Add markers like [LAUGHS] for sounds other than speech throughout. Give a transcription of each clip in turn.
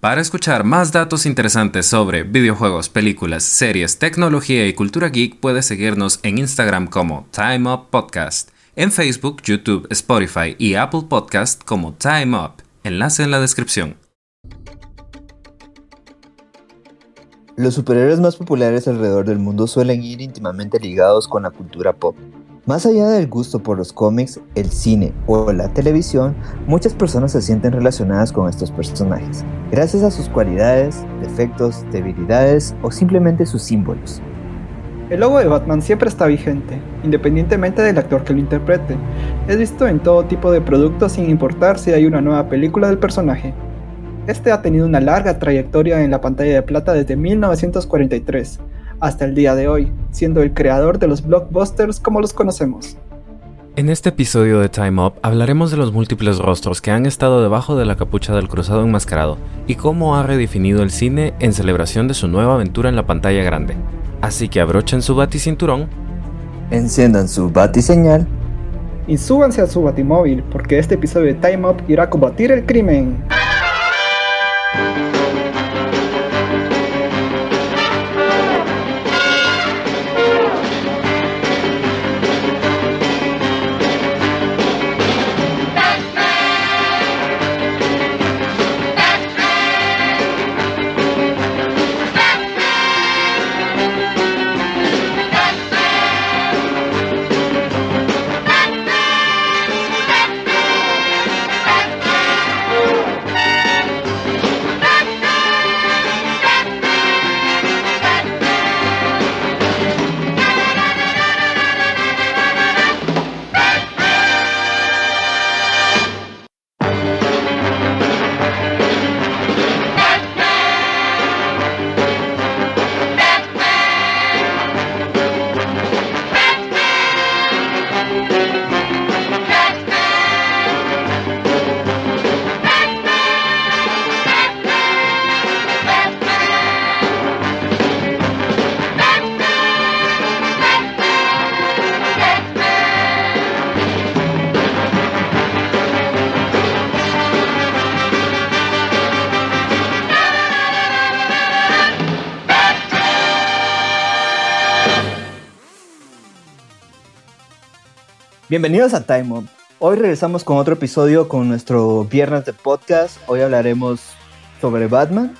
Para escuchar más datos interesantes sobre videojuegos, películas, series, tecnología y cultura geek, puedes seguirnos en Instagram como Time Up Podcast, en Facebook, YouTube, Spotify y Apple Podcast como Time Up. Enlace en la descripción. Los superhéroes más populares alrededor del mundo suelen ir íntimamente ligados con la cultura pop. Más allá del gusto por los cómics, el cine o la televisión, muchas personas se sienten relacionadas con estos personajes, gracias a sus cualidades, defectos, debilidades o simplemente sus símbolos. El logo de Batman siempre está vigente, independientemente del actor que lo interprete. Es visto en todo tipo de productos sin importar si hay una nueva película del personaje. Este ha tenido una larga trayectoria en la pantalla de plata desde 1943 hasta el día de hoy, siendo el creador de los blockbusters como los conocemos. En este episodio de Time Up hablaremos de los múltiples rostros que han estado debajo de la capucha del cruzado enmascarado y cómo ha redefinido el cine en celebración de su nueva aventura en la pantalla grande. Así que abrochen su baticinturón, enciendan su batiseñal y súbanse a su batimóvil porque este episodio de Time Up irá a combatir el crimen. Bienvenidos a Time Up. Hoy regresamos con otro episodio con nuestro viernes de podcast. Hoy hablaremos sobre Batman.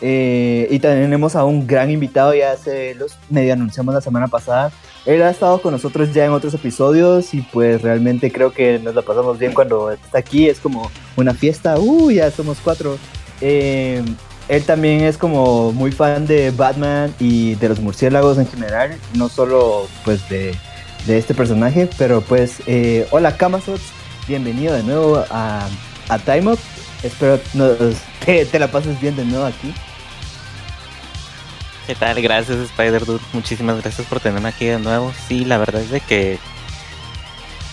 Eh, y tenemos a un gran invitado, ya se los medio anunciamos la semana pasada. Él ha estado con nosotros ya en otros episodios y pues realmente creo que nos la pasamos bien cuando está aquí. Es como una fiesta. Uh, ya somos cuatro. Eh, él también es como muy fan de Batman y de los murciélagos en general, no solo pues de de este personaje. Pero pues, eh, hola Kamazots, bienvenido de nuevo a, a Time Up. Espero que [LAUGHS] te la pases bien de nuevo aquí. ¿Qué tal? Gracias Spider Dude, muchísimas gracias por tenerme aquí de nuevo. Sí, la verdad es de que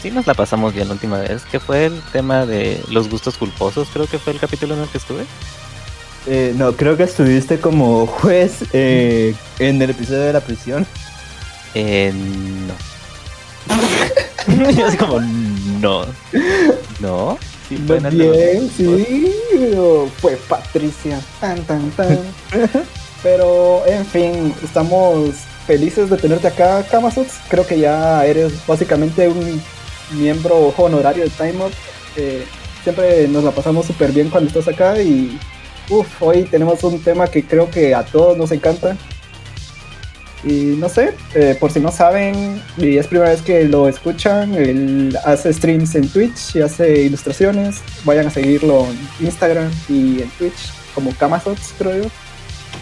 sí nos la pasamos bien la última vez, que fue el tema de los gustos culposos, creo que fue el capítulo en el que estuve. Eh, no, creo que estuviste como [LAUGHS] juez eh, en el episodio de la prisión. Eh, no. [LAUGHS] así como, no. No. Sí, fue bien, sí. Fue Patricia. Tan, tan, tan. [LAUGHS] Pero, en fin, estamos felices de tenerte acá, Kamazots. Creo que ya eres básicamente un miembro honorario de Time Up. Eh, siempre nos la pasamos súper bien cuando estás acá y Uf, hoy tenemos un tema que creo que a todos nos encanta, y no sé, eh, por si no saben, y es primera vez que lo escuchan, él hace streams en Twitch y hace ilustraciones. Vayan a seguirlo en Instagram y en Twitch como Kamazots, creo yo.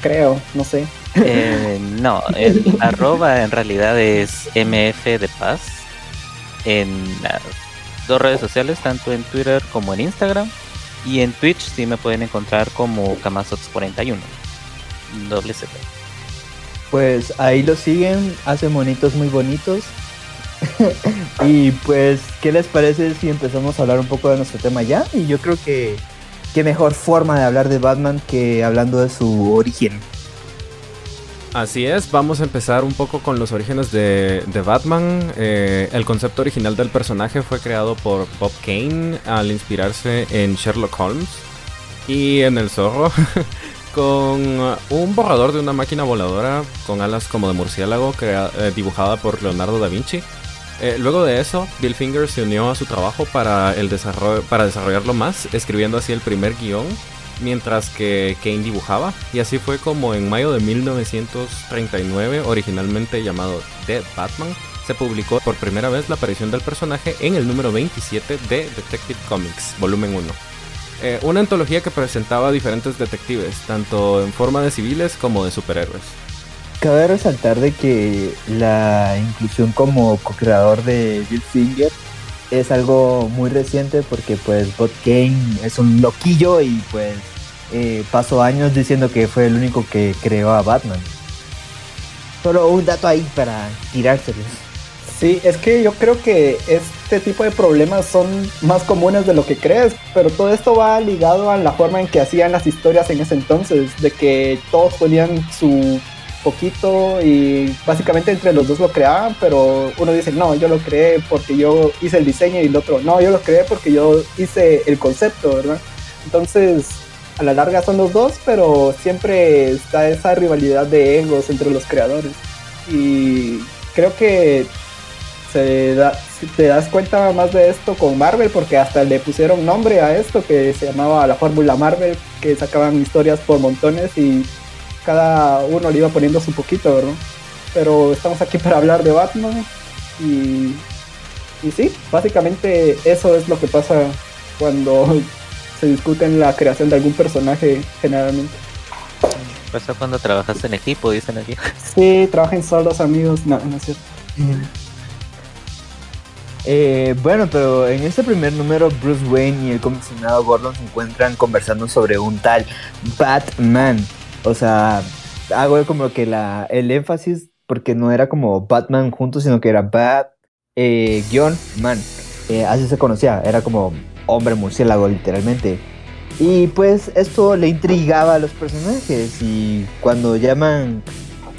Creo, no sé. Eh, no, el [LAUGHS] arroba en realidad es MF de Paz en las dos redes sociales, tanto en Twitter como en Instagram. Y en Twitch sí me pueden encontrar como Kamazots41. Doble Z pues ahí lo siguen, hacen monitos muy bonitos. [LAUGHS] y pues, ¿qué les parece si empezamos a hablar un poco de nuestro tema ya? Y yo creo que qué mejor forma de hablar de Batman que hablando de su origen. Así es, vamos a empezar un poco con los orígenes de, Batman. Eh, el concepto original del personaje fue creado por Bob Kane al inspirarse en Sherlock Holmes Y en el zorro, [LAUGHS] con un borrador de una máquina voladora con alas como de murciélago eh, dibujada por Leonardo da Vinci. Eh, luego de eso, Bill Finger se unió a su trabajo para, el desarrollo, para desarrollarlo más, escribiendo así el primer guion, mientras que Kane dibujaba. Y así fue como en mayo de 1939, originalmente llamado Dead Batman, se publicó por primera vez la aparición del personaje en el número 27 de Detective Comics, volumen 1. Eh, una antología que presentaba diferentes detectives, tanto en forma de civiles como de superhéroes. Cabe resaltar de que la inclusión como co-creador de Bill Finger es algo muy reciente porque pues Bob Kane es un loquillo y pues eh, pasó años diciendo que fue el único que creó a Batman. Solo un dato ahí para tirárselos. Sí, es que yo creo que este tipo de problemas son más comunes de lo que crees, pero todo esto va ligado a la forma en que hacían las historias en ese entonces, de que todos ponían su poquito y básicamente entre los dos lo creaban, pero uno dice, no, yo lo creé porque yo hice el diseño y el otro, no, yo lo creé porque yo hice el concepto, ¿verdad? Entonces, a la larga son los dos, pero siempre está esa rivalidad de egos entre los creadores. Y creo que se da, te das cuenta más de esto con Marvel porque hasta le pusieron nombre a esto que se llamaba la Fórmula Marvel, que sacaban historias por montones y cada uno le iba poniendo su poquito, ¿verdad? Pero estamos aquí para hablar de Batman y, y sí, básicamente eso es lo que pasa cuando [LAUGHS] se discute en la creación de algún personaje generalmente. Pasa cuando trabajas en equipo, dicen aquí. Sí, trabajen solos amigos, no, no es cierto. Eh, bueno, pero en este primer número Bruce Wayne y el comisionado Gordon se encuentran conversando sobre un tal Batman. O sea, hago como que la, el énfasis porque no era como Batman juntos, sino que era Bat eh, man. Eh, así se conocía, era como hombre murciélago literalmente. Y pues esto le intrigaba a los personajes y cuando llaman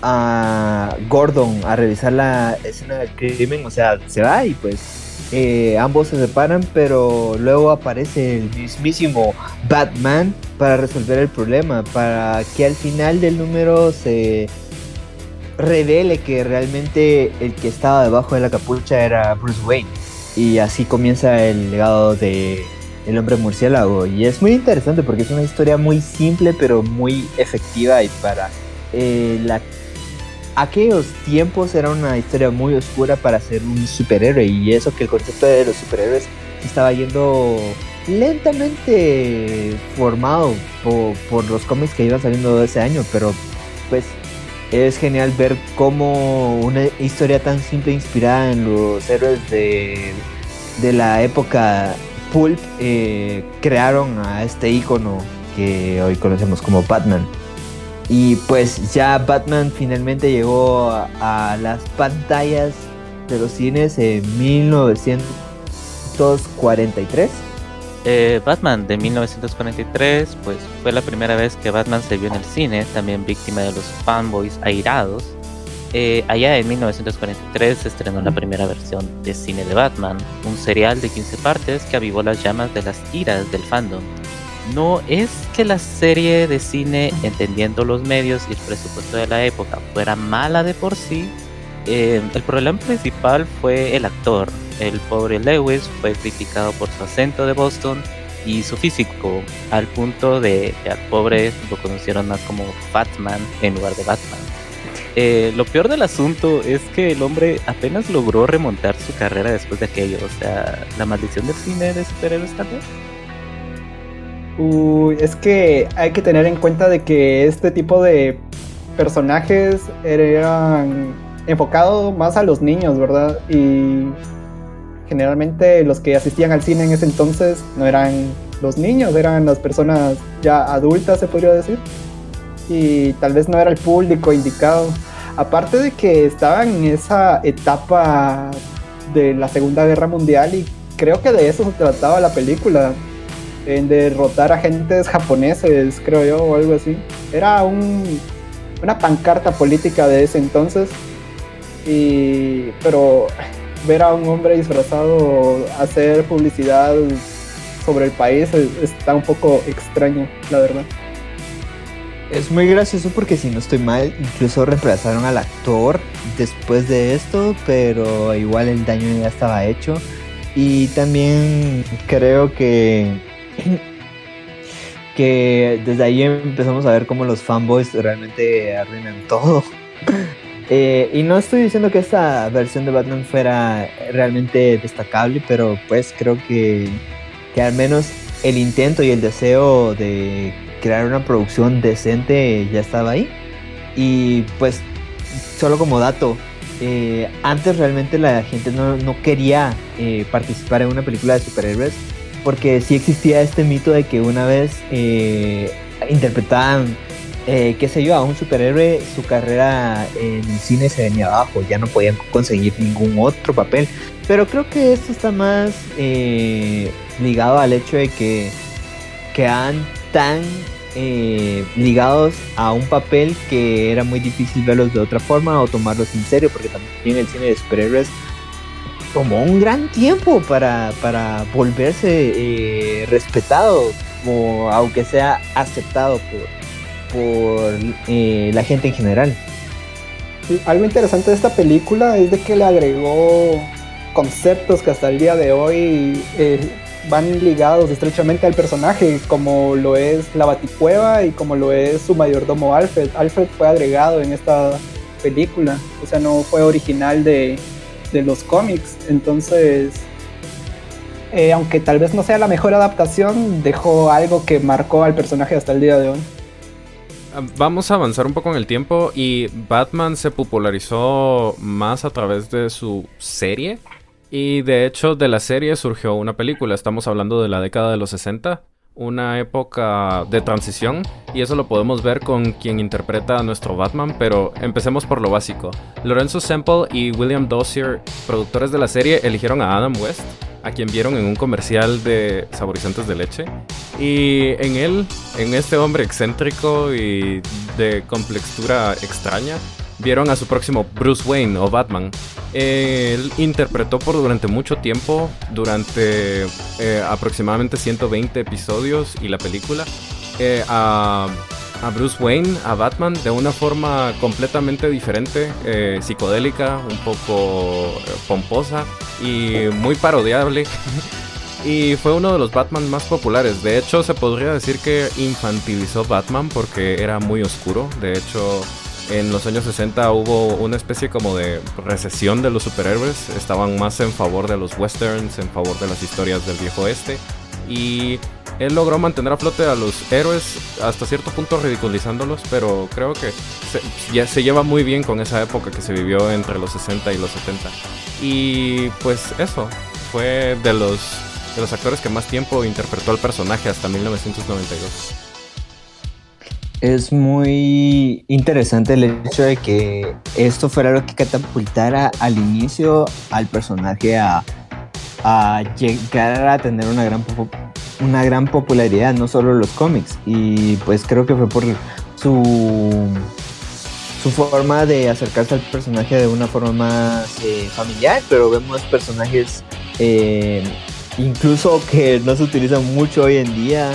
a Gordon a revisar la escena del crimen, o sea, se va y pues eh, ambos se separan, pero luego aparece el mismísimo Batman para resolver el problema, para que al final del número se revele que realmente el que estaba debajo de la capucha era Bruce Wayne. Y así comienza el legado de El hombre murciélago. Y es muy interesante porque es una historia muy simple pero muy efectiva y para eh, la aquellos tiempos era una historia muy oscura para ser un superhéroe y eso que el concepto de los superhéroes estaba yendo lentamente formado por, los cómics que iban saliendo ese año, pero pues es genial ver cómo una historia tan simple inspirada en los héroes de, de la época pulp eh, crearon a este icono que hoy conocemos como Batman. Y pues ya Batman finalmente llegó a, las pantallas de los cines en 1943. Eh, Batman de 1943, pues fue la primera vez que Batman se vio en el cine, también víctima de los fanboys airados. Eh, allá en 1943 se estrenó la primera versión de cine de Batman, un serial de 15 partes que avivó las llamas de las iras del fandom no es que la serie de cine, entendiendo los medios y el presupuesto de la época, fuera mala de por sí. Eh, el problema principal fue el actor. El pobre Lewis fue criticado por su acento de Boston y su físico, al punto de que al pobre lo conocieron más como Batman en lugar de Batman. Eh, lo peor del asunto es que el hombre apenas logró remontar su carrera después de aquello. O sea, la maldición del cine de superhéroes también. Es que hay que tener en cuenta de que este tipo de personajes eran enfocados más a los niños, ¿verdad? Y generalmente los que asistían al cine en ese entonces no eran los niños, eran las personas ya adultas, se podría decir. Y tal vez no era el público indicado. Aparte de que estaban en esa etapa de la Segunda Guerra Mundial y creo que de eso se trataba la película en derrotar agentes japoneses, creo yo, o algo así. Era un, una pancarta política de ese entonces. Y, pero ver a un hombre disfrazado hacer publicidad sobre el país está un poco extraño, la verdad. Es muy gracioso porque si no estoy mal, incluso reemplazaron al actor después de esto, pero igual el daño ya estaba hecho. Y también creo que [LAUGHS] que desde ahí empezamos a ver cómo los fanboys realmente arruinan todo. [LAUGHS] Eh, y no estoy diciendo que esta versión de Batman fuera realmente destacable, pero pues creo que, que al menos el intento y el deseo de crear una producción decente ya estaba ahí. Y pues, solo como dato, eh, antes realmente la gente no, quería eh, participar en una película de superhéroes porque sí existía este mito de que una vez eh, interpretaban, qué sé yo, a un superhéroe, su carrera en el cine se venía abajo, ya no podían conseguir ningún otro papel. Pero creo que esto está más ligado al hecho de que quedan tan eh, ligados a un papel que era muy difícil verlos de otra forma o tomarlos en serio, porque también el cine de superhéroes tomó un gran tiempo para, volverse eh, respetado, o aunque sea aceptado por, por eh, la gente en general. algo interesante de esta película es de que le agregó conceptos que hasta el día de hoy van ligados estrechamente al personaje, como lo es la Baticueva y como lo es su mayordomo Alfred. Alfred fue agregado en esta película, o sea, no fue original de, los cómics. Entonces, eh, aunque tal vez no sea la mejor adaptación, dejó algo que marcó al personaje hasta el día de hoy. Ah, vamos a avanzar un poco en el tiempo y Batman se popularizó más a través de su serie y de hecho de la serie surgió una película, estamos hablando de la década de los 60, una época de transición y eso lo podemos ver con quien interpreta a nuestro Batman, pero empecemos por lo básico. Lorenzo Semple y William Dossier, productores de la serie, eligieron a Adam West, a quien vieron en un comercial de saborizantes de leche. Y en él, en este hombre excéntrico y de complexura extraña, vieron a su próximo Bruce Wayne o Batman. Él interpretó por durante mucho tiempo, durante eh, aproximadamente 120 episodios y la película, eh, a, Bruce Wayne, a Batman, de una forma completamente diferente, eh, psicodélica, un poco pomposa y muy parodiable. [LAUGHS] y fue uno de los Batman más populares. De hecho, se podría decir que infantilizó Batman porque era muy oscuro. De hecho, en los años 60 hubo una especie como de recesión de los superhéroes. Estaban más en favor de los westerns, en favor de las historias del viejo oeste. Y él logró mantener a flote a los héroes hasta cierto punto ridiculizándolos, pero creo que se, ya se lleva muy bien con esa época que se vivió entre los 60 y los 70. Y pues eso, fue de los, de los actores que más tiempo interpretó al personaje hasta 1992 es muy interesante el hecho de que esto fuera lo que catapultara al inicio al personaje a, llegar a tener una gran, una gran popularidad, no solo los cómics. Y pues creo que fue por su, su forma de acercarse al personaje de una forma más eh, familiar, pero vemos personajes eh, incluso que no se utilizan mucho hoy en día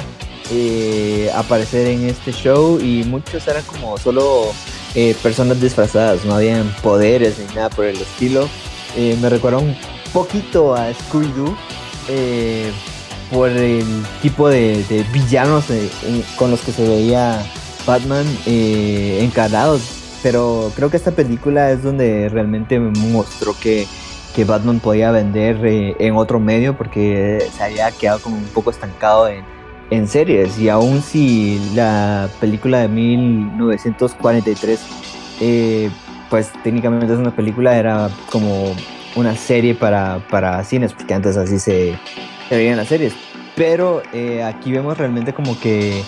eh, aparecer en este show y muchos eran como solo eh, personas disfrazadas, no habían poderes ni nada por el estilo. Eh, me recuerda un poquito a Scooby-Doo por el tipo de, villanos con los que se veía Batman encarados. Pero creo que esta película es donde realmente me mostró que, que Batman podía vender en otro medio porque se había quedado como un poco estancado en en series y aún si la película de 1943 eh, pues técnicamente es una película era como una serie para, para cines porque antes así se, veían las series. Pero eh, aquí vemos realmente como que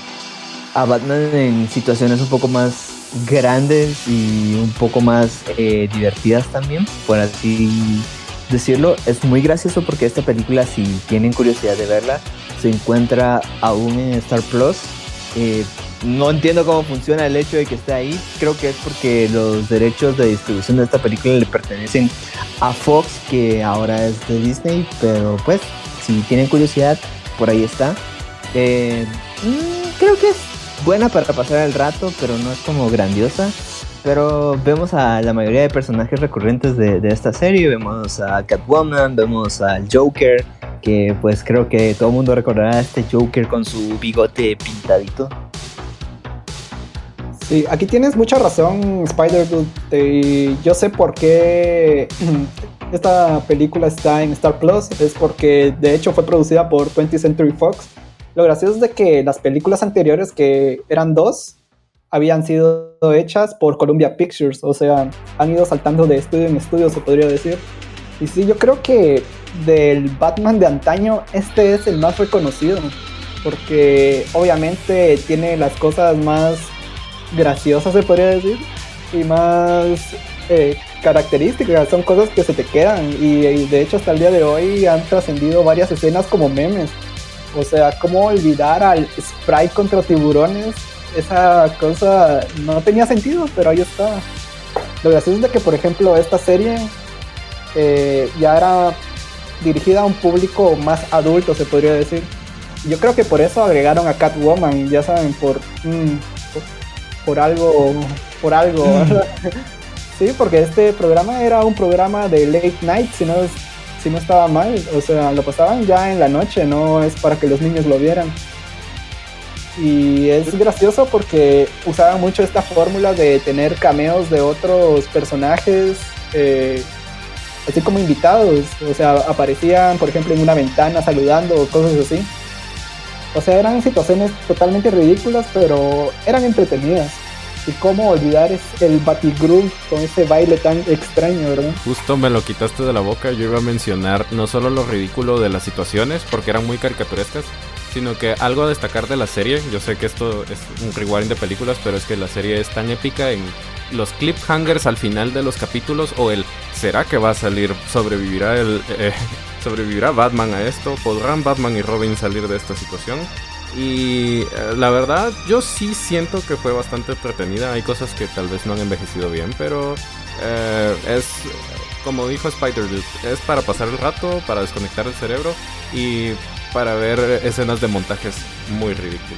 a Batman en situaciones un poco más grandes y un poco más eh, divertidas también por así decirlo es muy gracioso porque esta película si tienen curiosidad de verla se encuentra aún en Star Plus. Eh, no entiendo cómo funciona el hecho de que esté ahí. Creo que es porque los derechos de distribución de esta película le pertenecen a Fox, que ahora es de Disney. Pero pues, si tienen curiosidad, por ahí está. Eh, mm, creo que es buena para pasar el rato, pero no es como grandiosa. Pero vemos a la mayoría de personajes recurrentes de, esta serie. Vemos a Catwoman, vemos al Joker, que pues creo que todo el mundo recordará a este Joker con su bigote pintadito. Sí, aquí tienes mucha razón, Spider-Dude. yo sé por qué [CLEARS THROAT] esta película está en Star Plus. Es porque de hecho fue producida por 20th Century Fox. Lo gracioso es de que las películas anteriores, que eran dos, habían sido hechas por Columbia Pictures, o sea, han ido saltando de estudio en estudio, se podría decir. Y sí, yo creo que del Batman de antaño, este es el más reconocido, porque obviamente tiene las cosas más graciosas, se podría decir, y más eh, características, son cosas que se te quedan, y, y de hecho hasta el día de hoy han trascendido varias escenas como memes. O sea, cómo olvidar al Sprite contra tiburones esa cosa no tenía sentido, pero ahí está. Lo gracioso es de que, por ejemplo, esta serie eh, ya era dirigida a un público más adulto, se podría decir. Yo creo que por eso agregaron a Catwoman, ya saben, por, mm, por, algo, por algo. [LAUGHS] sí, porque este programa era un programa de late night, si no, si no estaba mal. O sea, lo pasaban ya en la noche, no es para que los niños lo vieran. Y es gracioso porque usaban mucho esta fórmula de tener cameos de otros personajes, eh, así como invitados. O sea, aparecían, por ejemplo, en una ventana saludando o cosas así. O sea, eran situaciones totalmente ridículas, pero eran entretenidas. Y cómo olvidar el Batigroup con ese baile tan extraño, ¿verdad? Justo me lo quitaste de la boca. Yo iba a mencionar no solo lo ridículo de las situaciones, porque eran muy caricaturescas, sino que algo a destacar de la serie, yo sé que esto es un rewind de películas, pero es que la serie es tan épica en los cliffhangers al final de los capítulos o el ¿será que va a salir? ¿Sobrevivirá el eh, [LAUGHS] sobrevivirá Batman a esto? ¿Podrán Batman y Robin salir de esta situación? Y eh, la verdad, yo sí siento que fue bastante entretenida. Hay cosas que tal vez no han envejecido bien, pero eh, es como dijo Spider-Dude, es para pasar el rato, para desconectar el cerebro y para ver escenas de montajes muy ridículos.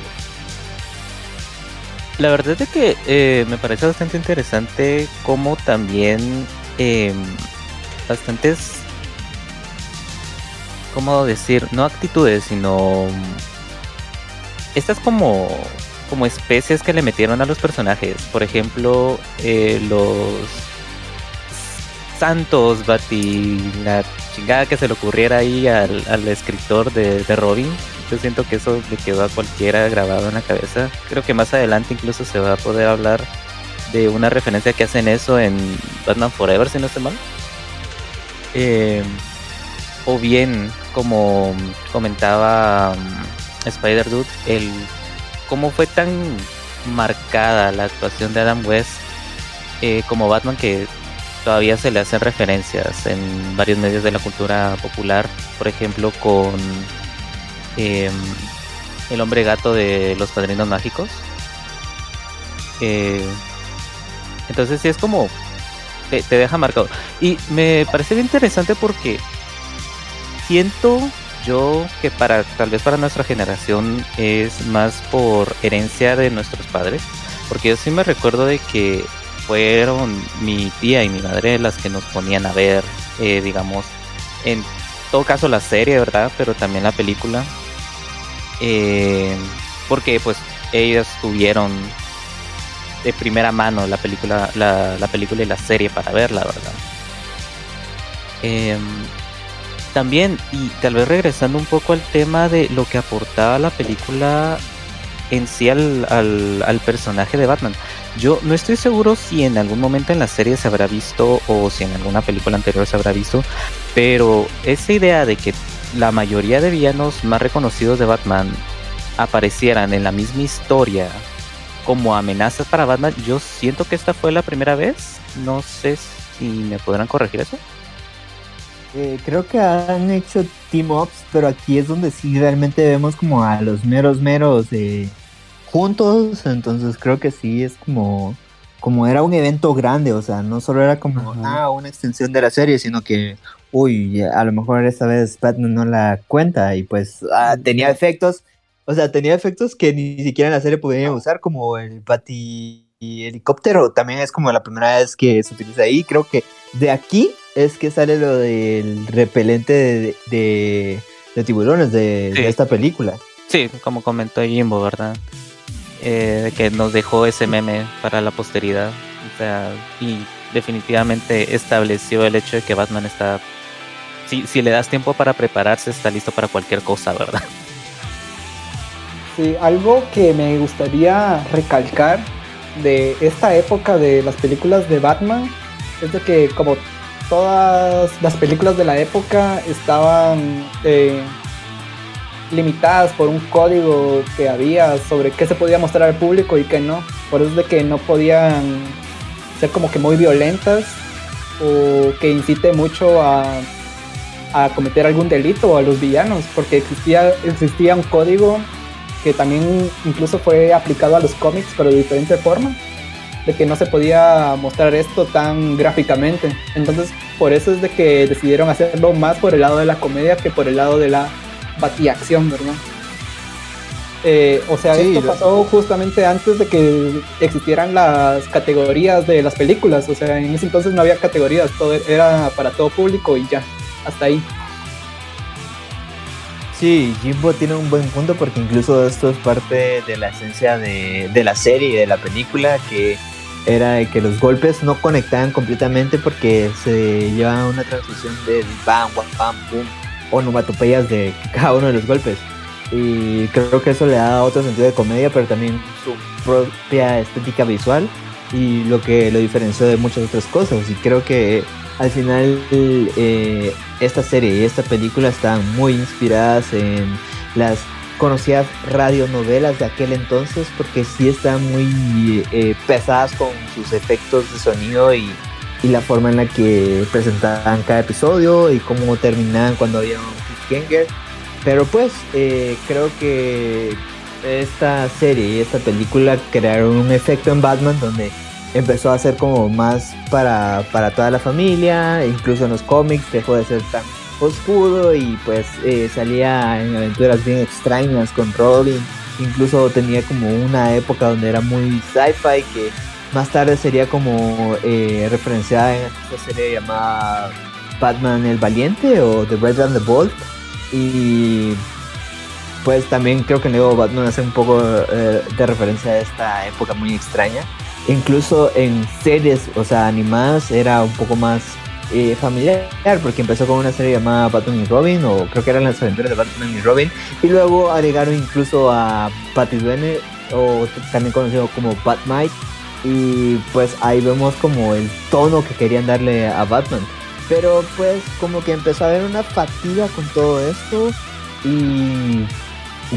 La verdad es que eh, me parece bastante interesante como también eh, bastantes, ¿cómo decir? No actitudes, sino estas como, como especies que le metieron a los personajes. Por ejemplo, eh, los Santos, Bati, la chingada que se le ocurriera ahí al, escritor de, Robin. Yo siento que eso le quedó a cualquiera grabado en la cabeza. Creo que más adelante incluso se va a poder hablar de una referencia que hacen eso en Batman Forever, si no estoy mal. Eh, o bien, como comentaba um, Spider Dude, el cómo fue tan marcada la actuación de Adam West eh, como Batman que todavía se le hacen referencias en varios medios de la cultura popular, por ejemplo con em, el hombre gato de los padrinos mágicos. Eh, entonces sí es como te, te, deja marcado. Y me parece bien interesante porque siento yo que para tal vez para nuestra generación es más por herencia de nuestros padres. Porque yo sí me recuerdo de que fueron mi tía y mi madre las que nos ponían a ver, eh, digamos, en todo caso la serie, ¿verdad? Pero también la película. Eh, porque pues ellas tuvieron de primera mano la película, la, película y la serie para verla, ¿verdad? Em, también, y tal vez regresando un poco al tema de lo que aportaba la película en sí al, al personaje de Batman. Yo no estoy seguro si en algún momento en la serie se habrá visto o si en alguna película anterior se habrá visto, pero esa idea de que la mayoría de villanos más reconocidos de Batman aparecieran en la misma historia como amenazas para Batman, yo siento que esta fue la primera vez. No sé si me podrán corregir eso. Eh, creo que han hecho team ups, pero aquí es donde sí realmente vemos como a los meros meros de juntos, entonces creo que sí es como como era un evento grande, o sea, no solo era como ah, una extensión de la serie, sino que uy, a lo mejor esta vez Batman no la cuenta y pues ah, tenía efectos, o sea, tenía efectos que ni siquiera en la serie podían usar, como el Bati helicóptero, también es como la primera vez que se utiliza ahí, creo que de aquí es que sale lo del repelente de, tiburones de, esta película. Sí, como comentó Jimbo, ¿verdad? Eh, que nos dejó ese meme para la posteridad. O sea, y definitivamente estableció el hecho de que Batman está. Si, si le das tiempo para prepararse, está listo para cualquier cosa, ¿verdad? Sí, algo que me gustaría recalcar de esta época de las películas de Batman es de que como todas las películas de la época estaban eh, limitadas por un código que había sobre qué se podía mostrar al público y qué no. Por eso es de que no podían ser como que muy violentas o que incite mucho a, a cometer algún delito a los villanos, porque existía, existía un código que también incluso fue aplicado a los cómics, pero de diferente forma, de que no se podía mostrar esto tan gráficamente. Entonces, por eso es de que decidieron hacerlo más por el lado de la comedia que por el lado de la batiacción, ¿verdad? Eh, o sea, esto pasó justamente antes de que existieran las categorías de las películas. O sea, en ese entonces no había categorías, todo era para todo público y ya, hasta ahí. Sí, Jimbo tiene un buen punto porque incluso esto es parte de la esencia de, de la serie y de la película, que era de que los golpes no conectaban completamente porque se llevaba una transfusión de bam, bam, bam, boom, onomatopeyas de cada uno de los golpes. Y creo que eso le da otro sentido de comedia, pero también su propia estética visual y lo que lo diferenció de muchas otras cosas. Y creo que al final eh, esta serie y esta película están muy inspiradas en las conocidas radionovelas de aquel entonces porque sí están muy eh, pesadas con sus efectos de sonido y, la forma en la que presentaban cada episodio y cómo terminaban cuando había un cliffhanger. Pero pues eh, creo que esta serie y esta película crearon un efecto en Batman donde empezó a ser como más para, para toda la familia, incluso en los cómics dejó de ser tan oscuro y pues eh, salía en aventuras bien extrañas con Robin, incluso tenía como una época donde era muy sci-fi que más tarde sería como eh, referenciada en esta serie llamada Batman el Valiente o The Red and the Bold. Y pues también creo que luego Batman hace un poco eh, de referencia a esta época muy extraña. Incluso en series, o sea, animadas, era un poco más eh, familiar, porque empezó con una serie llamada Batman y Robin, o creo que eran las aventuras de Batman y Robin, y luego agregaron incluso a Patty Duene, o también conocido como Batmite, y pues ahí vemos como el tono que querían darle a Batman. Pero pues como que empezó a haber una fatiga con todo esto, y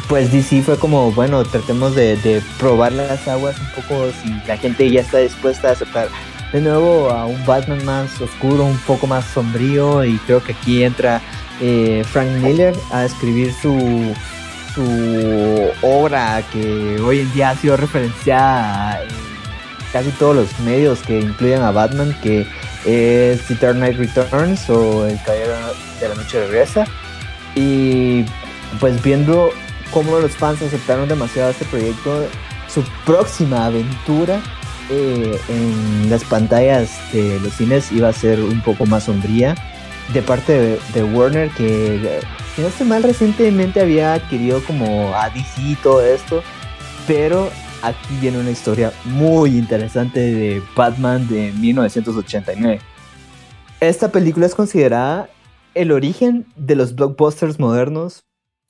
pues DC fue como, bueno, tratemos de, probar las aguas un poco si la gente ya está dispuesta a aceptar de nuevo a un Batman más oscuro, un poco más sombrío y creo que aquí entra eh, Frank Miller a escribir su, su obra que hoy en día ha sido referenciada en casi todos los medios que incluyen a Batman, que es The Dark Knight Returns o El Caballero de la Noche Regresa. Y pues viendo cómo los fans aceptaron demasiado este proyecto, su próxima aventura eh, en las pantallas de los cines iba a ser un poco más sombría. De parte de, Warner, que no estoy mal, recientemente había adquirido como a DC y todo esto. Pero aquí viene una historia muy interesante de Batman de 1989. Esta película es considerada el origen de los blockbusters modernos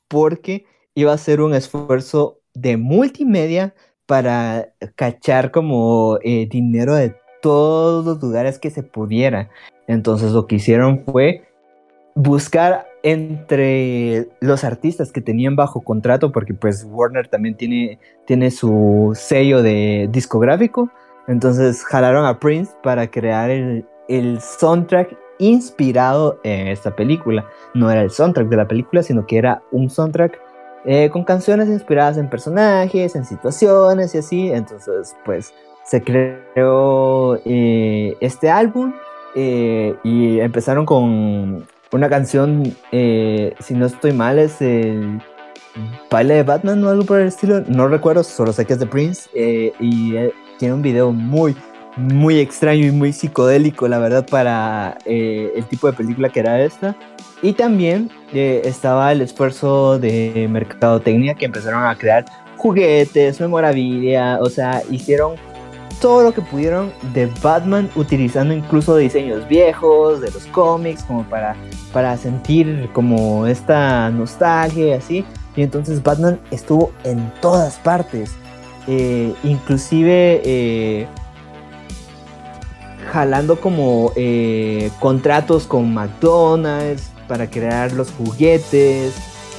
porque iba a ser un esfuerzo de multimedia para cachar como eh, dinero de todos los lugares que se pudiera. Entonces lo que hicieron fue buscar entre los artistas que tenían bajo contrato, porque pues Warner también tiene, tiene su sello de discográfico, entonces jalaron a Prince para crear el, el soundtrack inspirado en esta película. No era el soundtrack de la película, sino que era un soundtrack eh, con canciones inspiradas en personajes, en situaciones y así. Entonces, pues se creó eh, este álbum eh, y empezaron con una canción, eh, si no estoy mal, es el baile de Batman o algo por el estilo. No recuerdo, solo sé que es de Prince. Eh, y eh, tiene un video muy, muy extraño y muy psicodélico, la verdad, para el tipo de película que era esta. Y también estaba el esfuerzo de mercadotecnia que empezaron a crear juguetes, memorabilia, o sea, hicieron todo lo que pudieron de Batman utilizando incluso diseños viejos de los cómics como para, para sentir como esta nostalgia y así. Y entonces Batman estuvo en todas partes. Eh, inclusive eh, jalando como eh, contratos con McDonald's para crear los juguetes.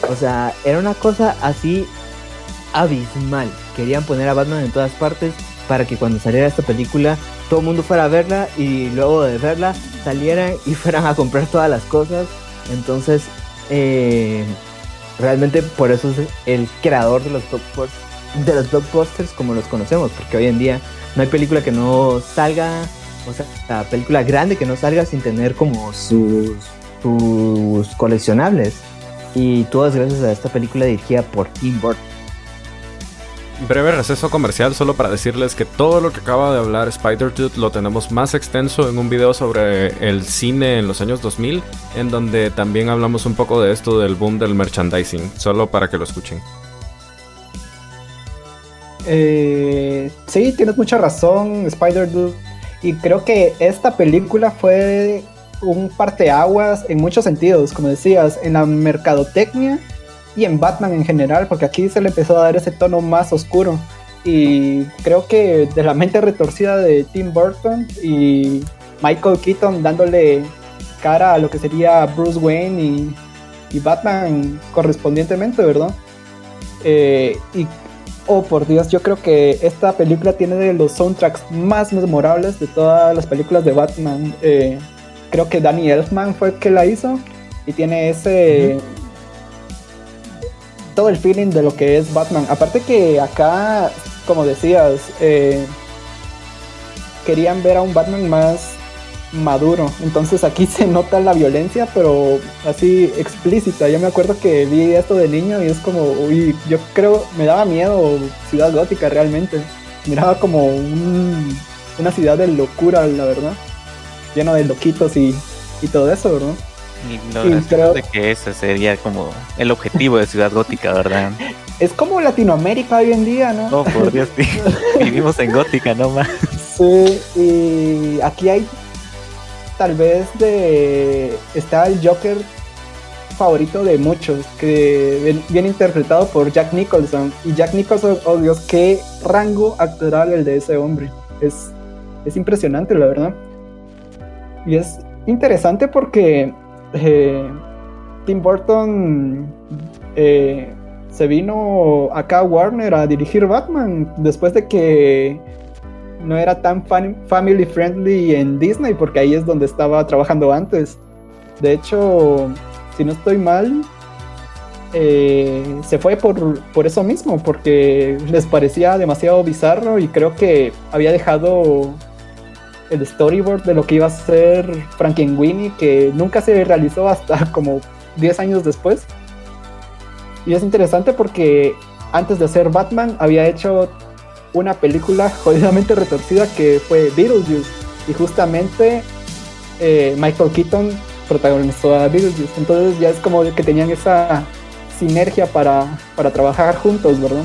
O sea, era una cosa así abismal. Querían poner a Batman en todas partes para que cuando saliera esta película todo el mundo fuera a verla y luego de verla salieran y [LAUGHS] fueran a comprar todas las cosas. Entonces, eh, realmente por eso es el creador de los, de los blockbusters como los conocemos, porque hoy en día no hay película que no salga, o sea, la película grande que no salga sin tener como sus, sus coleccionables. Y todas gracias a esta película dirigida por Tim Burton breve receso comercial solo para decirles que todo lo que acaba de hablar Spider-Dude lo tenemos más extenso en un video sobre el cine en los años 2000, en donde también hablamos un poco de esto del boom del merchandising, solo para que lo escuchen. Eh, sí, tienes mucha razón, Spider-Dude. Y creo que esta película fue un parteaguas en muchos sentidos, como decías, en la mercadotecnia y en Batman en general, porque aquí se le empezó a dar ese tono más oscuro. Y creo que de la mente retorcida de Tim Burton y Michael Keaton dándole cara a lo que sería Bruce Wayne y, Batman correspondientemente, ¿verdad? Eh, y, oh por Dios, yo creo que esta película tiene de los soundtracks más memorables de todas las películas de Batman. Eh, creo que Danny Elfman fue el que la hizo y tiene ese todo el feeling de lo que es Batman. Aparte que acá, como decías, eh, querían ver a un Batman más maduro. Entonces aquí [LAUGHS] se nota la violencia, pero así explícita. Yo me acuerdo que vi esto de niño y es como, uy, yo creo, me daba miedo Ciudad Gótica realmente. Miraba como una ciudad de locura, la verdad. Lleno de loquitos y, y todo eso, ¿verdad? Y creo... de que ese sería como el objetivo de Ciudad Gótica, ¿verdad? [LAUGHS] Es como Latinoamérica hoy en día, ¿no? No, por Dios, [LAUGHS] vivimos en Gótica nomás. Sí, y aquí hay tal vez de... Está el Joker favorito de muchos, que viene interpretado por Jack Nicholson. Y Jack Nicholson, oh Dios, qué rango actoral el de ese hombre. Es, es impresionante, la verdad. Y es interesante porque eh, Tim Burton eh, se vino acá a Warner a dirigir Batman después de que no era tan family friendly en Disney porque ahí es donde estaba trabajando antes. De hecho, si no estoy mal, eh, se fue por, por, eso mismo, porque les parecía demasiado bizarro y creo que había dejado el storyboard de lo que iba a ser Frankenweenie, que nunca se realizó hasta [LAUGHS] como 10 años después. Y es interesante porque antes de hacer Batman había hecho una película [LAUGHS] jodidamente retorcida que fue Beetlejuice. Y justamente eh, Michael Keaton protagonizó a Beetlejuice. Entonces ya es como que tenían esa sinergia para, para trabajar juntos, ¿verdad?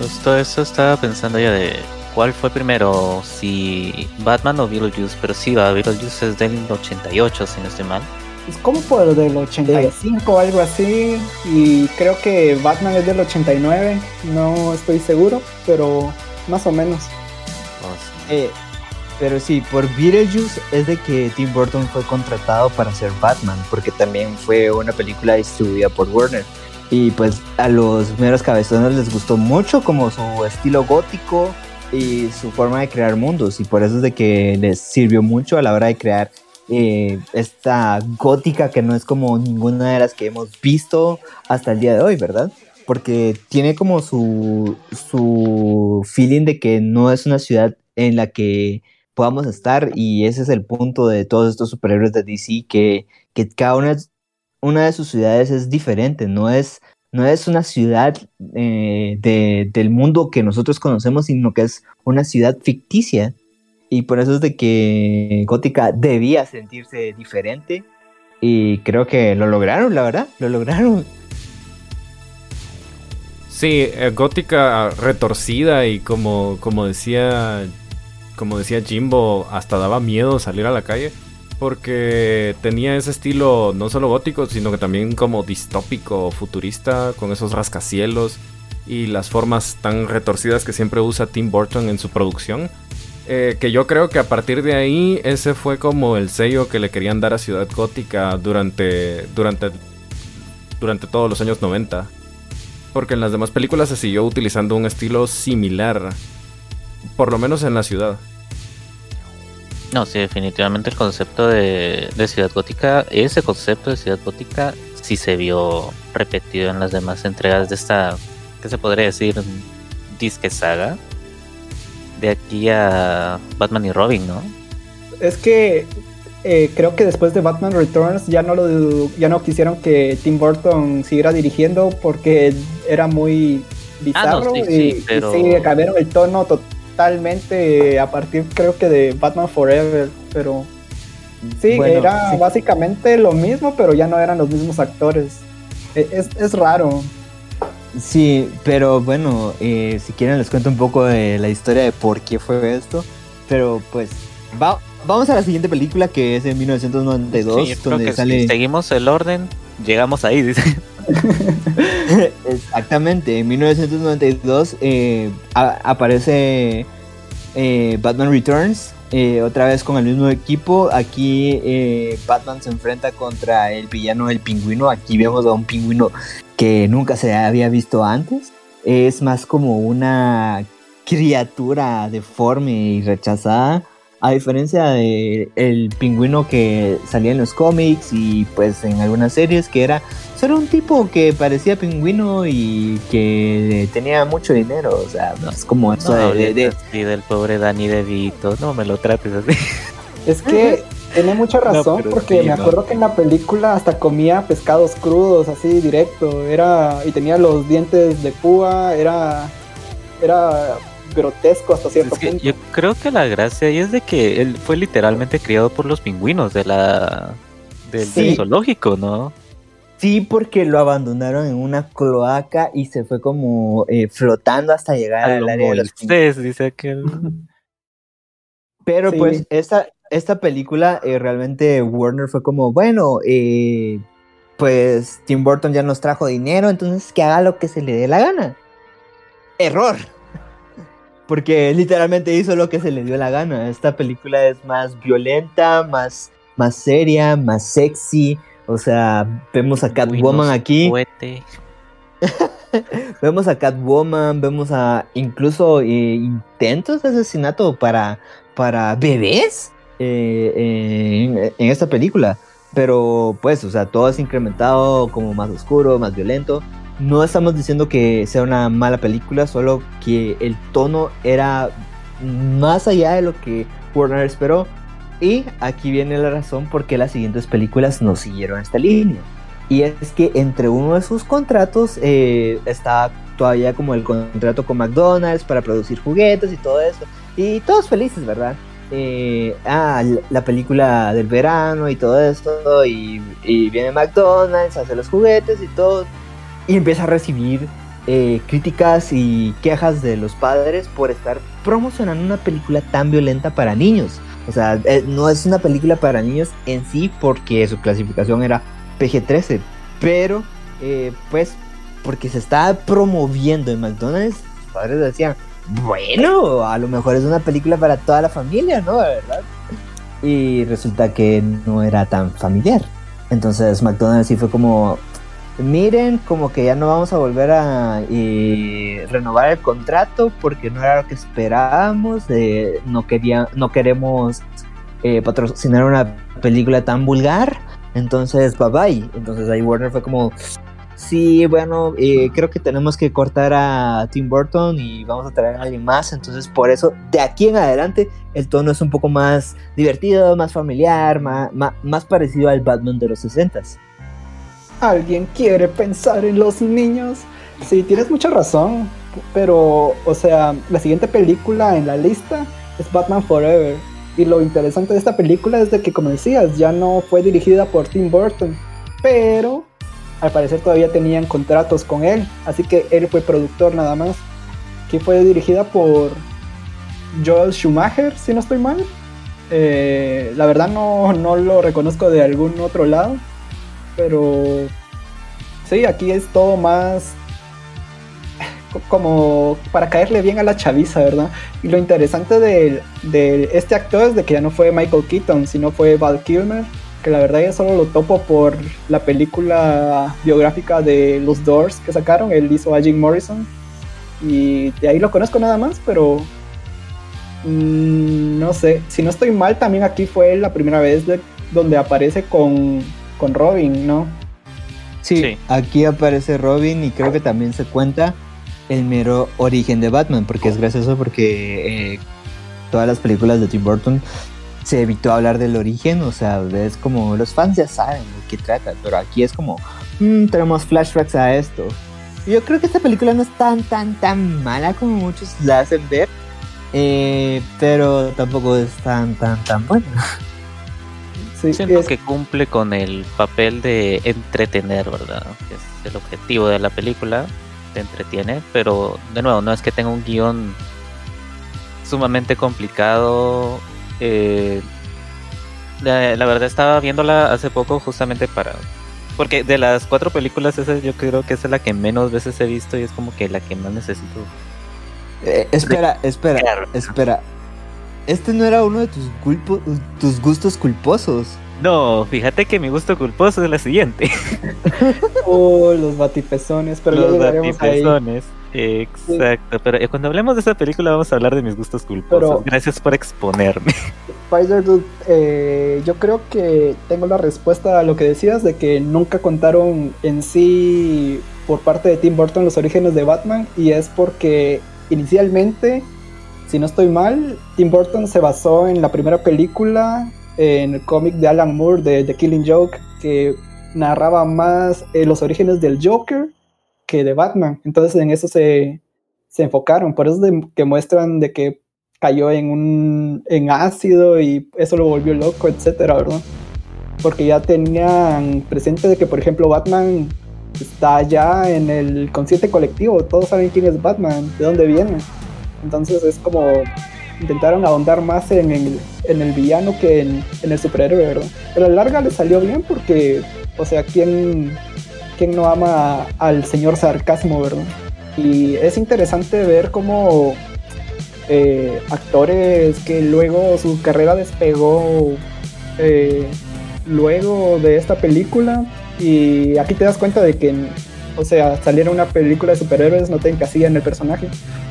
Justo todo eso estaba pensando ya de cuál fue primero, si Batman o Beetlejuice, pero sí, Beetlejuice es del 88, si no estoy mal. Es como por del 85 o algo así, y creo que Batman es del 89, no estoy seguro, pero más o menos. Eh, pero sí, por Beetlejuice es de que Tim Burton fue contratado para ser Batman, porque también fue una película distribuida por Warner. Y pues a los meros cabezones les gustó mucho como su estilo gótico, y su forma de crear mundos y por eso es de que les sirvió mucho a la hora de crear eh, esta gótica que no es como ninguna de las que hemos visto hasta el día de hoy, ¿verdad? Porque tiene como su, su feeling de que no es una ciudad en la que podamos estar y ese es el punto de todos estos superhéroes de DC que, que cada uno una de sus ciudades es diferente, no es, no es una ciudad eh, de, del mundo que nosotros conocemos, sino que es una ciudad ficticia. Y por eso es de que Gótica debía sentirse diferente. Y creo que lo lograron, la verdad, lo lograron. Sí, eh, gótica retorcida y como, como decía como decía Jimbo, hasta daba miedo salir a la calle porque tenía ese estilo no solo gótico, sino que también como distópico, futurista, con esos rascacielos y las formas tan retorcidas que siempre usa Tim Burton en su producción. Eh, que yo creo que a partir de ahí ese fue como el sello que le querían dar a Ciudad Gótica durante, durante, durante todos los años 90 porque en las demás películas se siguió utilizando un estilo similar, por lo menos en la ciudad. No, sí, definitivamente el concepto de, Ciudad Gótica, ese concepto de Ciudad Gótica sí se vio repetido en las demás entregas de esta, ¿qué se podría decir? Disque saga. De aquí a Batman y Robin, ¿no? Es que eh, creo que después de Batman Returns ya no lo ya no quisieron que Tim Burton siguiera dirigiendo porque era muy bizarro ah, y, cambiaron el tono totalmente a partir creo que de Batman Forever, pero sí, era básicamente lo mismo, pero ya no eran los mismos actores. E, es, es raro. Sí, pero bueno, eh, si quieren les cuento un poco de la historia de por qué fue esto, pero pues va, vamos a la siguiente película que es en 1992, donde sale. Si seguimos el orden, llegamos ahí, dice. [LAUGHS] Exactamente, en 1992 eh, aparece eh, Batman Returns, eh, otra vez con el mismo equipo. Aquí Batman se enfrenta contra el villano el pingüino. Aquí vemos a un pingüino que nunca se había visto antes. Es más como una criatura deforme y rechazada a diferencia de el pingüino que salía en los cómics y pues en algunas series que era solo un tipo que parecía pingüino y que tenía mucho dinero, o sea, no es como eso de, del pobre Danny DeVito, no me lo trates así. [LAUGHS] Es que tiene mucha razón porque me acuerdo que en la película hasta comía pescados crudos así directo, era y tenía los dientes de púa, era era grotesco hasta cierto punto. Yo creo que la gracia ahí es de que él fue literalmente criado por los pingüinos de la del, zoológico, ¿no? Sí, porque lo abandonaron en una cloaca y se fue como eh, flotando hasta llegar al área de los pingüinos. dice aquel. Pero pues esta, esta película eh, realmente Warner fue como, bueno, eh, pues Tim Burton ya nos trajo dinero, entonces que haga lo que se le dé la gana. Error [LAUGHS] porque literalmente hizo lo que se le dio la gana. Esta película es más violenta, más, más seria, más sexy. O sea, vemos a Catwoman aquí. [LAUGHS] vemos a Catwoman, vemos a incluso eh, intentos de asesinato para, para bebés eh, en, esta película. Pero pues, o sea, todo es incrementado como más oscuro, más violento. No estamos diciendo que sea una mala película, solo que el tono era más allá de lo que Warner esperó. Y aquí viene la razón por qué las siguientes películas no siguieron esta línea. Y es que entre uno de sus contratos eh, está todavía como el contrato con McDonald's para producir juguetes y todo eso. Y todos felices, ¿verdad? Eh, ah, la película del verano y todo esto. Y, y viene McDonald's, hace los juguetes y todo y empieza a recibir eh, críticas y quejas de los padres por estar promocionando una película tan violenta para niños. O sea, eh, no es una película para niños en sí porque su clasificación era PG-13, pero eh, pues porque se estaba promoviendo en McDonald's, los padres decían, bueno, a lo mejor es una película para toda la familia, ¿no? ¿Verdad? Y resulta que no era tan familiar. Entonces McDonald's sí fue como, miren, como que ya no vamos a volver a renovar el contrato porque no era lo que esperábamos, no, quería, no queremos eh, patrocinar una película tan vulgar, entonces bye bye. Entonces ahí Warner fue como, sí, bueno, eh, creo que tenemos que cortar a Tim Burton y vamos a traer a alguien más, entonces por eso de aquí en adelante el tono es un poco más divertido, más familiar, más, más, más parecido al Batman de los 60s. ¿Alguien quiere pensar en los niños? Sí, tienes mucha razón. Pero, o sea, la siguiente película en la lista es Batman Forever. Y lo interesante de esta película es de que, como decías, ya no fue dirigida por Tim Burton. Pero al parecer todavía tenían contratos con él. Así que él fue productor nada más. Que fue dirigida por Joel Schumacher, si no estoy mal. Eh, la verdad no, no lo reconozco de algún otro lado. Pero sí, aquí es todo más como para caerle bien a la chaviza, ¿verdad? Y lo interesante de, de, este actor es de que ya no fue Michael Keaton, sino fue Val Kilmer, que la verdad ya solo lo topo por la película biográfica de los Doors que sacaron, él hizo a Jim Morrison, y de ahí lo conozco nada más, pero mmm, no sé, si no estoy mal, también aquí fue la primera vez de, donde aparece con, con Robin, ¿no? Sí, sí, aquí aparece Robin y creo que también se cuenta el mero origen de Batman, porque es gracioso porque eh, todas las películas de Tim Burton se evitó hablar del origen, o sea, es como los fans ya saben de qué trata, pero aquí es como, mmm, tenemos flashbacks a esto. Yo creo que esta película no es tan, tan, tan mala como muchos la hacen ver, eh, pero tampoco es tan, tan, tan buena. [LAUGHS] Sí, Siento es... que cumple con el papel de entretener, ¿verdad? Que es el objetivo de la película te entretiene, pero de nuevo, no es que tenga un guion sumamente complicado. Eh, la, la, verdad estaba viéndola hace poco justamente para... Porque de las cuatro películas, esa yo creo que es la que menos veces he visto y es como que la que más necesito. Eh, espera, espera, espera. Este no era uno de tus, culpo, tus gustos culposos. No, fíjate que mi gusto culposo es la siguiente. [LAUGHS] oh, los batipezones, pero los batipezones. Exacto, pero eh, cuando hablemos de esa película vamos a hablar de mis gustos culposos. Pero, Gracias por exponerme. [LAUGHS] Spider Dude, eh, yo creo que tengo la respuesta a lo que decías de que nunca contaron en sí por parte de Tim Burton los orígenes de Batman y es porque inicialmente, si no estoy mal, Tim Burton se basó en la primera película en el cómic de Alan Moore de The Killing Joke que narraba más eh, los orígenes del Joker que de Batman. Entonces en eso se, se enfocaron. Por eso que muestran de que cayó en un en ácido y eso lo volvió loco, etcétera, ¿verdad? Porque ya tenían presente de que, por ejemplo, Batman está ya en el consciente colectivo. Todos saben quién es Batman, de dónde viene. Entonces es como intentaron ahondar más en el, en el villano que en, el superhéroe, ¿verdad? Pero a la larga le salió bien porque, o sea, ¿quién, quién no ama al señor sarcasmo, verdad? Y es interesante ver cómo eh, actores que luego su carrera despegó eh, luego de esta película y aquí te das cuenta de que, o sea, saliera una película de superhéroes no te encasillan en el personaje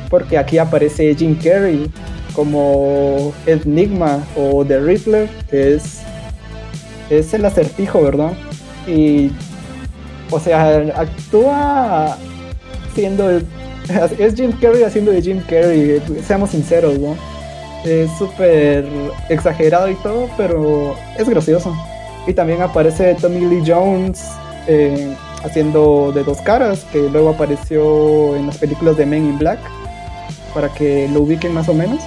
porque aquí aparece Jim Carrey como Enigma o The Riddler, que es, es el acertijo, ¿verdad? Y, o sea, actúa siendo [LAUGHS] es Jim Carrey haciendo de Jim Carrey, seamos sinceros, ¿no? Es súper exagerado y todo, pero es gracioso. Y también aparece Tommy Lee Jones eh, haciendo de dos caras, que luego apareció en las películas de Men in Black, para que lo ubiquen más o menos.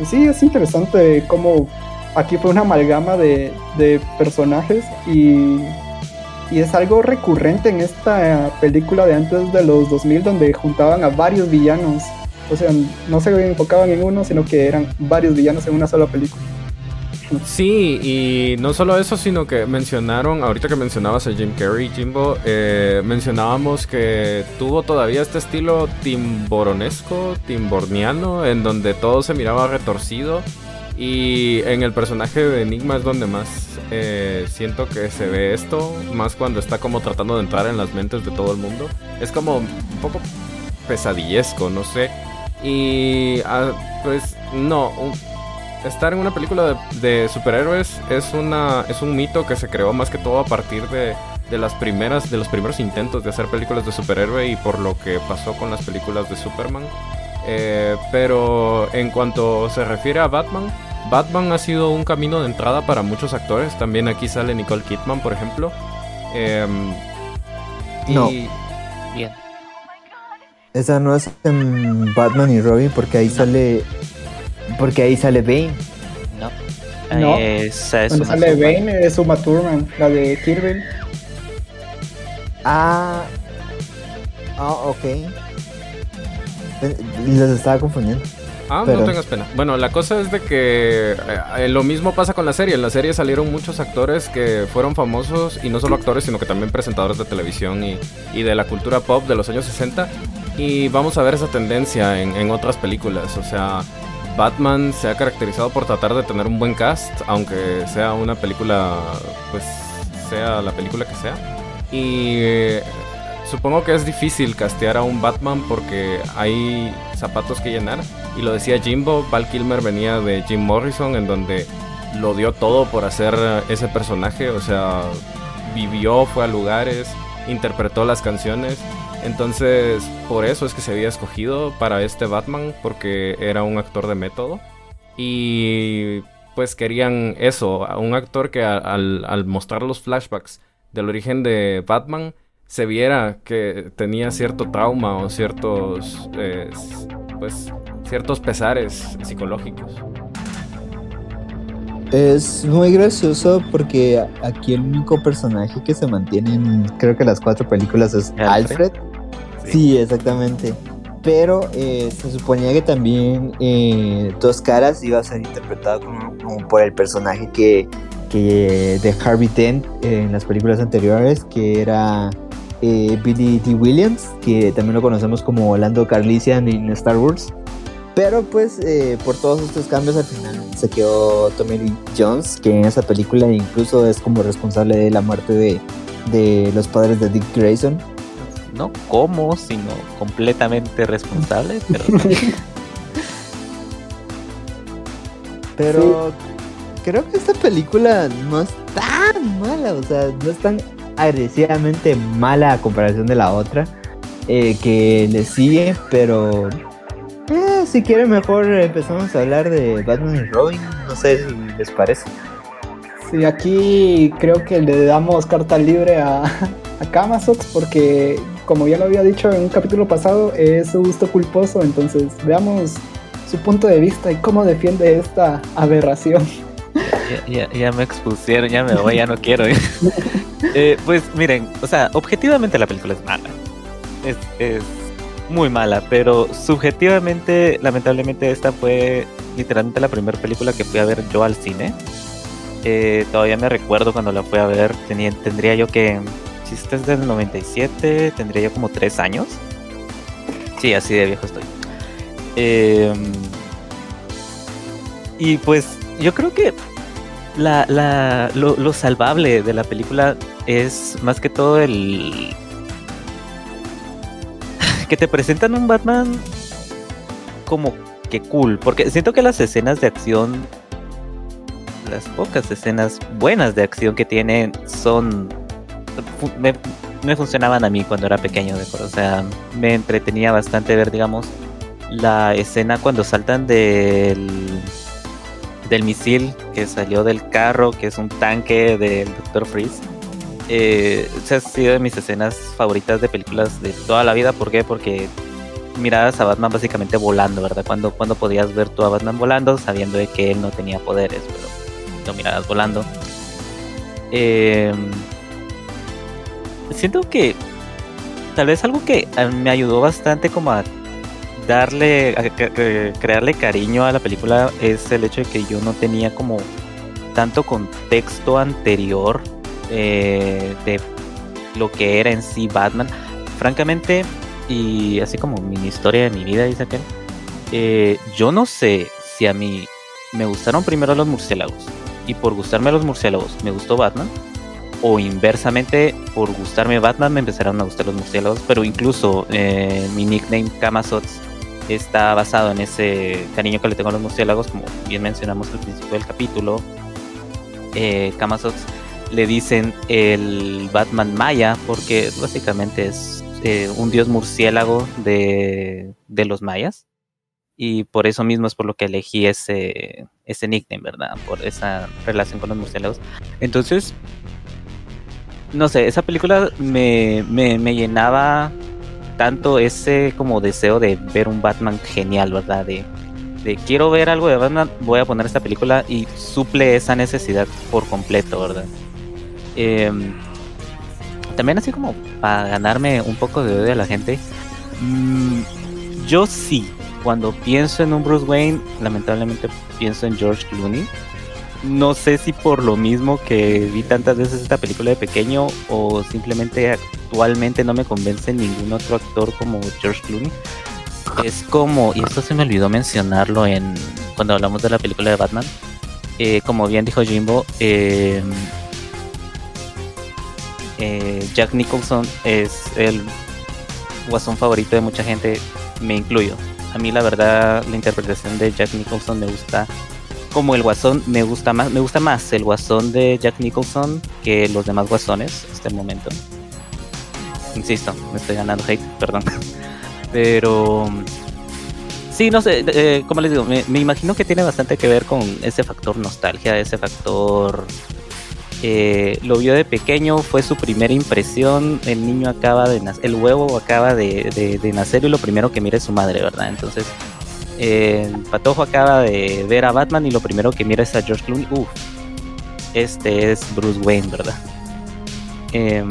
Y sí, es interesante cómo aquí fue una amalgama de, personajes y, y, es algo recurrente en esta película de antes de los 2000 donde juntaban a varios villanos. O sea, no se enfocaban en uno, sino que eran varios villanos en una sola película. Sí, y no solo eso, sino que mencionaron, ahorita que mencionabas a Jim Carrey, Jimbo, eh, mencionábamos que tuvo todavía este estilo timboronesco, timborniano, en donde todo se miraba retorcido. Y en el personaje de Enigma es donde más eh, siento que se ve esto, más cuando está como tratando de entrar en las mentes de todo el mundo. Es como un poco pesadillesco, no sé. Y ah, pues no, un, estar en una película de, superhéroes es una es un mito que se creó más que todo a partir de, de, las primeras de los primeros intentos de hacer películas de superhéroe y por lo que pasó con las películas de Superman. Eh, pero en cuanto se refiere a Batman, Batman ha sido un camino de entrada para muchos actores. También aquí sale Nicole Kidman, por ejemplo. Em, No. y- Bien. Esa no es en Batman y Robin porque ahí sale. Porque ahí sale Bane. No. No. Esa es Cuando sale. Bane es Uma Thurman, la de Kirby. Ah. Ah, ok. Eh, Los estaba confundiendo. Ah, Pero- no tengas pena. Bueno, la cosa es de que eh, lo mismo pasa con la serie. En la serie salieron muchos actores que fueron famosos, y no solo actores, sino que también presentadores de televisión y, y de la cultura pop de los años 60. Y vamos a ver esa tendencia en, en otras películas. O sea, Batman se ha caracterizado por tratar de tener un buen cast, aunque sea una película, pues sea la película que sea. Y eh, supongo que es difícil castear a un Batman porque hay zapatos que llenar. Y lo decía Jimbo, Val Kilmer venía de Jim Morrison, en donde lo dio todo por hacer ese personaje. O sea, vivió, fue a lugares, interpretó las canciones. Entonces, por eso es que se había escogido para este Batman, porque era un actor de método. Y pues querían eso, a un actor que a- al, al mostrar los flashbacks del origen de Batman, se viera que tenía cierto trauma o ciertos, eh, pues, ciertos pesares psicológicos. Es muy gracioso porque aquí el único personaje que se mantiene en creo que las cuatro películas es Alfred. Alfred. Sí, exactamente. Pero eh, se suponía que también eh, Dos Caras iba a ser interpretado como, por el personaje que, que de Harvey Dent en las películas anteriores, que era eh, Billy D. Williams, que también lo conocemos como Lando Carlisian en Star Wars. Pero pues por todos estos cambios al final se quedó Tommy Lee Jones, que en esa película incluso es como responsable de la muerte de, de los padres de Dick Grayson. No como, sino completamente responsable. Pero [LAUGHS] Pero creo que esta película no es tan mala, o sea, no es tan agresivamente mala a comparación de la otra eh, que le sigue, pero eh, si quieren mejor empezamos a hablar de Batman y Robin, no sé si les parece. Sí, aquí creo que le damos carta libre a, [LAUGHS] a porque, como ya lo había dicho en un capítulo pasado, es su gusto culposo. Entonces, veamos su punto de vista y cómo defiende esta aberración. ya, ya- ya me expusieron, ya me voy, ya no quiero. [LAUGHS] Eh, pues miren, o sea, objetivamente la película es mala. Es, es muy mala, pero subjetivamente, lamentablemente, esta fue literalmente la primera película que fui a ver yo al cine. Eh, todavía me recuerdo cuando la fui a ver, tendría yo que, si esta es del 97, tendría yo como 3 años. Sí, así de viejo estoy. Eh, y pues yo creo que la, la, lo, lo salvable de la película es más que todo el... [SIGHS] que te presentan un Batman como que cool, porque siento que las escenas de acción, las pocas escenas buenas de acción que tienen son... Me, me funcionaban a mí cuando era pequeño, de acuerdo? O sea, me entretenía bastante ver, digamos, la escena cuando saltan del del misil que salió del carro, que es un tanque del Dr. Freeze. Eh, esa ha sido de mis escenas favoritas de películas de toda la vida. ¿Por qué? Porque mirabas a Batman básicamente volando, ¿verdad? Cuando, cuando podías ver tú a Batman volando, sabiendo de que él no tenía poderes, pero lo mirabas volando. Eh, siento que tal vez algo que a- me ayudó bastante como a darle, a cre- cre- crearle cariño a la película es el hecho de que yo no tenía como tanto contexto anterior eh, de lo que era en sí Batman. Francamente, y así como mini historia de mi vida, dice aquel, eh, yo no sé si a mí me gustaron primero los murciélagos y por gustarme los murciélagos me gustó Batman. O inversamente, por gustarme Batman me empezaron a gustar los murciélagos. Pero incluso eh, mi nickname Kamazots está basado en ese cariño que le tengo a los murciélagos, como bien mencionamos al principio del capítulo. Eh, le dicen el Batman Maya porque básicamente es eh, un dios murciélago de, de los mayas. Y por eso mismo es por lo que elegí ese, ese nickname, ¿verdad? Por esa relación con los murciélagos. Entonces, no sé, esa película me, me, me llenaba tanto ese como deseo de ver un Batman genial, ¿verdad? De, quiero ver algo de Batman, voy a poner esta película y suple esa necesidad por completo, ¿verdad? Em, también así como para ganarme un poco de odio a la gente, mm, yo sí, cuando pienso en un Bruce Wayne, lamentablemente pienso en George Clooney. No sé si por lo mismo que vi tantas veces esta película de pequeño o simplemente actualmente no me convence ningún otro actor como George Clooney. Es como, y esto se me olvidó mencionarlo en cuando hablamos de la película de Batman. Eh, como bien dijo Jimbo, eh, eh, Jack Nicholson es el guasón favorito de mucha gente, me incluyo. A mí la verdad la interpretación de Jack Nicholson me gusta como el guasón, me gusta más, me gusta más el guasón de Jack Nicholson que los demás guasones hasta el momento. Insisto, me estoy ganando hate, perdón. [LAUGHS] Pero sí, no sé, eh, como les digo, me, me imagino que tiene bastante que ver con ese factor nostalgia, ese factor eh, lo vio de pequeño, fue su primera impresión, el niño acaba el huevo acaba de, nacer y lo primero que mira es su madre, ¿verdad? Entonces, el patojo acaba de ver a Batman y lo primero que mira es a George Clooney, uff, este es Bruce Wayne, ¿verdad? Em,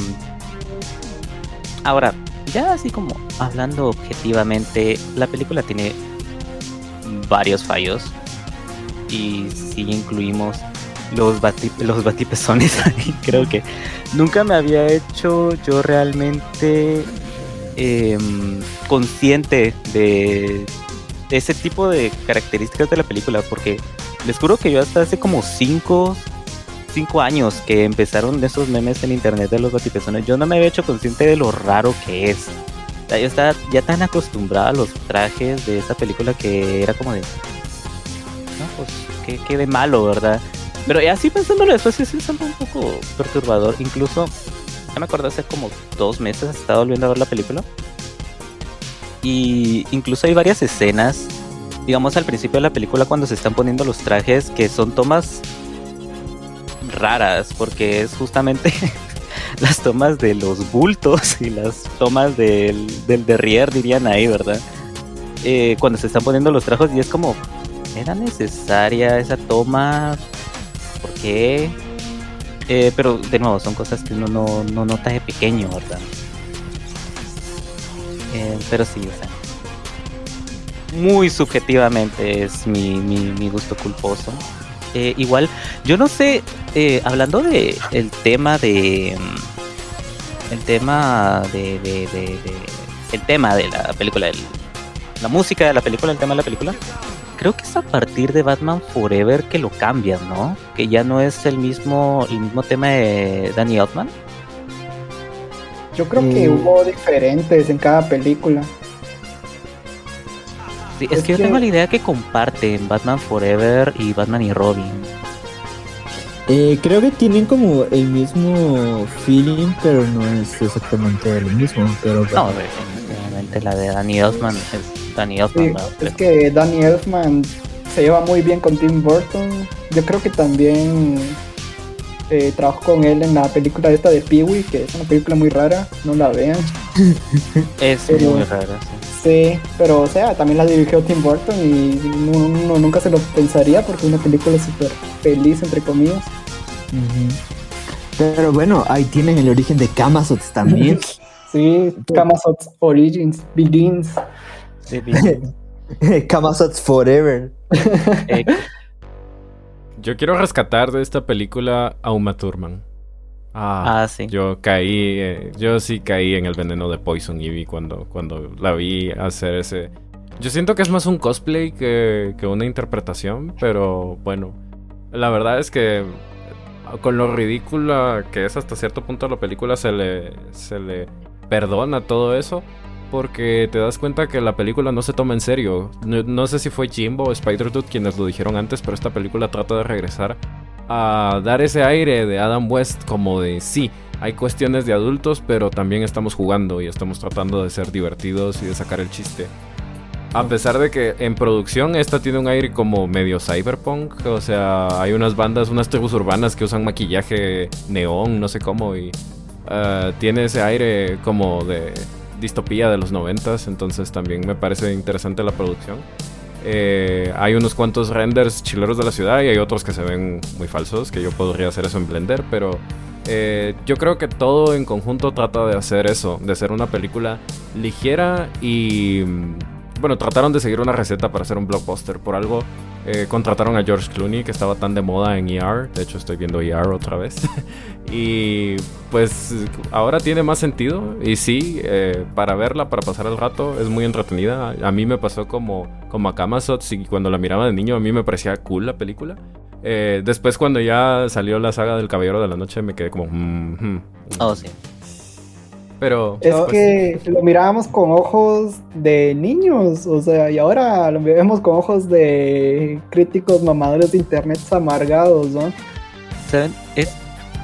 ahora, ya así como hablando objetivamente, la película tiene varios fallos y si incluimos los, bati, los batipezones. [LAUGHS] Creo que nunca me había hecho yo realmente em, consciente de, ese tipo de características de la película. Porque les juro que yo hasta hace como 5 cinco, años que empezaron esos memes en internet de los batipezones, yo no me había hecho consciente de lo raro que es. yo estaba ya tan acostumbrada a los trajes de esa película que era como de. No, pues, qué, qué de malo, ¿verdad? Pero así pensándolo después sí es un poco perturbador. Incluso, ya me acuerdo hace como dos meses estaba volviendo a ver la película. Y incluso hay varias escenas, digamos al principio de la película cuando se están poniendo los trajes, que son tomas raras, porque es justamente [LAUGHS] las tomas de los bultos y las tomas del, del derrier, dirían ahí, ¿verdad? Eh, cuando se están poniendo los trajes y es como, ¿era necesaria esa toma? Por qué. Eh, pero de nuevo, son cosas que uno no, no nota de pequeño, ¿verdad? Eh, pero sí, o sea. Muy subjetivamente es mi, mi, gusto culposo. Eh, igual, yo no sé, hablando de el tema de. El tema de, de, de, el tema de la película, el, la música de la película, el tema de la película creo que es a partir de Batman Forever que lo cambian, ¿no? Que ya no es el mismo, el mismo tema de Danny Elfman. Yo creo que hubo diferentes en cada película. Sí, es, que, yo tengo la idea que comparten Batman Forever y Batman y Robin. Eh, creo que tienen como el mismo feeling, pero no es exactamente el mismo. Pero no, definitivamente la de Danny Elfman es Danny Elfman. es que Danny Elfman se lleva muy bien con Tim Burton. Yo creo que también eh, trabajó con él en la película esta de Pee-Wee, que es una película muy rara, no la vean. [LAUGHS] es muy rara, sí. pero o sea, también la dirigió Tim Burton y uno, nunca se lo pensaría porque es una película súper feliz, entre comillas. Pero bueno, ahí tienen el origen de Kamazots también. [LAUGHS] sí, Kamazots Origins, Begins. Kamazots [LAUGHS] Forever. Eh, [LAUGHS] yo quiero rescatar de esta película a Uma Thurman. Ah, ah, sí. Yo caí, eh, yo sí caí en el veneno de Poison Ivy cuando, cuando la vi hacer ese. Yo siento que es más un cosplay que, que una interpretación, pero bueno, la verdad es que con lo ridícula que es hasta cierto punto la película se le, se le perdona todo eso porque te das cuenta que la película no se toma en serio. No, sé si fue Jimbo o Spider-Dude quienes lo dijeron antes, pero esta película trata de regresar a dar ese aire de Adam West como de sí, hay cuestiones de adultos, pero también estamos jugando y estamos tratando de ser divertidos y de sacar el chiste. A pesar de que en producción esta tiene un aire como medio cyberpunk, o sea, hay unas bandas, unas tribus urbanas que usan maquillaje neón, no sé cómo, y eh, tiene ese aire como de distopía de los noventas, entonces también me parece interesante la producción. Eh, hay unos cuantos renders chileros de la ciudad y hay otros que se ven muy falsos, que yo podría hacer eso en Blender, pero eh, yo creo que todo en conjunto trata de hacer eso, de ser una película ligera y... Mm, bueno, trataron de seguir una receta para hacer un blockbuster. Por algo eh, contrataron a George Clooney, que estaba tan de moda en ER. De hecho, estoy viendo ER otra vez. [LAUGHS] y pues ahora tiene más sentido. Y sí, eh, para verla, para pasar el rato, es muy entretenida. A mí me pasó como, como a Kamazots y cuando la miraba de niño, a mí me parecía cool la película. Eh, después cuando ya salió la saga del Caballero de la Noche me quedé como... Mm, mm, oh, sí. Pero... Es pues, que lo mirábamos con ojos de niños, o sea, y ahora lo vemos con ojos de críticos mamadores de internet amargados, ¿no? ¿Saben? Es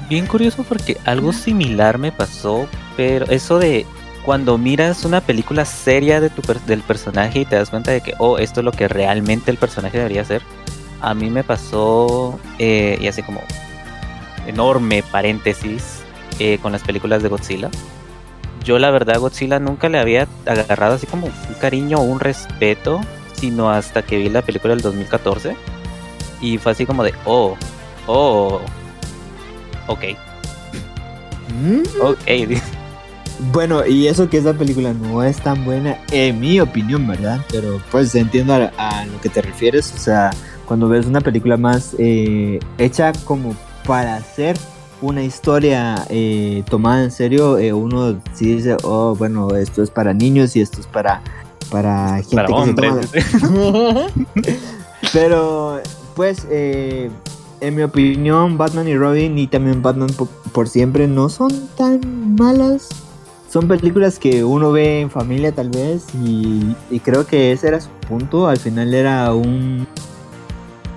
bien curioso porque algo similar me pasó, pero eso de cuando miras una película seria de tu del personaje y te das cuenta de que, oh, esto es lo que realmente el personaje debería ser a mí me pasó, eh, y así como enorme paréntesis, eh, con las películas de Godzilla. Yo la verdad Godzilla nunca le había agarrado así como un cariño o un respeto, sino hasta que vi la película del 2014. Y fue así como de, oh, oh, ok. Mm. Ok. Bueno, y eso que esa película no es tan buena, en mi opinión, ¿verdad? Pero pues entiendo a lo que te refieres, o sea, cuando ves una película más eh, hecha como para hacer una historia eh, tomada en serio, eh, uno sí dice, oh, bueno, esto es para niños y esto es para, para gente que hombres. se toma... [LAUGHS] Pero, pues, en mi opinión, Batman y Robin y también Batman por, siempre no son tan malas. Son películas que uno ve en familia tal vez y creo que ese era su punto. Al final era un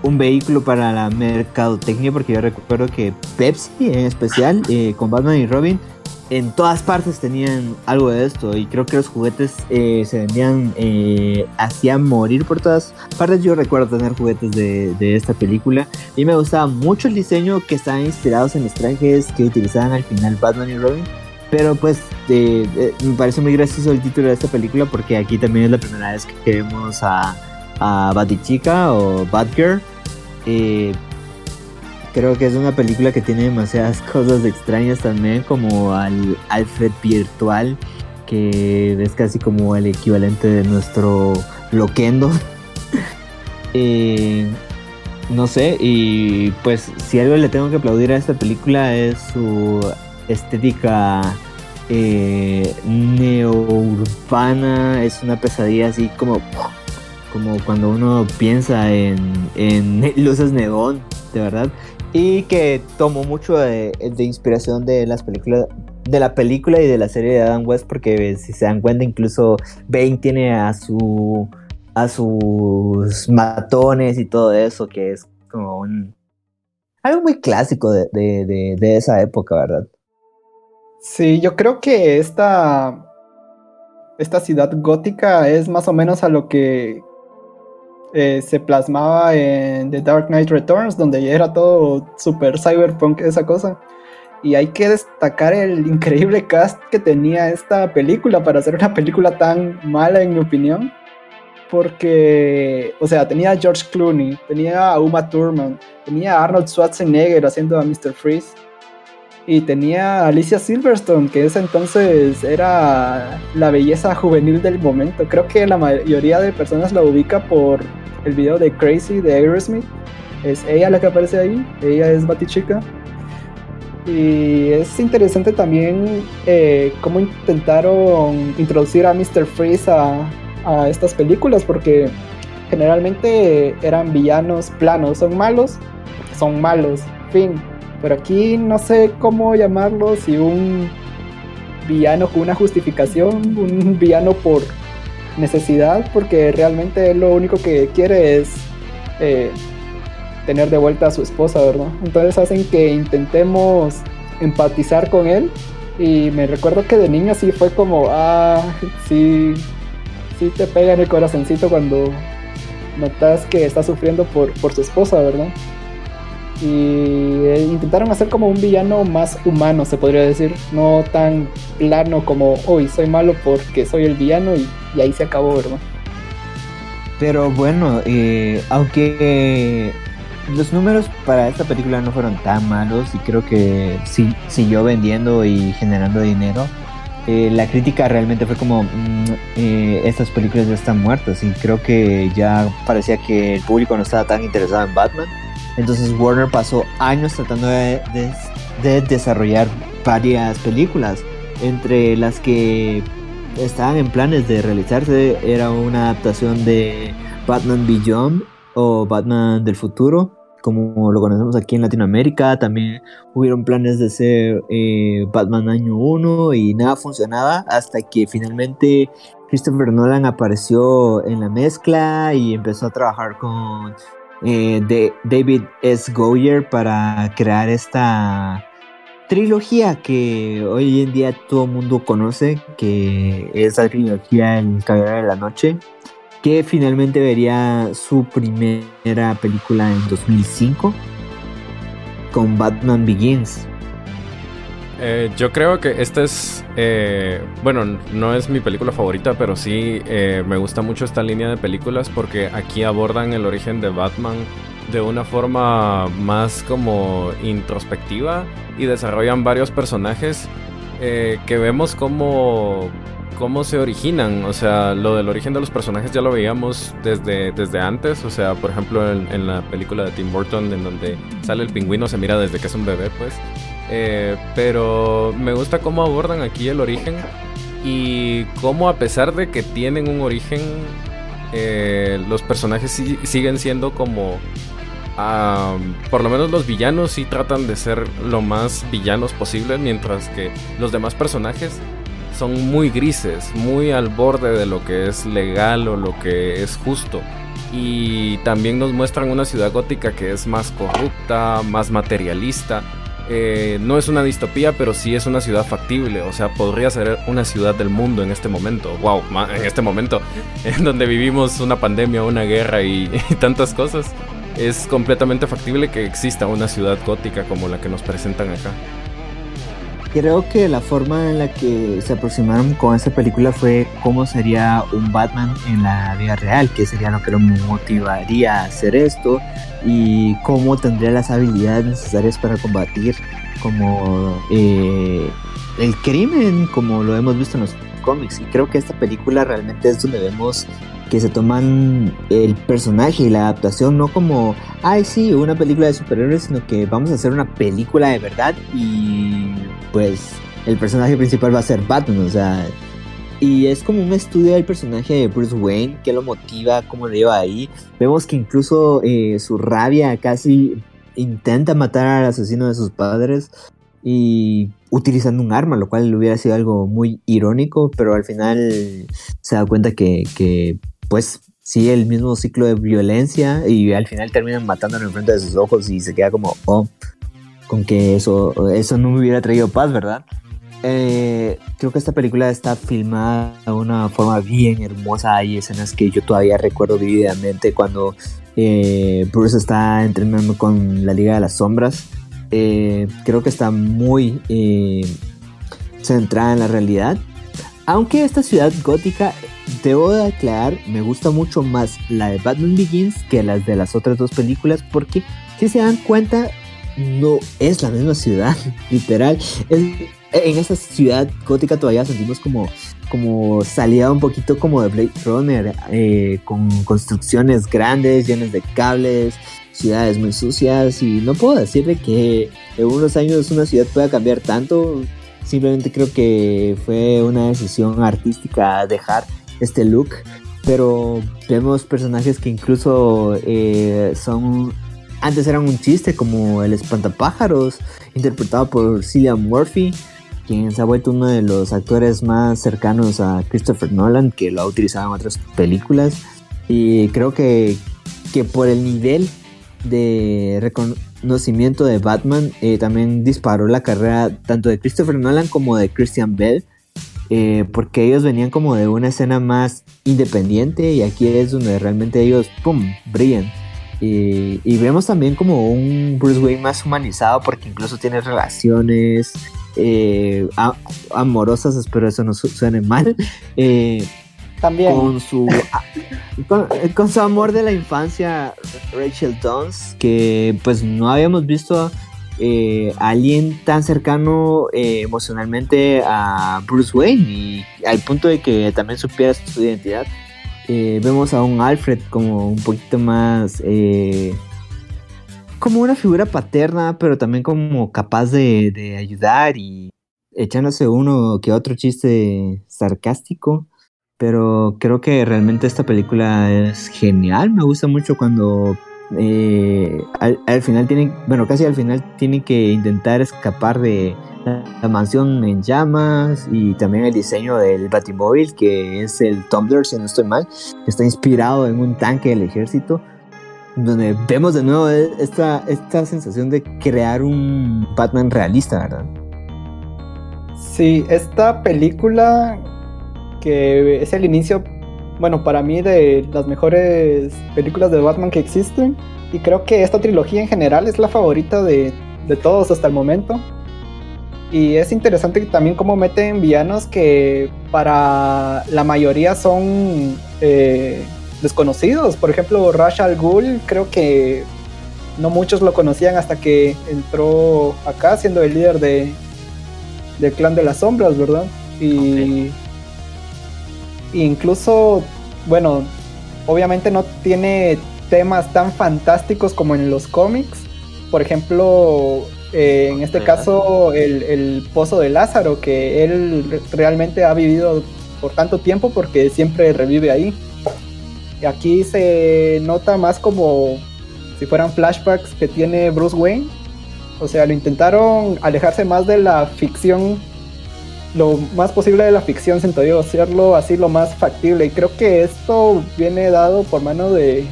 un vehículo para la mercadotecnia, porque yo recuerdo que Pepsi en especial, eh, con Batman y Robin, en todas partes tenían algo de esto y creo que los juguetes eh, se vendían, eh, hacían morir por todas partes. Yo recuerdo tener juguetes de, de, esta película y me gustaba mucho el diseño que estaban inspirados en los trajes que utilizaban al final Batman y Robin. Pero pues me parece muy gracioso el título de esta película porque aquí también es la primera vez que vemos a, a Batichica o Batgirl. Creo que es una película que tiene demasiadas [LAUGHS] cosas extrañas también, como al Alfred virtual, que es casi como el equivalente de nuestro Loquendo. [LAUGHS] no sé, y pues si algo le tengo que aplaudir a esta película es su estética eh, neo-urbana, es una pesadilla así como como cuando uno piensa en, [LAUGHS] luces neón, de verdad. Y que tomó mucho de, inspiración de las películas, de la película y de la serie de Adam West, porque si se dan cuenta, incluso Bane tiene a su a sus matones y todo eso, que es como un algo muy clásico de, de esa época, ¿verdad? Sí, yo creo que esta esta ciudad gótica es más o menos a lo que eh, se plasmaba en The Dark Knight Returns, donde ya era todo super cyberpunk, esa cosa. Y hay que destacar el increíble cast que tenía esta película para hacer una película tan mala, en mi opinión. Porque, o sea, tenía a George Clooney, tenía a Uma Thurman, tenía a Arnold Schwarzenegger haciendo a Mr. Freeze. Y tenía a Alicia Silverstone, que ese entonces era la belleza juvenil del momento. Creo que la mayoría de personas la ubica por el video de Crazy de Aerosmith. Es ella la que aparece ahí, ella es Batichica. Y es interesante también eh, cómo intentaron introducir a Mr. Freeze a, a estas películas, porque generalmente eran villanos planos, son malos, son malos, fin. Pero aquí no sé cómo llamarlo, si un villano con una justificación, un villano por necesidad porque realmente lo único que quiere es eh, tener de vuelta a su esposa, ¿verdad? Entonces hacen que intentemos empatizar con él y me recuerdo que de niño sí fue como, ah, sí, sí te pega en el corazoncito cuando notas que está sufriendo por, por su esposa, ¿verdad? Y eh, intentaron hacer como un villano más humano, se podría decir, no tan plano como hoy soy malo porque soy el villano y, ahí se acabó, ¿verdad? Pero bueno, eh, aunque los números para esta película no fueron tan malos y creo que sí siguió vendiendo y generando dinero. Eh, la crítica realmente fue como mm, estas películas ya están muertas y creo que ya parecía que el público no estaba tan interesado en Batman entonces Warner pasó años tratando de, desarrollar varias películas, entre las que estaban en planes de realizarse era una adaptación de Batman Beyond o Batman del futuro, como lo conocemos aquí en Latinoamérica. También hubieron planes de hacer eh, Batman Año 1 y nada funcionaba hasta que finalmente Christopher Nolan apareció en la mezcla y empezó a trabajar con eh, de David S. Goyer para crear esta trilogía que hoy en día todo el mundo conoce, que es la trilogía El Caballero de la Noche, que finalmente vería su primera película en 2005 con Batman Begins. Eh, yo creo que esta es, eh, bueno, no es mi película favorita, pero sí eh, me gusta mucho esta línea de películas porque aquí abordan el origen de Batman de una forma más como introspectiva y desarrollan varios personajes que vemos como cómo se originan. O sea, lo del origen de los personajes ya lo veíamos desde, desde antes. O sea, por ejemplo, en, en, la película de Tim Burton, en donde sale el pingüino, se mira desde que es un bebé, pues. Eh, pero me gusta cómo abordan aquí el origen y cómo a pesar de que tienen un origen, eh, los personajes siguen siendo como... por lo menos los villanos sí tratan de ser lo más villanos posible, mientras que los demás personajes son muy grises, muy al borde de lo que es legal o lo que es justo. Y también nos muestran una ciudad gótica que es más corrupta, más materialista eh, no es una distopía, pero sí es una ciudad factible. O sea, podría ser una ciudad del mundo en este momento. Wow, en este momento, [LAUGHS] en donde vivimos una pandemia, una guerra [LAUGHS] y, tantas cosas. Es completamente factible que exista una ciudad gótica como la que nos presentan acá. Creo que la forma en la que se aproximaron con esta película fue cómo sería un Batman en la vida real, que sería lo que lo motivaría a hacer esto y cómo tendría las habilidades necesarias para combatir como eh, el crimen, como lo hemos visto en los cómics. Y creo que esta película realmente es donde vemos que se toman el personaje y la adaptación no como, ay sí, una película de superhéroes, sino que vamos a hacer una película de verdad y pues el personaje principal va a ser Batman, o sea, y es como un estudio del personaje de Bruce Wayne, que lo motiva, cómo lo lleva ahí. Vemos que incluso eh, su rabia casi intenta matar al asesino de sus padres y utilizando un arma, lo cual hubiera sido algo muy irónico, pero al final se da cuenta que, que pues sigue el mismo ciclo de violencia y al final terminan matándolo en frente de sus ojos y se queda como, oh, con que eso, eso no me hubiera traído paz, ¿verdad? Eh, creo que esta película está filmada de una forma bien hermosa. Hay escenas que yo todavía recuerdo vividamente cuando eh, Bruce está entrenando con la Liga de las Sombras. Eh, creo que está muy centrada en la realidad. Aunque esta ciudad gótica Debo de aclarar, me gusta mucho más la de Batman Begins que las de las otras dos películas porque si se dan cuenta no es la misma ciudad, [LAUGHS] literal. en esa ciudad gótica todavía sentimos como, como salida un poquito como de Blade Runner, eh, con construcciones grandes, llenas de cables, ciudades muy sucias y no puedo decirle que en unos años una ciudad pueda cambiar tanto. Simplemente creo que fue una decisión artística dejar este look, pero vemos personajes que incluso eh, son antes eran un chiste como el espantapájaros interpretado por Cillian Murphy quien se ha vuelto uno de los actores más cercanos a Christopher Nolan que lo ha utilizado en otras películas y creo que, que por el nivel de reconocimiento de Batman eh, también disparó la carrera tanto de Christopher Nolan como de Christian Bell eh, porque ellos venían como de una escena más independiente y aquí es donde realmente ellos, ¡pum!, brillan. Y, vemos también como un Bruce Wayne más humanizado porque incluso tiene relaciones eh, amorosas, espero eso no suene mal. [LAUGHS] Con su, con, su amor de la infancia, Rachel Dawes, que pues no habíamos visto eh, alguien tan cercano eh, emocionalmente a Bruce Wayne y al punto de que también supiera su identidad. Eh, vemos a un Alfred como un poquito más como una figura paterna, pero también como capaz de ayudar y echándose uno que otro chiste sarcástico. Pero creo que realmente esta película es genial. Me gusta mucho cuando eh, al, final tienen, bueno, casi al final tienen que intentar escapar de la, mansión en llamas y también el diseño del Batimóvil, que es el Tumblr, si no estoy mal, está inspirado en un tanque del ejército, donde vemos de nuevo esta, esta sensación de crear un Batman realista, ¿verdad? Sí, esta película que es el inicio bueno, para mí de las mejores películas de Batman que existen. Y creo que esta trilogía en general es la favorita de, todos hasta el momento. Y es interesante también cómo meten villanos que para la mayoría son eh, desconocidos. Por ejemplo, Ra's al Ghul, creo que no muchos lo conocían hasta que entró acá siendo el líder de, del clan de las sombras, ¿verdad? Y incluso, bueno, obviamente no tiene temas tan fantásticos como en los cómics. Por ejemplo, eh, en este caso, el, pozo de Lázaro, que él realmente ha vivido por tanto tiempo porque siempre revive ahí. Y aquí se nota más como si fueran flashbacks que tiene Bruce Wayne. O sea, lo intentaron alejarse más de la ficción lo más posible de la ficción, yo, hacerlo así lo más factible. Y creo que esto viene dado por mano de,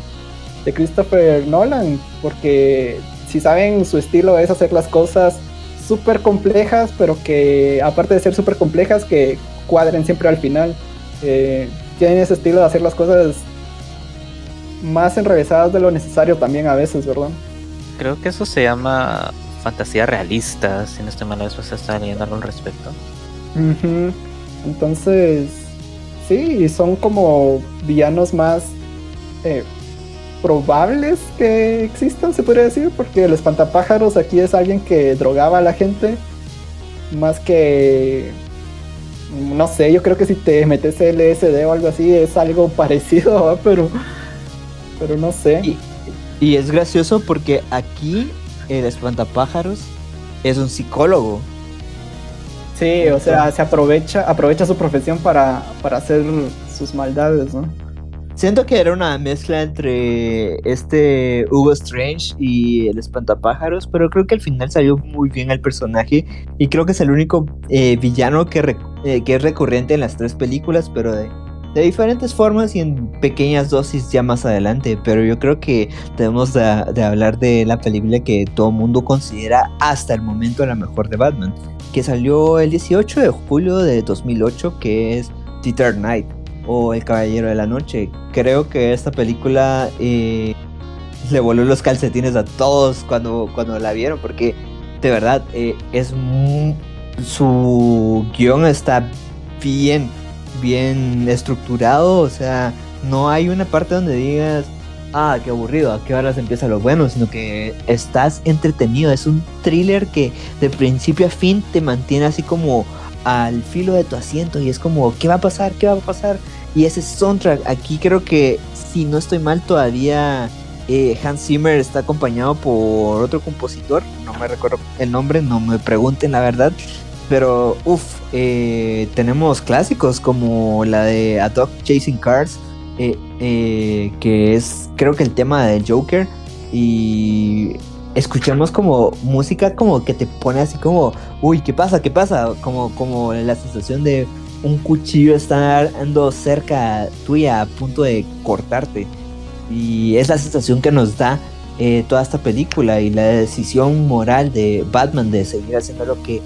de Christopher Nolan, porque si saben, su estilo es hacer las cosas súper complejas, pero que aparte de ser súper complejas, que cuadren siempre al final. Eh, tienen ese estilo de hacer las cosas más enrevesadas de lo necesario también a veces, ¿verdad? Creo que eso se llama fantasía realista, si no estoy mal, se está leyendo al respecto. Entonces, sí, son como villanos más eh, probables que existan, se podría decir, porque el espantapájaros aquí es alguien que drogaba a la gente, más que, no sé, yo creo que si te metes LSD o algo así es algo [LAUGHS] parecido, pero, pero no sé. Y, y es gracioso porque aquí el espantapájaros es un psicólogo. Sí, o sea, se aprovecha, aprovecha su profesión para, para hacer sus maldades, ¿no? Siento que era una mezcla entre este Hugo Strange y el espantapájaros, pero creo que al final salió muy bien el personaje y creo que es el único eh, villano que, eh, que es recurrente en las tres películas, pero de, diferentes formas y en pequeñas dosis ya más adelante. Pero yo creo que debemos de, hablar de la película que todo mundo considera hasta el momento la mejor de Batman, que salió el 18 de julio de 2008, que es The Dark Knight o El Caballero de la Noche. Creo que esta película eh, le voló los calcetines a todos cuando, cuando la vieron, porque de verdad eh, es su guion está bien, bien estructurado, o sea, no hay una parte donde digas ah, qué aburrido, a qué horas empieza lo bueno, sino que estás entretenido. Es un thriller que de principio a fin te mantiene así como al filo de tu asiento y es como, ¿qué va a pasar? ¿Qué va a pasar? Y ese soundtrack, aquí creo que, si no estoy mal, todavía eh, Hans Zimmer está acompañado por otro compositor, no me recuerdo el nombre, no me pregunten la verdad. Pero, uff, eh, tenemos clásicos como la de A Chasing Cars, eh, eh, que es creo que el tema del Joker y escuchamos como música como que te pone así como, uy, ¿qué pasa? ¿Qué pasa? Como, como la sensación de un cuchillo estando cerca tuya a punto de cortarte. Y es la sensación que nos da eh, toda esta película y la decisión moral de Batman de seguir haciendo lo que,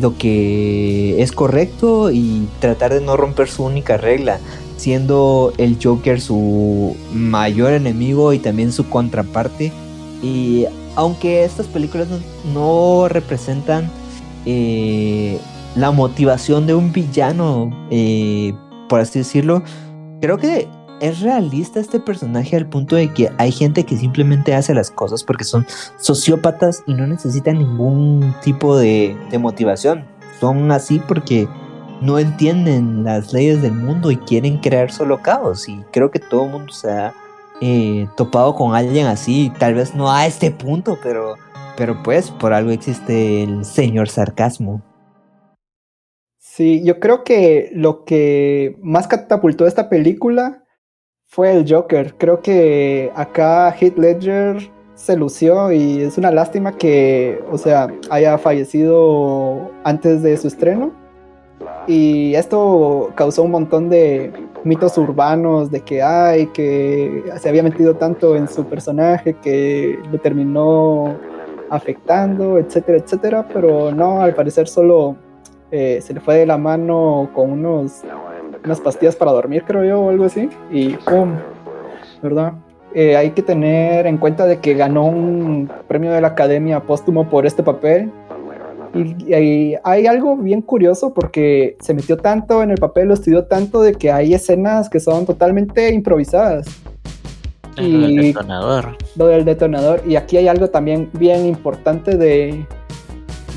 lo que es correcto y tratar de no romper su única regla siendo el Joker su mayor enemigo y también su contraparte. Y aunque estas películas no, representan eh, la motivación de un villano, eh, por así decirlo, creo que es realista este personaje al punto de que hay gente que simplemente hace las cosas porque son sociópatas y no necesitan ningún tipo de, motivación. Son así porque no entienden las leyes del mundo y quieren crear solo caos. Y creo que todo el mundo se ha eh, topado con alguien así, tal vez no a este punto, pero, pero pues por algo existe el señor sarcasmo. Sí, yo creo que lo que más catapultó esta película fue el Joker. Creo que acá Heath Ledger se lució y es una lástima que, o sea, haya fallecido antes de su estreno. Y esto causó un montón de mitos urbanos de que ay, que se había metido tanto en su personaje que lo terminó afectando, etcétera, etcétera. Pero no, al parecer solo eh, se le fue de la mano con unos unas pastillas para dormir, creo yo, o algo así, y ¡pum! ¿Verdad? Eh, hay que tener en cuenta de que ganó un premio de la Academia póstumo por este papel. Y, hay algo bien curioso porque se metió tanto en el papel, lo estudió tanto de que hay escenas que son totalmente improvisadas. y lo del detonador. Lo del detonador. Y aquí hay algo también bien importante de,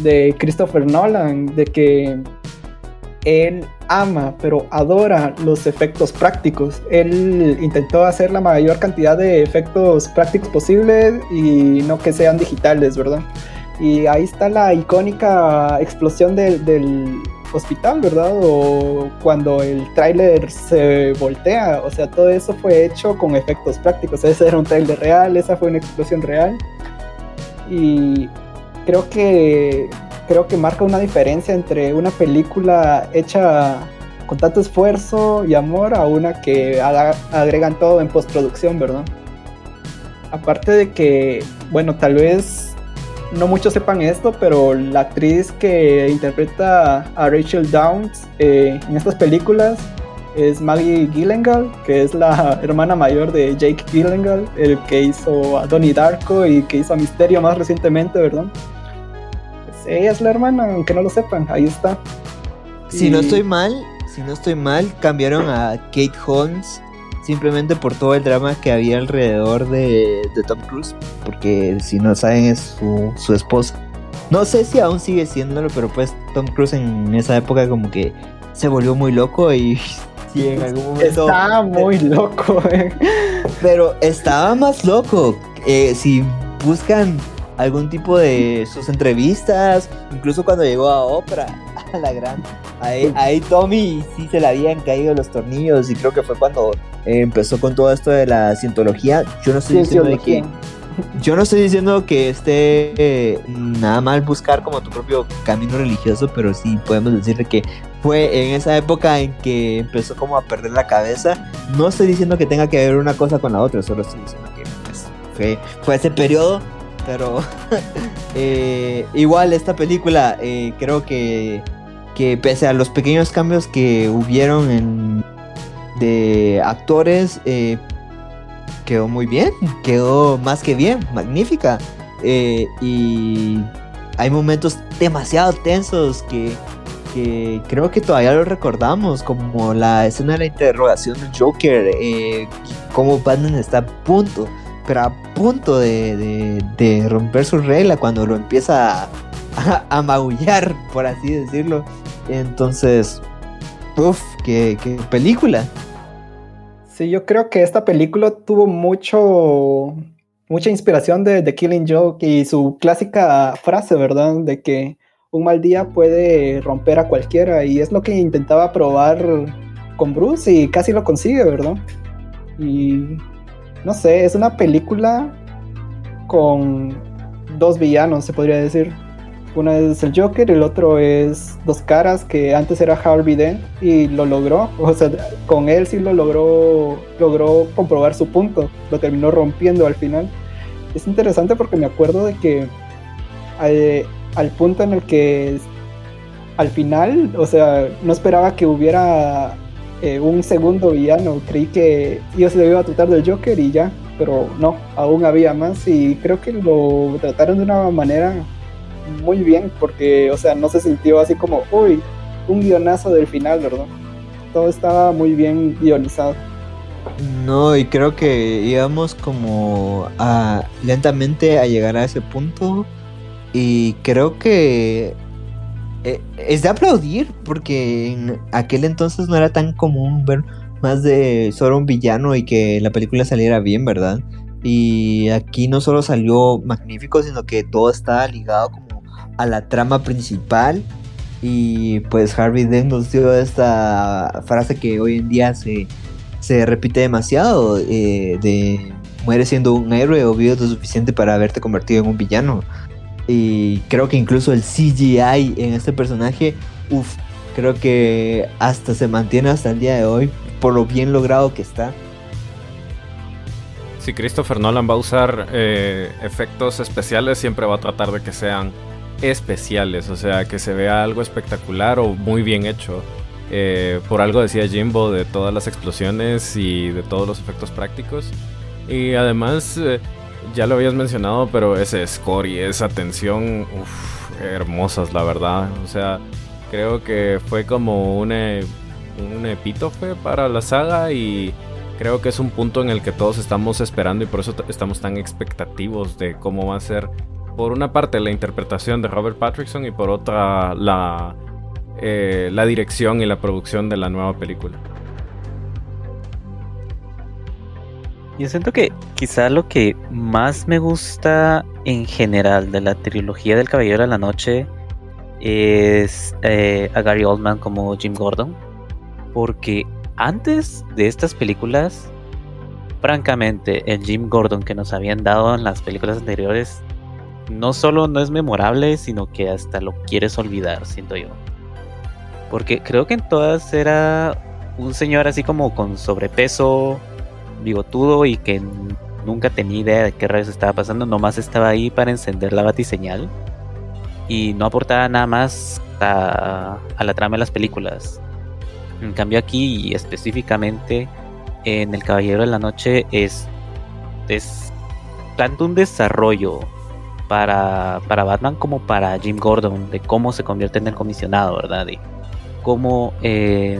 de Christopher Nolan, de que él ama, pero adora los efectos prácticos. Él intentó hacer la mayor cantidad de efectos prácticos posibles y no que sean digitales, ¿verdad? Y ahí está la icónica explosión del hospital, ¿verdad? O cuando el tráiler se voltea, o sea, todo eso fue hecho con efectos prácticos. Ese era un tráiler real, esa fue una explosión real. Y creo que creo que marca una diferencia entre una película hecha con tanto esfuerzo y amor a una que agregan todo en postproducción, ¿verdad? Aparte de que, bueno, tal vez no muchos sepan esto, pero la actriz que interpreta a Rachel Downs eh, en estas películas es Maggie Gyllenhaal, que es la [LAUGHS] hermana mayor de Jake Gyllenhaal, el que hizo a Donnie Darko y que hizo a Misterio más recientemente, ¿verdad? ella es la hermana, aunque no lo sepan, ahí está. Si no estoy mal, si no estoy mal, cambiaron a Kate Holmes simplemente por todo el drama que había alrededor de, Tom Cruise, porque si no saben es su, su esposa. No sé si aún sigue siéndolo, pero pues Tom Cruise en esa época como que se volvió muy loco y [LAUGHS] sí, en algún momento... Estaba muy [LAUGHS] loco, eh. Pero estaba más loco. Eh, si buscan algún tipo de sus entrevistas, incluso cuando llegó a Oprah, [LAUGHS] a la gran. Ahí, Tommy sí se le habían caído los tornillos y creo que fue cuando eh, empezó con todo esto de la cientología. Yo no estoy diciendo que yo no estoy diciendo que esté eh, nada mal buscar como tu propio camino religioso, pero sí podemos decirle que fue en esa época en que empezó como a perder la cabeza. No estoy diciendo que tenga que ver una cosa con la otra, solo estoy diciendo que pues, fue, fue ese periodo pero [LAUGHS] eh, igual esta película eh, creo que, que pese a los pequeños cambios que hubieron en, de actores, eh, quedó muy bien, quedó más que bien, magnífica. y hay momentos demasiado tensos que, que creo que todavía lo recordamos, como la escena de la interrogación del Joker, como Batman está a punto pero a punto de, romper su regla cuando lo empieza a, magullar, por así decirlo. Entonces, uff, qué, película. Sí, yo creo que esta película tuvo mucho, mucha inspiración de The Killing Joke y su clásica frase, ¿verdad? De que un mal día puede romper a cualquiera y es lo que intentaba probar con Bruce y casi lo consigue, ¿verdad? Y no sé, es una película con dos villanos, se podría decir. Una es el Joker, el otro es Dos Caras, que antes era Harvey Dent y lo logró. O sea, con él sí lo logró, logró comprobar su punto. Lo terminó rompiendo al final. Es interesante porque me acuerdo de que al, al punto en el que al final, o sea, no esperaba que hubiera un segundo villano. Creí que ellos se iban a tratar del Joker y ya, pero no, aún había más y creo que lo trataron de una manera muy bien porque, o sea, no se sintió así como, uy, un guionazo del final, ¿verdad? Todo estaba muy bien guionizado. No, y creo que íbamos como a lentamente a llegar a ese punto y creo que eh, es de aplaudir porque en aquel entonces no era tan común ver más de solo un villano y que la película saliera bien, ¿verdad? Y aquí no solo salió magnífico, sino que todo estaba ligado como a la trama principal. Y pues Harvey Dent nos dio esta frase que hoy en día se, se repite demasiado, eh, de muere siendo un héroe o vives lo suficiente para haberte convertido en un villano. Y creo que incluso el CGI en este personaje, uff, creo que hasta se mantiene hasta el día de hoy por lo bien logrado que está. Si Christopher Nolan va a usar eh, efectos especiales, siempre va a tratar de que sean especiales, o sea, que se vea algo espectacular o muy bien hecho. Eh, por algo decía Jimbo de todas las explosiones y de todos los efectos prácticos. Y además, eh, ya lo habías mencionado, pero ese score y esa tensión, uff, hermosas, la verdad. O sea, creo que fue como un, un epítofe para la saga y creo que es un punto en el que todos estamos esperando y por eso estamos tan expectativos de cómo va a ser, por una parte, la interpretación de Robert Patrickson y por otra, la, eh, la dirección y la producción de la nueva película. Yo siento que quizá lo que más me gusta en general de la trilogía del Caballero de la Noche es eh, a Gary Oldman como Jim Gordon. Porque antes de estas películas, francamente, el Jim Gordon que nos habían dado en las películas anteriores no solo no es memorable, sino que hasta lo quieres olvidar, siento yo. Porque creo que en todas era un señor así como con sobrepeso, bigotudo y que nunca tenía idea de qué rayos estaba pasando, nomás estaba ahí para encender la batiseñal y no aportaba nada más a, la trama de las películas. En cambio aquí y específicamente en El Caballero de la Noche es, es tanto un desarrollo para, para Batman como para Jim Gordon de cómo se convierte en el comisionado, ¿verdad? De cómo eh,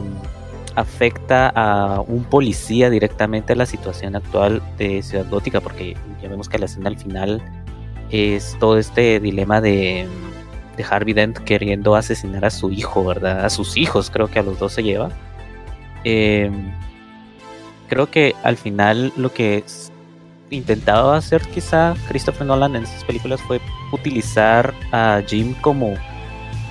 afecta a un policía directamente a la situación actual de Ciudad Gótica, porque ya vemos que la escena al final es todo este dilema de, de Harvey Dent queriendo asesinar a su hijo, ¿verdad? A sus hijos, creo que a los dos se lleva. Em, creo que al final lo que intentaba hacer quizá Christopher Nolan en sus películas fue utilizar a Jim como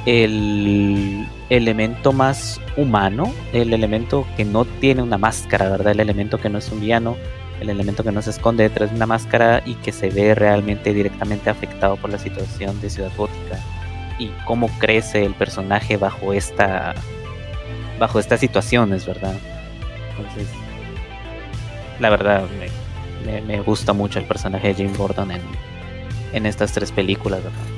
el elemento más humano, el elemento que no tiene una máscara, ¿verdad? El elemento que no es un villano, el elemento que no se esconde detrás de una máscara y que se ve realmente directamente afectado por la situación de Ciudad Gótica y cómo crece el personaje bajo esta bajo estas situaciones, ¿verdad? Entonces, la verdad me, me, gusta mucho el personaje de Jim Gordon en, en estas tres películas, ¿verdad?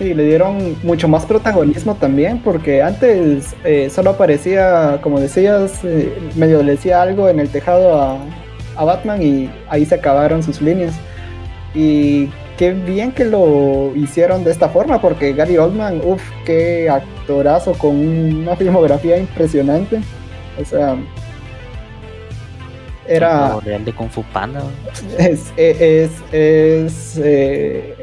Sí, le dieron mucho más protagonismo también, porque antes eh, solo aparecía, como decías, eh, medio le decía algo en el tejado a, a, Batman y ahí se acabaron sus líneas. Y qué bien que lo hicieron de esta forma, porque Gary Oldman, uff, qué actorazo con una filmografía impresionante. O sea, era. Real de Kung Fu Panda. Es, es, es, eh,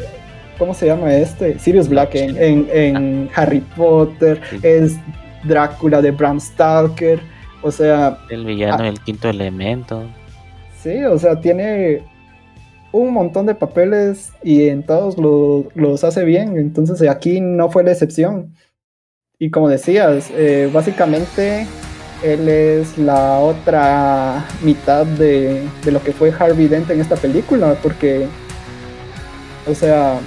¿Cómo se llama este? Sirius Black en, ah. Harry Potter, es Drácula de Bram Stoker, o sea... El villano del quinto elemento. Sí, o sea, tiene un montón de papeles y en todos los hace bien, entonces aquí no fue la excepción. Y como decías, eh, básicamente él es la otra mitad de, de lo que fue Harvey Dent en esta película, porque, o sea,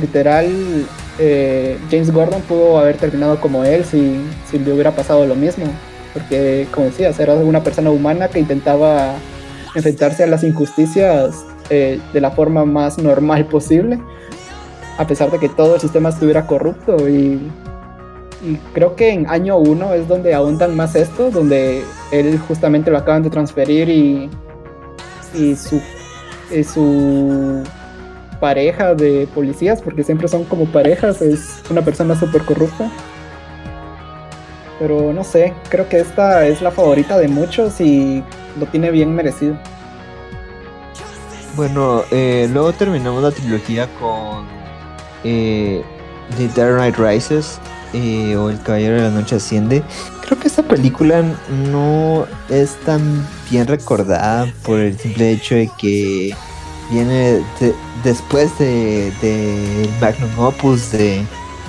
literal, eh, James Gordon pudo haber terminado como él si, si le hubiera pasado lo mismo. Porque, como decías, era una persona humana que intentaba enfrentarse a las injusticias eh, de la forma más normal posible, a pesar de que todo el sistema estuviera corrupto y, y creo que en año 1 es donde ahondan más esto, donde él justamente lo acaban de transferir y, y su, y su pareja de policías, porque siempre son como parejas, es una persona súper corrupta. Pero no sé, creo que esta es la favorita de muchos y lo tiene bien merecido. Bueno, eh, luego terminamos la trilogía con eh, The Dark Knight Rises eh, o El Caballero de la Noche Asciende. Creo que esta película no es tan bien recordada por el simple hecho de que viene después de, de Magnum Opus de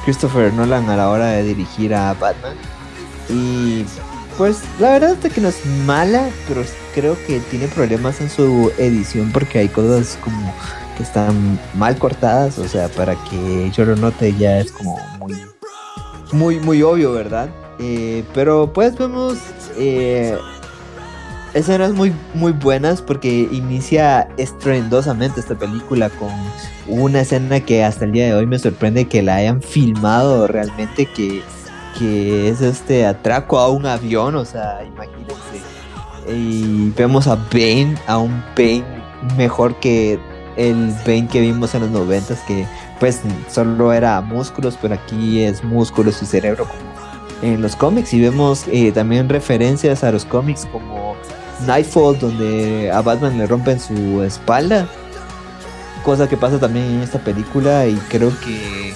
Christopher Nolan a la hora de dirigir a Batman. Y pues la verdad es que no es mala, pero creo que tiene problemas en su edición porque hay cosas como que están mal cortadas, o sea, para que yo lo note ya es como muy, muy, muy obvio, ¿verdad? Eh, pero pues vemos eh, escenas muy, muy buenas porque inicia estruendosamente esta película con una escena que hasta el día de hoy me sorprende que la hayan filmado realmente, que que es este atraco a un avión, o sea, imagínense. Y vemos a Bane, a un Bane mejor que el Bane que vimos en los noventas, que pues solo era músculos, pero aquí es músculos y cerebro como en los cómics. Y vemos eh, también referencias a los cómics como Nightfall, donde a Batman le rompen su espalda. Cosa que pasa también en esta película y creo que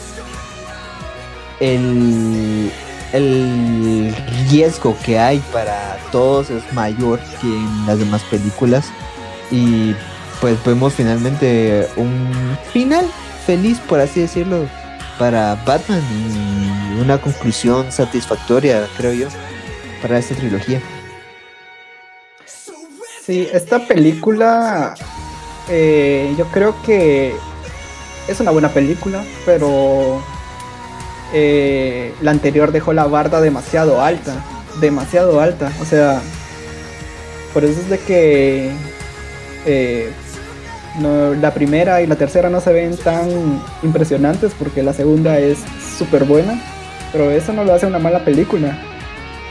el, el riesgo que hay para todos es mayor que en las demás películas y pues vemos finalmente un final feliz por así decirlo para Batman y una conclusión satisfactoria creo yo para esta trilogía sí esta película eh, yo creo que es una buena película pero eh, la anterior dejó la barda demasiado alta, demasiado alta. O sea, por eso es de que eh, la primera y la tercera no se ven tan impresionantes porque la segunda es súper buena, pero eso no lo hace una mala película.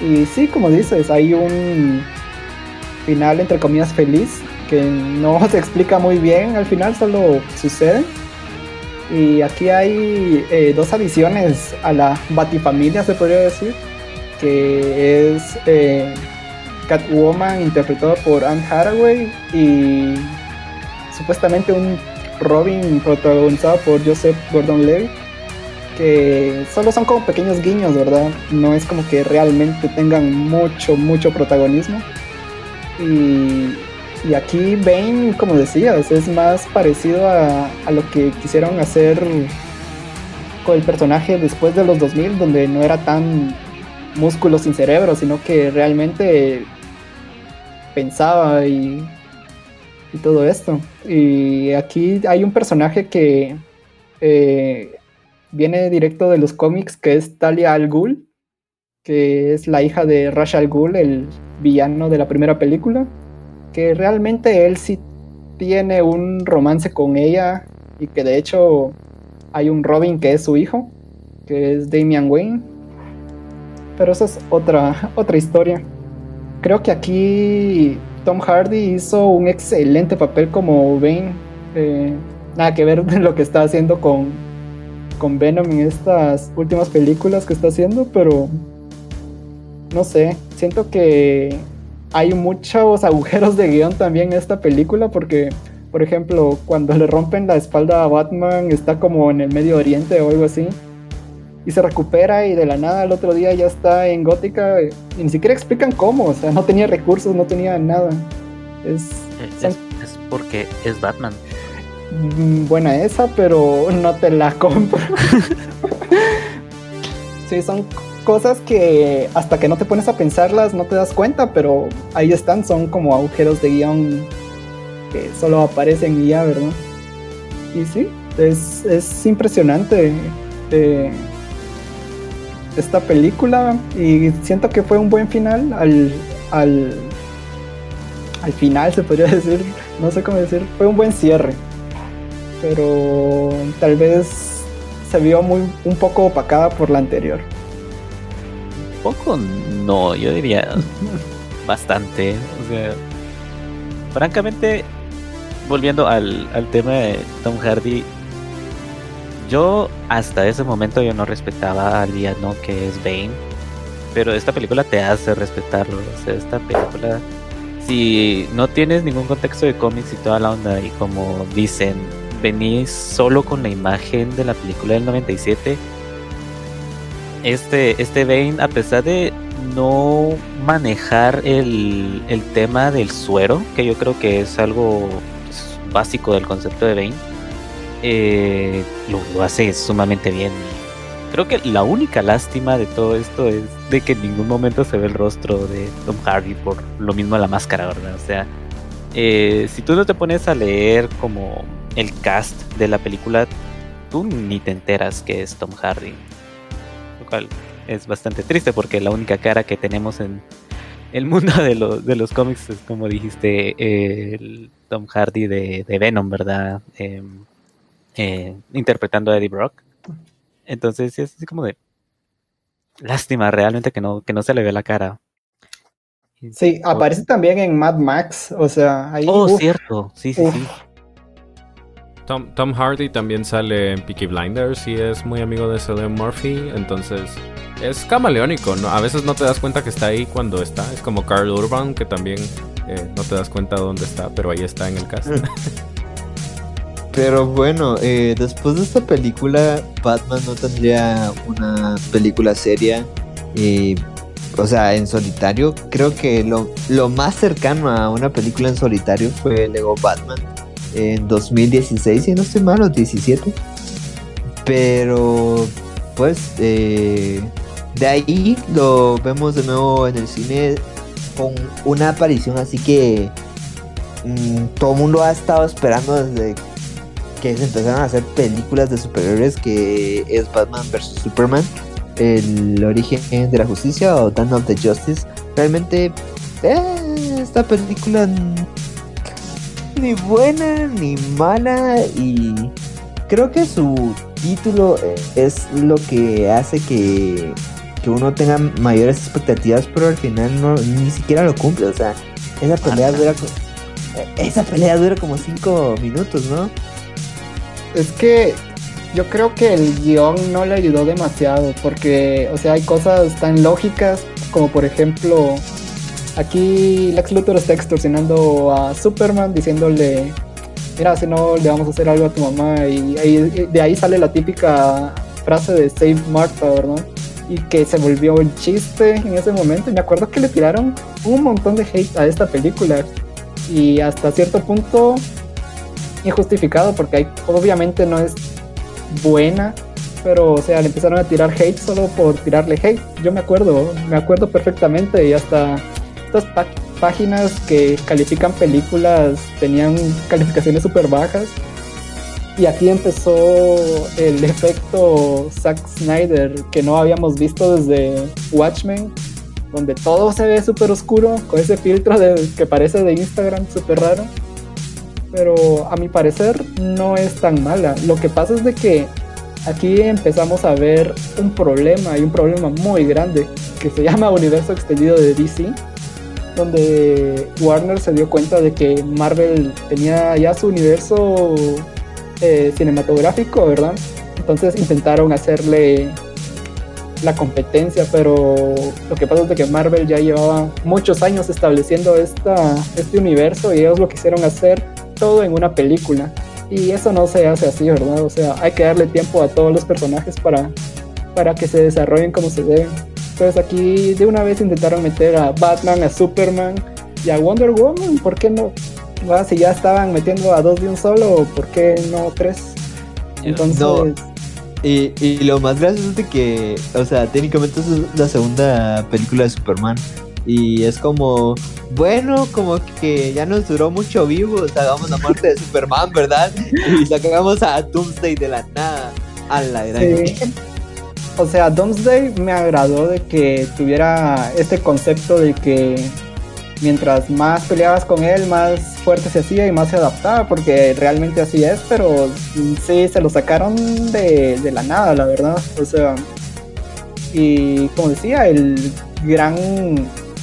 Y sí, como dices, hay un final entre comillas feliz que no [LAUGHS] se explica muy bien, al final solo sucede y aquí hay eh, dos adiciones a la Batifamilia, se podría decir, que es eh, Catwoman interpretado por Anne Hathaway y supuestamente un Robin protagonizado por Joseph Gordon-Levitt, que solo son como pequeños guiños, ¿verdad? No es como que realmente tengan mucho, mucho protagonismo. Y aquí Bane, como decías, es más parecido a, lo que quisieron hacer con el personaje después de los 2000, donde no era tan músculo sin cerebro, sino que realmente pensaba y, y todo esto. Y aquí hay un personaje que eh, viene directo de los cómics, que es Talia al Ghul, que es la hija de Ra's al Ghul, el villano de la primera película que realmente él sí tiene un romance con ella y que de hecho hay un Robin que es su hijo, que es Damian Wayne. Pero esa es otra, [LAUGHS] otra historia. Creo que aquí Tom Hardy hizo un excelente papel como Bane. Eh, nada que ver [LAUGHS] lo que está haciendo con, con Venom en estas últimas películas que está haciendo, pero no sé, siento que hay muchos [LAUGHS] agujeros de guion también en esta película porque, por ejemplo, cuando le rompen la espalda a Batman está como en el Medio Oriente o algo así y se recupera y de la nada el otro día ya está en Gótica y ni siquiera explican cómo, o sea, no tenía recursos, no tenía nada. Es, es, porque es Batman. Mm, buena esa, pero no te la compro. [LAUGHS] sí, son cosas que hasta que no te pones a pensarlas no te das cuenta, pero ahí están, son como agujeros de guion que solo aparecen y ya, ¿verdad? Y sí, es, es impresionante eh, esta película y siento que fue un buen final al, al, al final, se podría [LAUGHS] decir, no sé cómo decir, fue un buen cierre, pero tal vez se vio muy un poco opacada por la anterior. Poco no, yo diría [LAUGHS] bastante. O sea, francamente, volviendo al, al tema de Tom Hardy, yo hasta ese momento yo no respetaba al villano que es Bane, pero esta película te hace respetarlo. O sea, esta película, si no tienes ningún contexto de cómics y toda la onda, y como dicen, venís solo con la imagen de la película del 97, este, este Bane, a pesar de no manejar el, el tema del suero, que yo creo que es algo básico del concepto de Bane, eh, lo, lo, hace sumamente bien. Creo que la única lástima de todo esto es de que en ningún momento se ve el rostro de Tom Hardy por lo mismo la máscara, ¿verdad? O sea, eh, si tú no te pones a leer como el cast de la película, tú ni te enteras que es Tom Hardy. Cual es bastante triste porque la única cara que tenemos en el mundo de, los de los cómics es como dijiste, eh, el Tom Hardy de, de Venom, ¿verdad? Eh, eh, interpretando a Eddie Brock. Entonces es así como de lástima realmente que no, que no se le ve la cara. Sí, aparece también en Mad Max, o sea, ahí... Oh, uf, cierto, sí, sí, uf. sí. Tom, Hardy también sale en Peaky Blinders y es muy amigo de Cillian Murphy, entonces es camaleónico, ¿no? A veces no te das cuenta que está ahí cuando está, es como Carl Urban, que también eh, no te das cuenta dónde está, pero ahí está en el cast. Pero bueno, eh, después de esta película, Batman no tendría una película seria. Eh, o sea, en solitario. Creo que lo, lo, más cercano a una película en solitario fue Lego Batman en 2016, si no estoy mal, o 17. Pero, pues, eh, de ahí lo vemos de nuevo en el cine con una aparición así que mmm, todo mundo ha estado esperando desde que se empezaron a hacer películas de superhéroes que es Batman vs Superman, el origen de la justicia o Dawn of the Justice. Realmente eh, esta película ni buena ni mala y creo que su título es lo que hace que, que uno tenga mayores expectativas, pero al final no ni siquiera lo cumple. O sea, esa pelea dura esa pelea dura como 5 minutos, ¿no? Es que yo creo que el guion no le ayudó demasiado porque, o sea, hay cosas tan lógicas como por ejemplo, aquí Lex Luthor está extorsionando a Superman diciéndole, mira, si no le vamos a hacer algo a tu mamá y, de ahí sale la típica frase de Save Martha, ¿verdad? Y que se volvió un chiste en ese momento. Me acuerdo que le tiraron un montón de hate a esta película. Y hasta cierto punto injustificado porque hay, obviamente no es buena, pero o sea, le empezaron a tirar hate solo por tirarle hate. Yo me acuerdo, me acuerdo perfectamente y hasta estas pá páginas que califican películas tenían calificaciones súper bajas. Y aquí empezó el efecto Zack Snyder que no habíamos visto desde Watchmen, donde todo se ve súper oscuro, con ese filtro que parece de Instagram súper raro pero a mi parecer no es tan mala. Lo que pasa es de que aquí empezamos a ver un problema y un problema muy grande que se [LAUGHS] llama universo extendido de DC, donde Warner se dio cuenta de que Marvel tenía ya su universo eh, cinematográfico, ¿verdad? Entonces intentaron hacerle la competencia, pero lo que pasa es que Marvel ya llevaba muchos años estableciendo esta, este universo y ellos lo quisieron hacer todo en una película. Y eso no se hace así, ¿verdad? O sea, hay que darle tiempo a todos los personajes para, para que se desarrollen como se deben. Entonces aquí de una vez intentaron meter a Batman, a Superman y a Wonder Woman. ¿Por qué no? ¿Va? Si ya estaban metiendo a dos de un solo, ¿por qué no tres? Entonces... No. Y, y, lo más gracioso es de que, o sea, técnicamente es la segunda película de Superman. Y es como, bueno, como que ya nos duró mucho vivos, hagamos la muerte de Superman, ¿verdad? Y sacamos a Doomsday de la nada. A la gran sí. O sea, Doomsday me agradó de que tuviera este concepto de que mientras más peleabas con él, más fuerte se hacía y más se adaptaba, porque realmente así es, pero sí, se lo sacaron de, de la nada, la verdad. O sea, Y como decía, el gran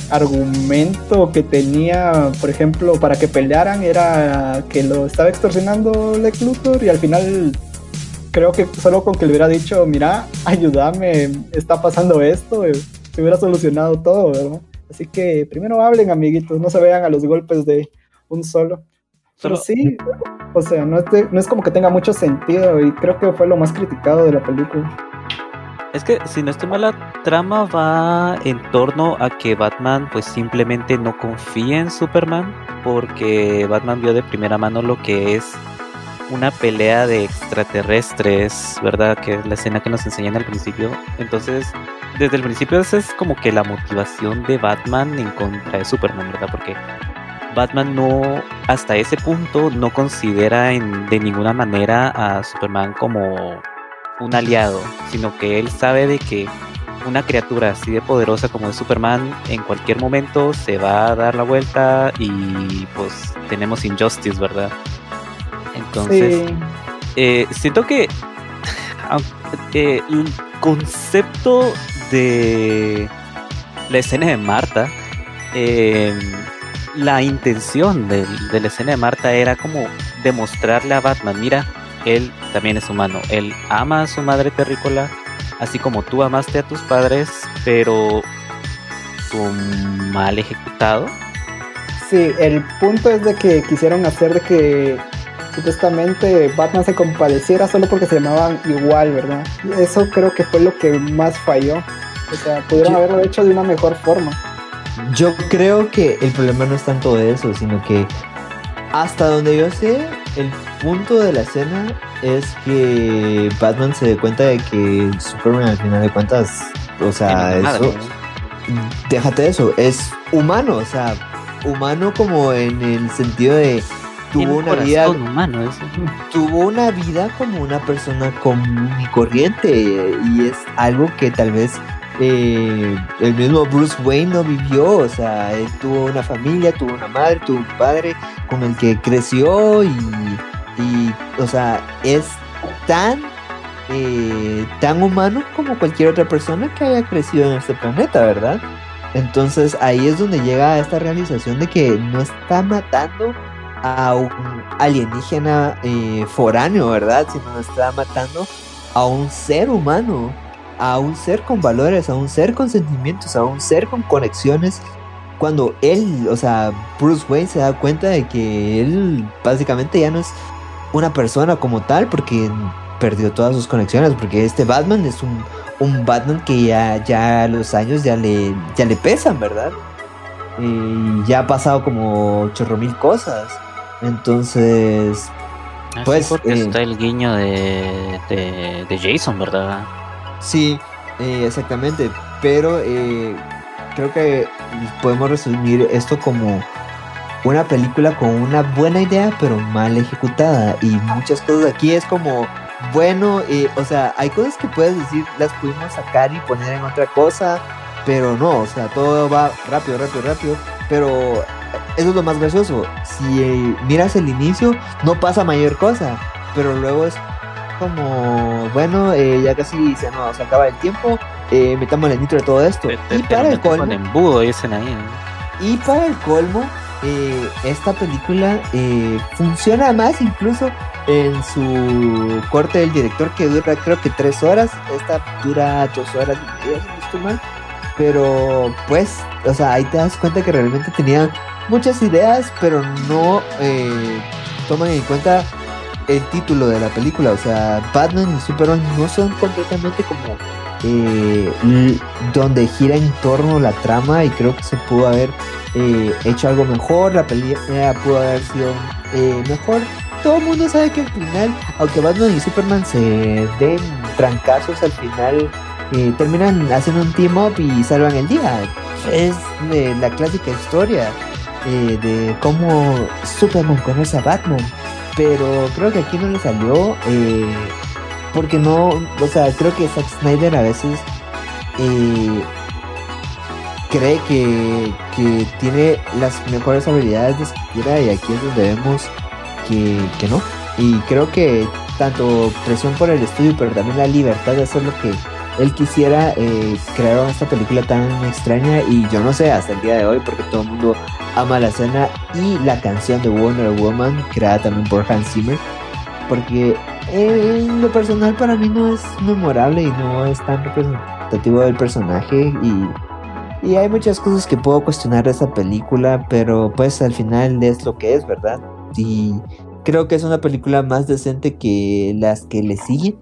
argumento que tenía, por ejemplo, para que pelearan era que lo estaba extorsionando Lex Luthor y al final creo que solo con que le hubiera dicho, mira, ayúdame, está pasando esto, eh, se hubiera solucionado todo, ¿verdad? Así que primero hablen, amiguitos, no se vean a los golpes de un solo. Pero sí, o sea, no es, no es como que tenga mucho sentido y creo que fue lo más criticado de la película. Es que si no estoy mal, la trama va en torno a que Batman pues simplemente no confía en Superman porque Batman vio de primera mano lo que es una pelea de extraterrestres, ¿verdad? Que es la escena que nos enseñan al principio. Entonces, desde el principio esa es como que la motivación de Batman en contra de Superman, ¿verdad? Porque Batman no, hasta ese punto, no considera en, de ninguna manera a Superman como un aliado, sino que él sabe de que una criatura así de poderosa como es Superman en cualquier momento se va a dar la vuelta y pues tenemos Injustice, ¿verdad? Entonces, eh, siento que [LAUGHS] eh, el concepto de la escena de Marta, em, la intención de, de la escena de Marta era como demostrarle a Batman, mira, él también es humano. Él ama a su madre terrícola, así como tú amaste a tus padres, pero mal ejecutado. Sí, el punto es de que quisieron hacer de que supuestamente Batman se compadeciera solo porque se llamaban igual, ¿verdad? Eso creo que fue lo que más falló. O sea, pudieron haberlo hecho de una mejor forma. Yo creo que el problema no es tanto de eso, sino que hasta donde yo sé, el punto de la escena es que Batman se dé cuenta de que Superman al final de cuentas, o sea, eso, déjate eso, es humano, o sea, humano como en el sentido de tuvo una vida humano, tuvo una vida como una persona común y corriente y es algo que tal vez eh, el mismo Bruce Wayne no vivió, o sea, él tuvo una familia, tuvo una madre, tuvo un padre con el que creció y, y o sea, es tan, eh, tan humano como cualquier otra persona que haya crecido en este planeta, ¿verdad? Entonces ahí es donde llega esta realización de que no está matando a un alienígena eh, foráneo, ¿verdad? Sino está matando a un ser humano a un ser con valores, a un ser con sentimientos, a un ser con conexiones. Cuando él, o sea, Bruce Wayne se da cuenta de que él básicamente ya no es una persona como tal porque perdió todas sus conexiones, porque este Batman es un, un Batman que ya, ya los años ya le, ya le pesan, ¿verdad? Y ya ha pasado como chorro mil cosas. Entonces, ah, pues... porque eh, está el guiño de, de, de Jason, ¿verdad? Sí, eh, exactamente. Pero eh, creo que podemos resumir esto como una película con una buena idea, pero mal ejecutada. Y muchas cosas aquí es como, bueno, eh, o sea, hay cosas que puedes decir, las pudimos sacar y poner en otra cosa, pero no, o sea, todo va rápido, rápido, rápido. Pero eso es lo más gracioso. Si miras el inicio, no pasa mayor cosa, pero luego es como, bueno, eh, ya casi se nos acaba el tiempo, eh, metamos el nitro de todo esto. y para el colmo, embudo, dicen ahí. Y para el colmo, eh, esta película eh, funciona más incluso en su corte del director que dura creo que tres horas. Esta dura dos horas y media, si no estoy mal. Pero pues, o sea, ahí te das cuenta que realmente tenía muchas ideas, pero no toman en cuenta el título de la película. O sea, Batman y Superman no son completamente como eh, donde gira en torno la trama y creo que se pudo haber eh, hecho algo mejor. La película pudo haber sido eh, mejor. Todo el mundo sabe que al final, aunque Batman y Superman se den trancazos, al final terminan haciendo un team up y salvan el día. Es la clásica historia de cómo Superman conoce a Batman pero creo que aquí no le salió eh, porque no, o sea, creo que Zack Snyder a veces eh, cree que, tiene las mejores habilidades de escritura y aquí es donde vemos que, que no. Y creo que tanto presión por el estudio, pero también la libertad de hacer lo que él quisiera eh, crear esta película tan extraña y yo no sé hasta el día de hoy porque todo el mundo ama la escena y la canción de Wonder Woman creada también por Hans Zimmer porque en lo personal para mí no es memorable y no es tan representativo del personaje y, y hay muchas cosas que puedo cuestionar de esta película pero pues al final es lo que es verdad y creo que es una película más decente que las que le siguen.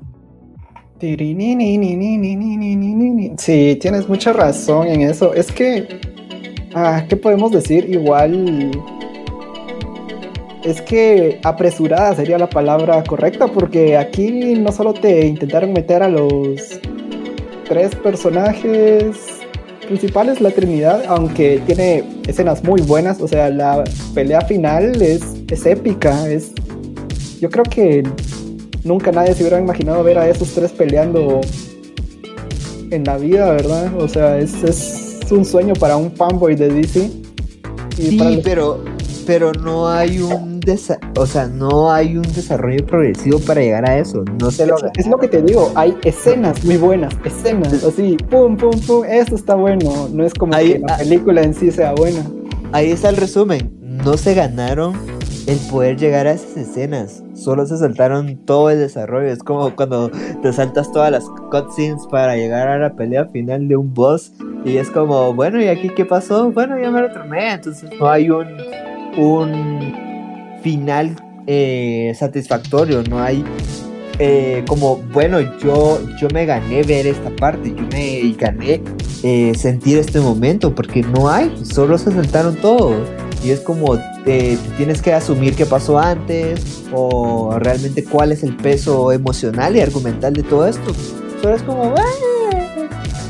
Sí, tienes mucha razón en eso. Es que, ah, ¿qué podemos decir? Igual, es que apresurada sería la palabra correcta, porque aquí no solo te intentaron meter a los tres personajes principales, la Trinidad, aunque tiene escenas muy buenas, o sea, la pelea final es, es épica, es, yo creo que nunca nadie se hubiera imaginado ver a esos tres peleando en la vida, ¿verdad? O sea, es, un sueño para un fanboy de DC. sí, pero, pero no hay un o sea, no hay un desarrollo progresivo para llegar a eso. No se lo es, es lo que te digo, hay escenas muy buenas, escenas así, pum, pum, pum, esto está bueno. No es como que la película en sí sea buena. Ahí está el resumen. No se ganaron el poder llegar a esas escenas. Solo se saltaron todo el desarrollo. Es como cuando te saltas todas las cutscenes para llegar a la pelea final de un boss. Y es como, bueno, ¿y aquí qué pasó? Bueno, ya me lo. Entonces no hay un, un final eh, satisfactorio. No hay eh, como, bueno, yo, yo me gané ver esta parte. Yo me gané eh, sentir este momento. Porque no hay. Solo se saltaron todos y es como te, tienes que asumir qué pasó antes o realmente cuál es el peso emocional y argumental de todo esto. Solo es como,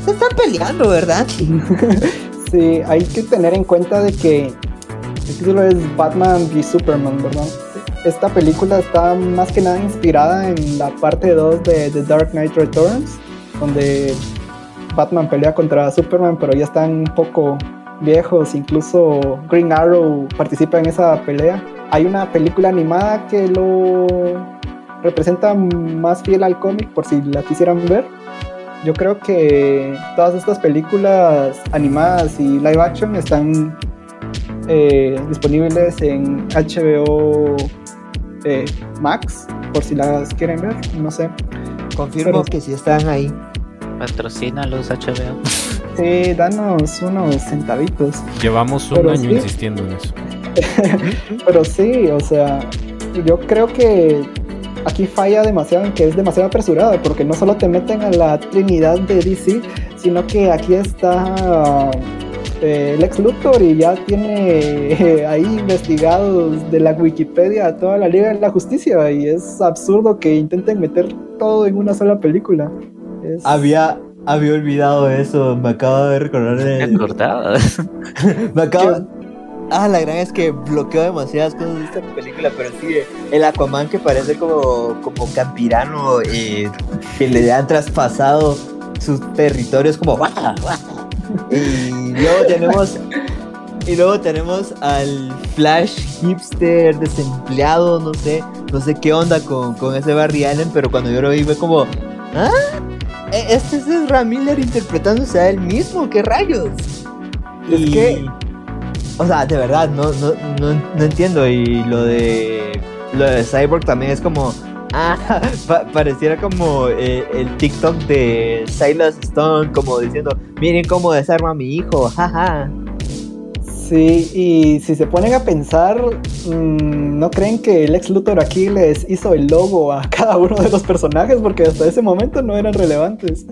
se están peleando, ¿verdad? [LAUGHS] sí, hay que tener en cuenta de que el título es Batman v Superman, ¿verdad? Esta película está más que nada inspirada en la parte 2 de The Dark Knight Returns, donde Batman pelea contra Superman, pero ya están un poco viejos, incluso Green Arrow participa en esa pelea. Hay una película animada que lo representa más fiel al cómic, por si la quisieran ver. Yo creo que todas estas películas animadas y live action están eh, disponibles en HBO eh, Max, por si las quieren ver, no sé. Confirmo que sí están ahí. Patrocina los HBO. Sí, danos unos centavitos. Llevamos un año insistiendo en eso. [LAUGHS] Pero sí, o sea, yo creo que aquí falla demasiado en que es demasiado apresurada, porque no solo te meten a la trinidad de DC, sino que aquí está eh, el ex Luthor y ya tiene eh, ahí investigados de la Wikipedia a toda la Liga de la Justicia y es absurdo que intenten meter todo en una sola película. Había, había olvidado eso, me acabo de recordar de... [LAUGHS] me acabo... Ah, la gran es que bloqueo demasiadas cosas de esta película, pero sí, el Aquaman que parece como, como campirano, eh, que le han traspasado sus territorios como... Y luego [LAUGHS] tenemos... Y luego tenemos al Flash hipster desempleado, no sé, no sé qué onda con, con ese Barry Allen, pero cuando yo lo vi fue como, ¿ah? Este es Ezra Miller interpretándose a él mismo, ¿qué rayos? Es que, o sea, de verdad, no, no, no, entiendo. Y lo de, lo de Cyborg también es como, [LAUGHS] ah, pareciera como eh, el TikTok de Silas Stone, como diciendo, miren cómo desarma a mi hijo, [LAUGHS] jaja. Sí, y si se ponen a pensar, mm, ¿no creen que el ex Luthor aquí les hizo el logo a [LAUGHS] cada uno de los personajes? Porque hasta ese momento no eran relevantes.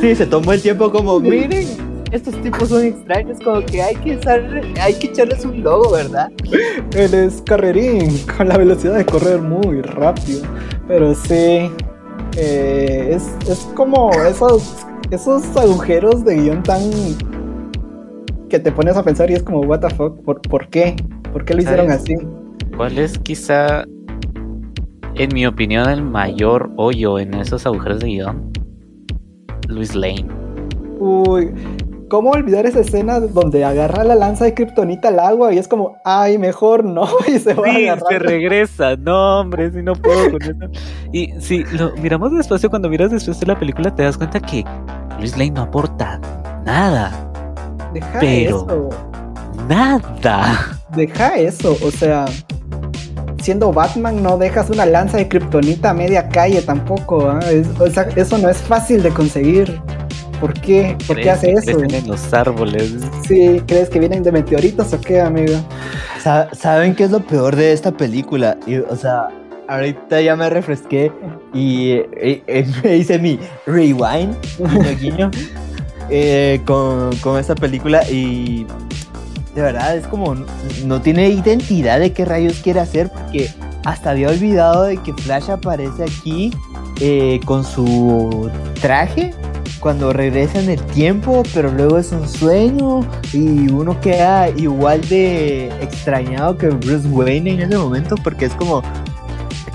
sí, se tomó el tiempo como, miren, estos tipos son extraños, como que hay que, hay que echarles un logo, ¿verdad? Él es carrerín, [LAUGHS] con la velocidad de correr muy rápido. Pero sí, eh, es, es como esos, esos agujeros de guion tan que te pones a pensar y es como, what the fuck, ¿por, qué? ¿Por qué lo hicieron así? ¿Cuál es quizá, en mi opinión, el mayor hoyo en esos agujeros de guion? Luis Lane. Uy, ¿cómo olvidar esa escena donde agarra la lanza de kriptonita al agua y es como, ay, mejor no, [LAUGHS] y se va a Sí, se regresa. No, hombre, si no puedo con eso. Y si lo miramos despacio, cuando miras después de la película, te das cuenta que Luis Lane no aporta nada. Deja pero- eso, Nada. deja eso, o sea, siendo Batman no dejas una lanza de kriptonita a media calle tampoco, ¿ah? Es- o sea, eso no es fácil de conseguir. ¿Por qué? ¿Por qué hace eso? crecen en los árboles. Sí, ¿crees que vienen de meteoritos o qué, amigo? Sa- ¿Saben qué es lo peor de esta película? Y, o sea, ahorita ya me refresqué y me hice mi rewind, [LAUGHS] guiño, guiño, eh, con, con esta película y de verdad es como no tiene identidad de qué rayos quiere hacer porque hasta había olvidado de que Flash aparece aquí eh, con su traje cuando regresa en el tiempo, pero luego es un sueño y uno queda igual de extrañado que Bruce Wayne en ese momento porque es como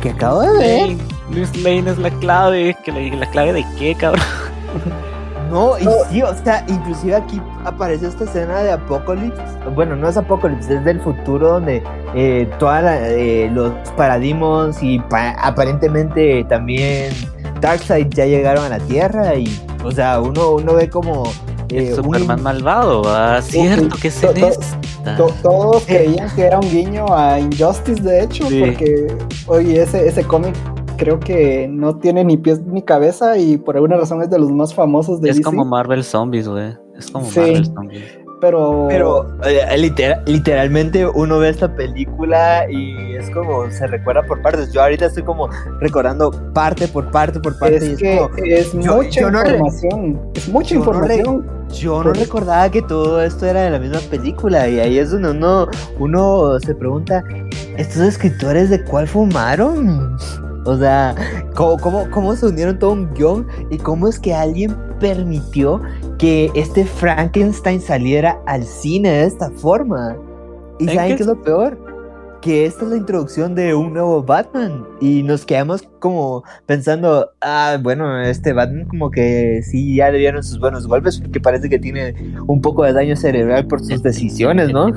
que acabo de ver. Luis Lane es la clave. Que la, la clave de qué, cabrón. [LAUGHS] No, y sí, o sea, inclusive aquí aparece esta escena de Apocalypse. Bueno, no es Apocalypse, es del futuro donde eh, todos los paradigmas y pa- aparentemente también Darkseid ya llegaron a la Tierra y, o sea, uno, uno ve como... eh, el un- Superman malvado. Cierto que es To- todos creían que era un guiño a Injustice, de hecho, Sí. porque oye, ese, ese cómic creo que no tiene ni pies ni cabeza y por alguna razón es de los más famosos de Es DC. como Marvel Zombies, güey. Es como Sí. Marvel Zombies. pero, Pero eh, litera- literalmente uno ve esta película y es como se recuerda por partes. Yo ahorita estoy como recordando parte por parte por parte y es que como, es yo- mucha yo no re- información. es mucha yo no re- información. Yo no recordaba que todo esto era de la misma película y ahí es donde uno, uno se pregunta, ¿estos escritores de cuál fumaron? O sea, ¿cómo, cómo, cómo se unieron todo un guion y cómo es que alguien permitió que este Frankenstein saliera al cine de esta forma? ¿Y ¿Saben qué es lo peor? Que esta es la introducción de un nuevo Batman y nos quedamos como pensando, ah, bueno, este Batman como que sí ya le dieron sus buenos golpes porque parece que tiene un poco de daño cerebral por sus [LAUGHS] decisiones, ¿no?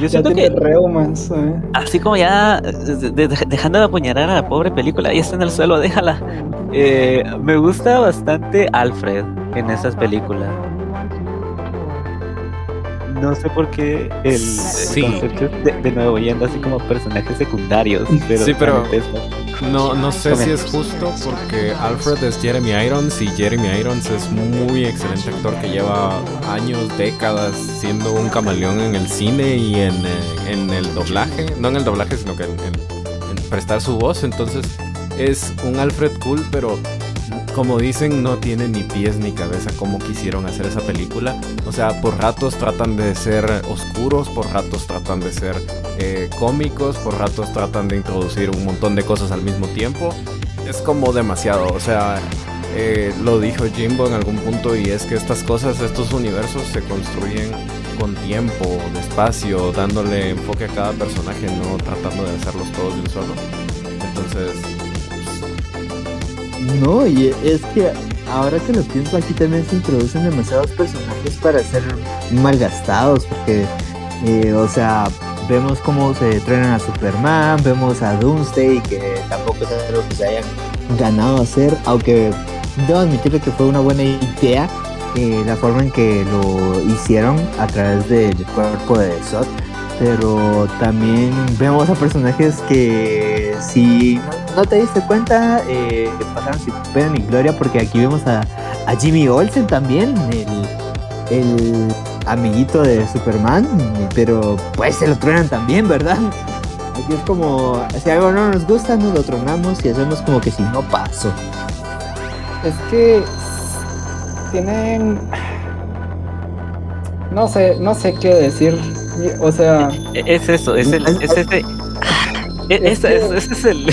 Yo siento que reumas. ¿eh? así como ya de- de- dejando de apuñalar a la pobre película, ya está en el suelo, déjala. Eh, me gusta bastante Alfred en esas películas. No sé por qué el, concepto de, de nuevo yendo así como personajes secundarios, pero, Sí, pero- No, no sé si es justo porque Alfred es Jeremy Irons y Jeremy Irons es muy excelente actor que lleva años, décadas siendo un camaleón en el cine y en, eh, en el doblaje. No en el doblaje, sino que en, en- en prestar su voz. Entonces es un Alfred cool, pero como dicen, no tiene ni pies ni cabeza como quisieron hacer esa película. O sea, por ratos tratan de ser oscuros, por ratos tratan de ser eh, cómicos, por ratos tratan de introducir un montón de cosas al mismo tiempo. Es como demasiado, o sea, eh, lo dijo Jimbo en algún punto y es que estas cosas, estos universos se construyen con tiempo, despacio, dándole enfoque a cada personaje, no tratando de hacerlos todos de un solo. Entonces, No, y es que ahora que lo pienso aquí también se introducen demasiados personajes para ser malgastados, porque, eh, o sea, vemos cómo se truenan a Superman, vemos a Doomsday, que tampoco es algo que se hayan ganado hacer, aunque debo admitirle que fue una buena idea eh, la forma en que lo hicieron a través del cuerpo de Zod. Pero también vemos a personajes que si no te diste cuenta eh, pasaron sin pena ni gloria porque aquí vemos a, a Jimmy Olsen también, el, el amiguito de Superman, pero pues se lo truenan también, ¿verdad? Aquí es como, si algo no nos gusta, nos lo tronamos y hacemos como que si no pasó. Es que tienen. No sé, no sé qué decir. [LAUGHS] O sea, E- Es eso, es el. Es ese. e- Es Ese que- ese es el.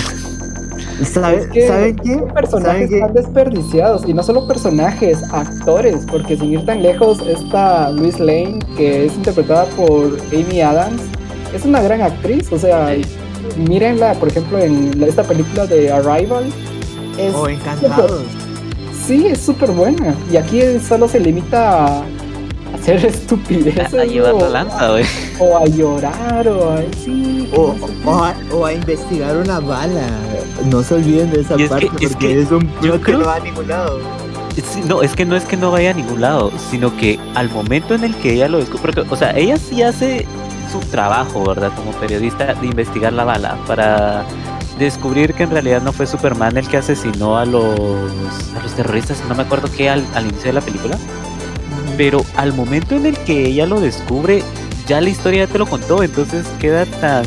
¿Sabe- es que ¿Saben qué? son personajes ¿Saben qué? tan desperdiciados. Y no solo personajes, actores. Porque sin ir tan lejos, esta Louise Lane, que es interpretada por Amy Adams, es una gran actriz. O sea, mírenla, por ejemplo, en esta película de Arrival. Es O encantados. sí, es súper buena. Y aquí solo se limita a hacer estupideces. A, llevar la lanza, güey. O a llorar, o a. Sí, o, o, a, o, a, investigar una bala. No se olviden de esa parte que, porque es, es un plot que no va a ningún lado. No, es que no es que no vaya a ningún lado, sino que al momento en el que ella lo descubre, o sea, ella sí hace su trabajo, ¿verdad? Como periodista de investigar la bala para descubrir que en realidad no fue Superman el que asesinó a los, a los terroristas, no me acuerdo qué, al, al inicio de la película. Pero al momento en el que ella lo descubre, ya la historia ya te lo contó, entonces queda tan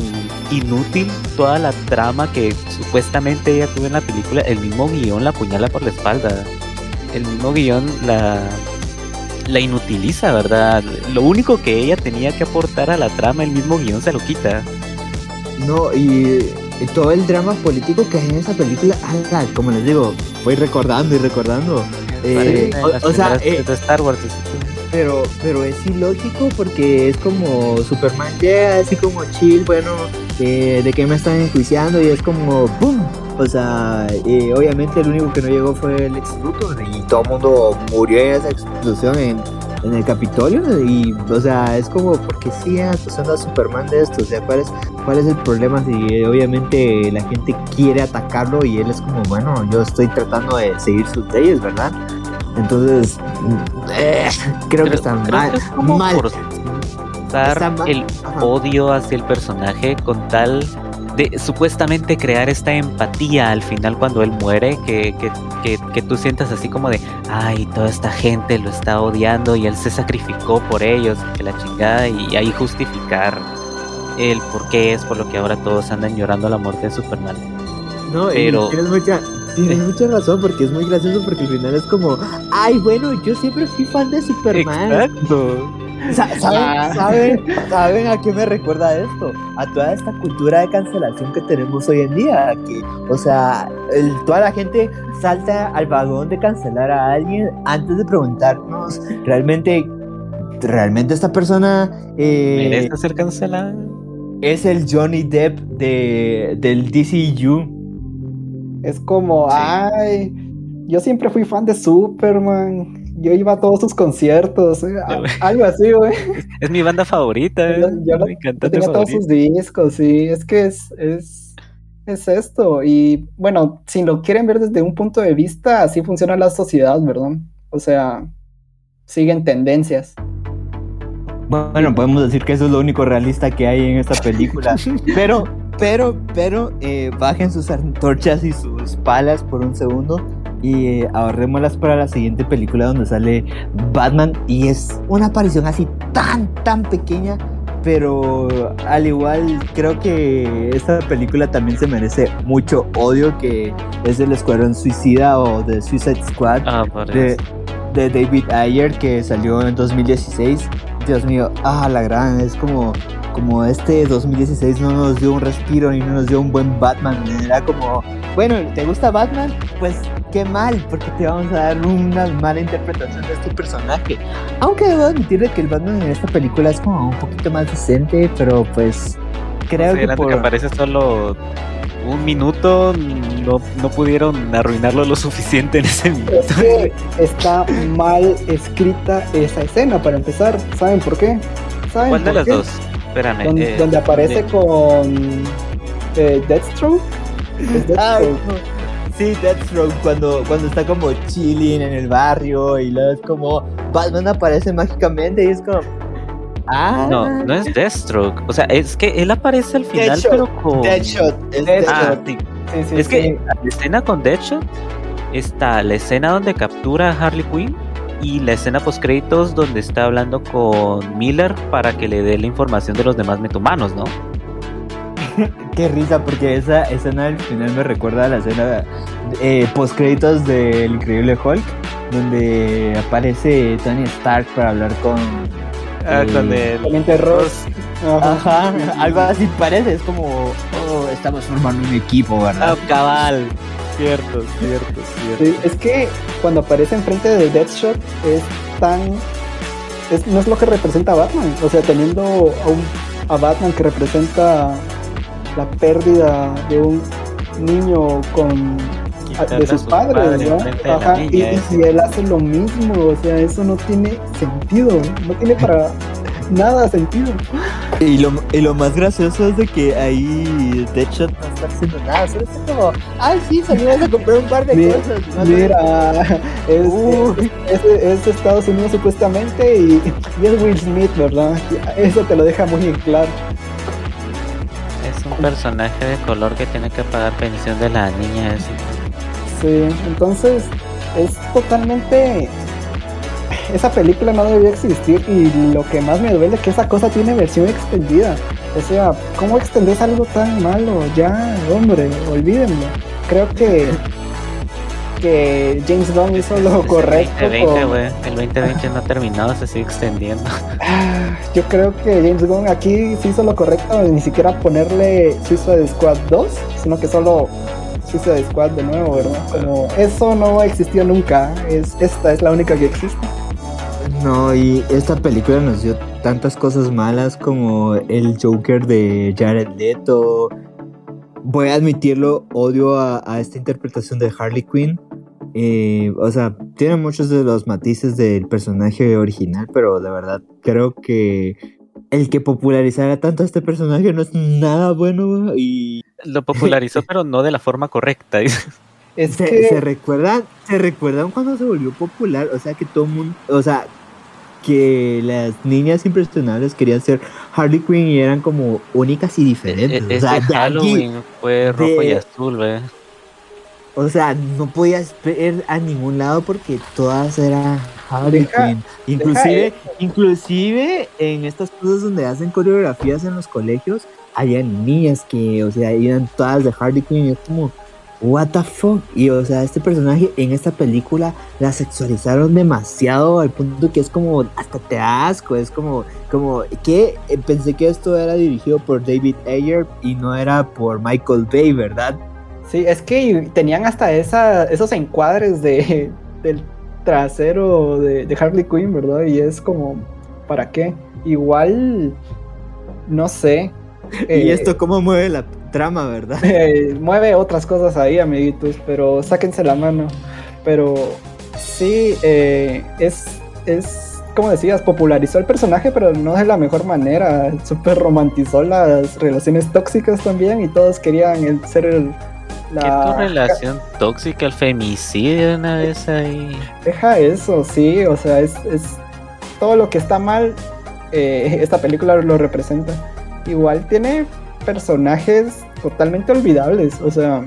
inútil toda la trama que supuestamente ella tuvo en la película, el mismo guion la apuñala por la espalda. El mismo guion la, la inutiliza, ¿verdad? Lo único que ella tenía que aportar a la trama, el mismo guion se lo quita. No, y, todo el drama político que hay en esa película, como les digo, voy recordando y recordando. Eh, o, o, sea, eh, de Star Wars. Pero, pero es ilógico porque es como Superman llega así como chill, bueno, eh, de qué me están enjuiciando y es como ¡boom! O sea, eh, obviamente el único que no llegó fue el ex y todo el mundo murió en esa explosión en, en el Capitolio y, o sea, es como, porque sí a Superman de esto? O sea, ¿cuál es, cuál es el problema si obviamente la gente quiere atacarlo y él es como, bueno, yo estoy tratando de seguir sus leyes, ¿verdad? Entonces, eh, creo, que está creo mal. Que es como mal. forzar Está mal. el Ajá. odio hacia el personaje con tal de supuestamente crear esta empatía al final cuando él muere, que, que, que, que tú sientas así como de, ay, toda esta gente lo está odiando y él se sacrificó por ellos, que la chingada, y ahí justificar el por qué es por lo que ahora todos andan llorando la muerte de Superman. No, Pero- tienes mucha, tienes mucha razón porque es muy gracioso porque al final es como, ay, bueno, yo siempre fui fan de Superman. Exacto. Sa- ¿Saben, Ah. saben, ¿Saben a qué me recuerda esto? A toda esta cultura de cancelación que tenemos hoy en día. Que, o sea, el- toda la gente salta al vagón de cancelar a alguien antes de preguntarnos realmente, realmente esta persona eh, ¿Merece ser cancelada? es el Johnny Depp de, del DCU. Es como, Sí. ay, yo siempre fui fan de Superman. Yo iba a todos sus conciertos, eh, a- [LAUGHS] algo así, güey. Es mi banda favorita, Yo- es yo lo- mi Yo tenía todos favorito. sus discos, sí. Es que es, es, es esto. Y bueno, si lo quieren ver desde un punto de vista, así funciona la sociedad, ¿verdad? O sea, siguen tendencias. Bueno, podemos decir que eso es lo único realista que hay en esta película. [LAUGHS] pero, pero, pero, eh, bajen sus antorchas y sus palas por un segundo y eh, ahorrémoslas para la siguiente película donde sale Batman y es una aparición así tan, tan pequeña. Pero al igual creo que esta película también se merece mucho odio que es el Escuadrón Suicida o The Suicide Squad Ah, de, de David Ayer que salió en 2016. Dios mío, ah, la gran, es como, como este 2016 no nos dio un respiro y no nos dio un buen Batman. Era como, bueno, ¿te gusta Batman? Pues qué mal, porque te vamos a dar una mala interpretación de este personaje. Aunque debo admitir de que el Batman en esta película es como un poquito más decente, pero pues creo que Considerando por... que aparece solo un minuto, no, no pudieron arruinarlo lo suficiente en ese minuto. Es que está mal escrita esa escena, para empezar. ¿Saben por qué? ¿Saben ¿Cuál de las qué? dos? Espérame. Donde, eh, donde aparece de- con eh, Deathstroke. Es Deathstroke. no. Sí, Deathstroke cuando, cuando está como chilling en el barrio y luego es como Batman aparece mágicamente y es como... Ah, No, no es Deathstroke. O sea, es que él aparece al final, Deadshot, pero con. Deadshot. Es Deadshot. Ah, sí. Sí, sí, Es que la escena con Deadshot está la escena donde captura a Harley Quinn y la escena post créditos donde está hablando con Miller para que le dé la información de los demás metahumanos, ¿no? [LAUGHS] Qué risa, porque esa escena al final me recuerda a la escena eh, post créditos del Increíble Hulk, donde aparece Tony Stark para hablar con... Ah, eh, con el Teniente Ross. Ajá. Ajá, algo así parece, es como, oh, estamos formando un equipo, ¿verdad? Ah, cabal. Cierto, cierto, cierto. Sí, es que cuando aparece enfrente de Deathshot es tan. es- no es lo que representa a Batman. O sea, teniendo a, un, a Batman que representa la pérdida de un niño con de sus padres, ¿no? Ajá, y, y, él hace lo mismo, o sea, eso no tiene sentido, no tiene para [LAUGHS] nada sentido. Y lo, y lo más gracioso es de que ahí Deadshot no está haciendo nada, solo está como, ay sí, salimos a comprar un par de mira, [LAUGHS] cosas. Mira, es, es, Estados Unidos supuestamente y, y, es Will Smith, ¿verdad? Eso te lo deja muy en claro. Es un personaje de color que tiene que pagar pensión de la niña. Sí, entonces es totalmente esa película no debería existir y lo que más me duele es que esa cosa tiene versión extendida. O sea, ¿cómo extendés algo tan malo? Ya, hombre, olvídenlo. Creo que que James Gunn hizo lo correcto. El 2020, el 2020 no ha terminado, se sigue extendiendo. Ah, yo creo que James Gunn aquí sí hizo lo correcto, ni siquiera ponerle Suicide Squad 2, sino que solo Suicide Squad de nuevo, ¿verdad? Como eso no existió nunca, es, esta es la única que existe. No, y esta película nos dio tantas cosas malas como el Joker de Jared Leto. Voy a admitirlo, odio a, esta interpretación de Harley Quinn. Eh, o sea, tiene muchos de los matices del personaje original, pero de verdad creo que el que popularizara tanto a este personaje no es nada bueno y... Lo popularizó, [LAUGHS] pero no de la forma correcta. [LAUGHS] Es se, que... se recuerdan, se recuerdan cuando se volvió popular, o sea que todo el mundo, o sea, que las niñas impresionables querían ser Harley Quinn y eran como únicas y diferentes. E-, o sea, Halloween fue rojo y azul, ¿ve? O sea, no podías ver a ningún lado porque todas eran Harley Quinn. Inclusive, inclusive en estas cosas donde hacen coreografías en los colegios, había niñas que, o sea, iban todas de Harley Quinn y es como, what the fuck. Y o sea, este personaje en esta película la sexualizaron demasiado al punto que es como hasta te asco, es como como que eh, pensé que esto era dirigido por David Ayer y no era por Michael Bay, ¿verdad? Sí, es que tenían hasta esa, esos encuadres de del trasero de, de Harley Quinn, ¿verdad? Y es como ¿para qué? Igual no sé. ¿Y eh, esto cómo mueve la trama, ¿verdad? [LAUGHS] Eh, mueve otras cosas ahí, amiguitos, pero sáquense la mano. Pero sí, eh, es, es, como decías, popularizó el personaje, pero no de la mejor manera. Súper romantizó las relaciones tóxicas también y todos querían ser el... La... ¿Qué tu relación tóxica, el femicidio una vez ahí? Deja eso, sí, o sea, es, es todo lo que está mal, eh, esta película lo representa. Igual tiene personajes totalmente olvidables. O sea,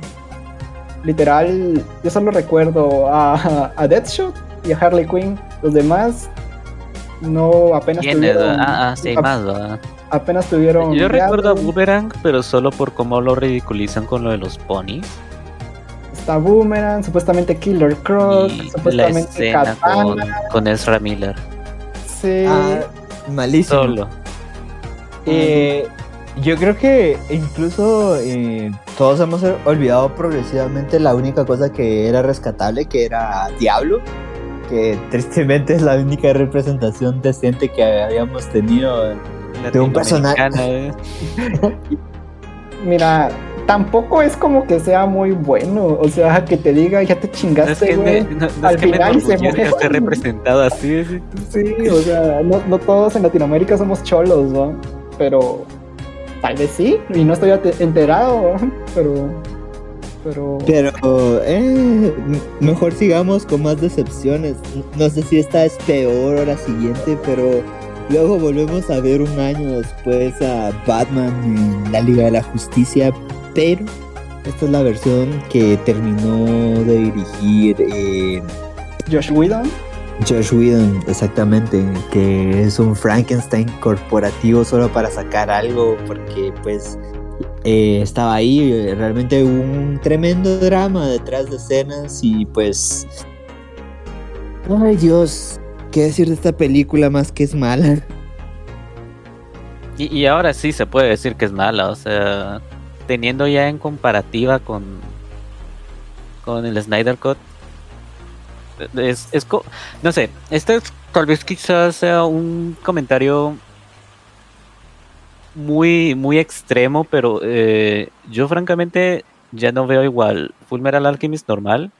literal, yo solo recuerdo a, a Deathshot y a Harley Quinn. Los demás no apenas tuvieron. Ah, ah, sí, más, Apenas tuvieron. Yo recuerdo a Boomerang, pero solo por cómo lo ridiculizan con lo de los ponies. Está Boomerang, supuestamente Killer Croc, supuestamente la escena con, con, Ezra Miller. Sí. Ah, malísimo. Solo. Eh, yo creo que incluso eh, todos hemos olvidado progresivamente la única cosa que era rescatable, que era Diablo, que [LAUGHS] tristemente es la única representación decente que habíamos tenido de un personaje. ¿eh? [LAUGHS] Mira, tampoco es como que sea muy bueno, o sea, que te diga, ya te chingaste, güey. Al final se muere. representado así. Sí, o sea, no, no todos en Latinoamérica somos cholos, ¿no? Pero Tal vez sí, y no estoy enterado, [LAUGHS] pero. Pero. Pero, eh, mejor sigamos con más decepciones. No sé si esta es peor o la siguiente, pero luego volvemos a ver un año después a Batman en la Liga de la Justicia, pero esta es la versión que terminó de dirigir eh, Josh Whedon. Josh Whedon, exactamente, que es un Frankenstein corporativo solo para sacar algo, porque pues eh, estaba ahí, realmente un tremendo drama detrás de escenas y pues... Ay Dios, ¿qué decir de esta película más que es mala? Y, y ahora sí se puede decir que es mala, o sea, teniendo ya en comparativa con, con el Snyder Cut, es, no sé, este tal vez quizás sea un comentario muy, muy extremo, pero eh, yo francamente ya no veo igual Fullmetal Alchemist normal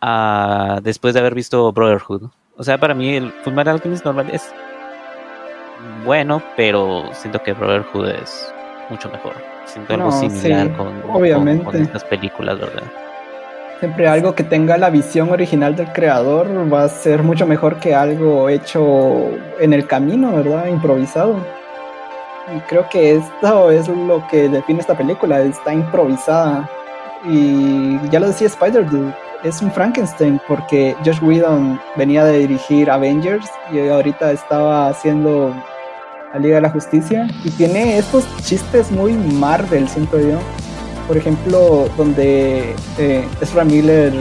a después de haber visto Brotherhood. O sea, para mí el Fullmetal Alchemist normal es bueno, pero siento que Brotherhood es mucho mejor. Siento algo similar sí, con, obviamente. con- con estas películas, ¿verdad? Siempre algo que tenga la visión original del creador va a ser mucho mejor que algo hecho en el camino, ¿verdad? Improvisado. Y creo que esto es lo que define esta película, está improvisada. Y ya lo decía Spider-Dude, es un Frankenstein porque Josh Whedon venía de dirigir Avengers y ahorita estaba haciendo la Liga de la Justicia y tiene estos chistes muy Marvel, siento yo. Por ejemplo, donde eh, Ezra Miller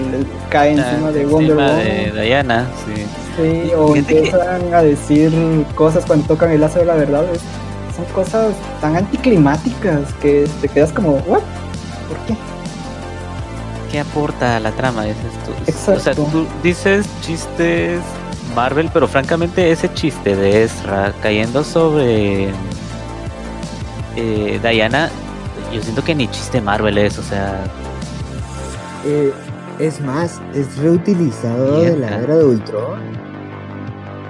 cae encima de Wonder Woman. de Diana, sí. Sí, o que- empiezan a decir cosas cuando tocan el lazo de la verdad. es- son cosas tan anticlimáticas que te quedas como, ¿what? ¿Por qué? ¿Qué aporta a la trama? Dices tú? O sea, Exacto. tú dices chistes Marvel, pero francamente ese chiste de Ezra cayendo sobre eh, Diana, yo siento que ni chiste Marvel es, o sea, Eh, es más, es reutilizado de la era de Ultron.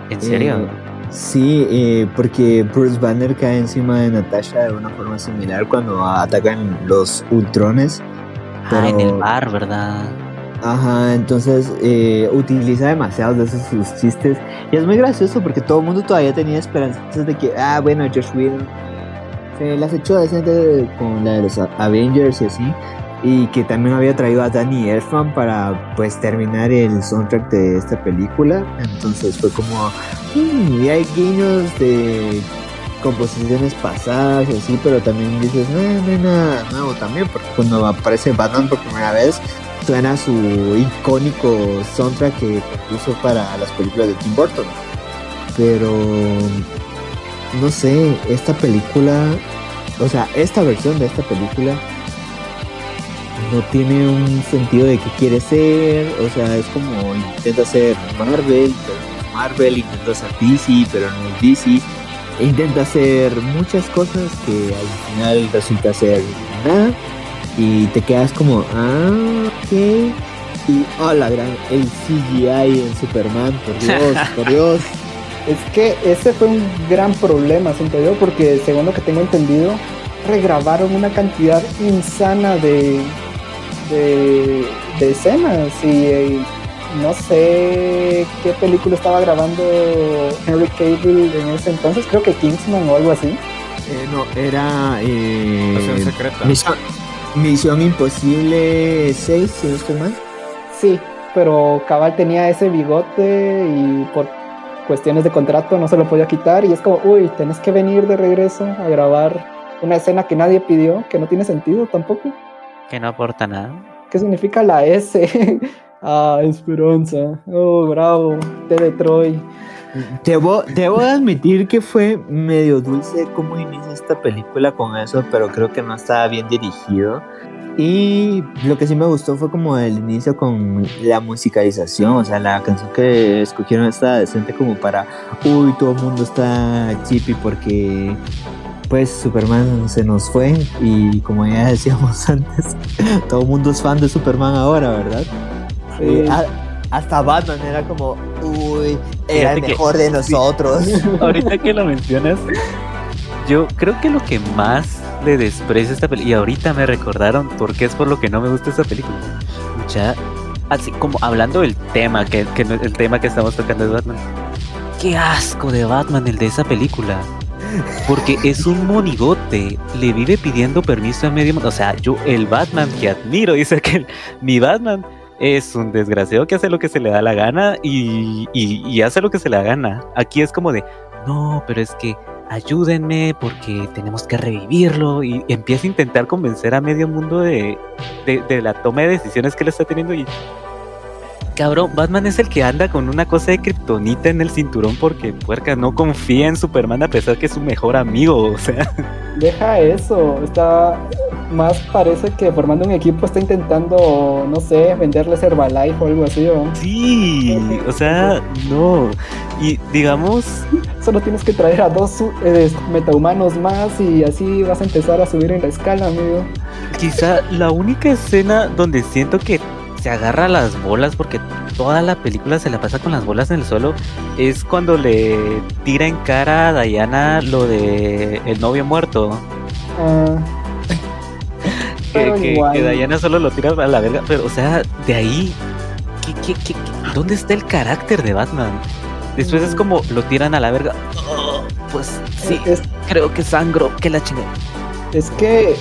¿en serio? Eh, Sí, eh, porque Bruce Banner cae encima de Natasha de una forma similar cuando atacan los Ultrones. ah, en el pero- bar, ¿verdad? Ajá, entonces eh, utiliza demasiados de esos sus chistes. Y es muy gracioso porque todo el mundo todavía tenía esperanzas de que, ah, bueno, Josh Whedon se las echó decente con la de los Avengers y así. Y que también había traído a Danny Elfman para pues terminar el soundtrack de esta película. Entonces fue como, "Mm, y hay guiños de composiciones pasadas y así, pero también dices, no, no hay nada nuevo también, porque cuando aparece Batman por primera vez, suena su icónico soundtrack que compuso para las películas de Tim Burton. Pero no sé, esta película, o sea, esta versión de esta película no tiene un sentido de qué quiere ser, o sea, es como intenta ser Marvel, pero Marvel, intenta ser DC, pero no es DC, e intenta hacer muchas cosas que al final resulta ser nada y te quedas como, ah, ok. Y, oh, la gran, el CGI en Superman, por Dios, por [LAUGHS] Dios. Es que ese fue un gran problema, siento yo, porque según lo que tengo entendido, regrabaron una cantidad insana de, de, de escenas y, eh, no sé qué película estaba grabando Henry Cavill en ese entonces, creo que Kingsman o algo así. Eh, no, era eh, secreta. Misión, Misión Imposible 6, si no estoy mal. Sí, pero Cabal tenía ese bigote y por cuestiones de contrato no se lo podía quitar y es como, uy, tenés que venir de regreso a grabar una escena que nadie pidió, que no tiene sentido tampoco. Que no aporta nada. ¿Qué significa la S? [LAUGHS] ah, Esperanza. Oh, bravo. De Detroit. Debo, debo de admitir que fue medio dulce cómo inicia esta película con eso, pero creo que no estaba bien dirigido. Y lo que sí me gustó fue como el inicio con la musicalización, o sea, la canción que escogieron está decente como para, uy, todo el mundo está chippy porque pues Superman se nos fue y como ya [LAUGHS] decíamos antes, todo el mundo es fan de Superman ahora, ¿verdad? Sí. Eh, a- hasta Batman era como, uy, era Fíjate el que- mejor de nosotros. [LAUGHS] Ahorita que lo mencionas, yo creo que lo que más le desprecio esta película, y ahorita me recordaron por qué es por lo que no me gusta esta película. Ya, así como hablando del tema, que, el tema que estamos tocando es Batman. Qué asco de Batman el de esa película. Porque es un monigote, le vive pidiendo permiso a medio. O sea, yo, el Batman que admiro, dice que mi Batman es un desgraciado que hace lo que se le da la gana y, y- y hace lo que se le da gana. Aquí es como de, no, pero es que ayúdenme porque tenemos que revivirlo. Y empieza a intentar convencer a medio mundo de, de, la toma de decisiones que le está teniendo. Y... Cabrón, Batman es el que anda con una cosa de kriptonita en el cinturón porque puerca no confía en Superman a pesar que es su mejor amigo, o sea, Deja eso. Está. más parece que formando un equipo está intentando, no sé, venderles Herbalife o algo así, ¿o? Sí, o sea, no. Y digamos, Solo tienes que traer a dos eh, metahumanos más y así vas a empezar a subir en la escala, amigo. quizá la única escena donde siento que se agarra las bolas porque toda la película se la pasa con las bolas en el suelo es cuando le tira en cara a Diana lo de el novio muerto. Ah, Que, que, Diana solo lo tira a la verga. Pero, o sea, de ahí, ¿qué, qué, qué, qué- dónde está el carácter de Batman? Después es como lo tiran a la verga. Oh, pues sí, es, creo que sangro, que la chingada. es que,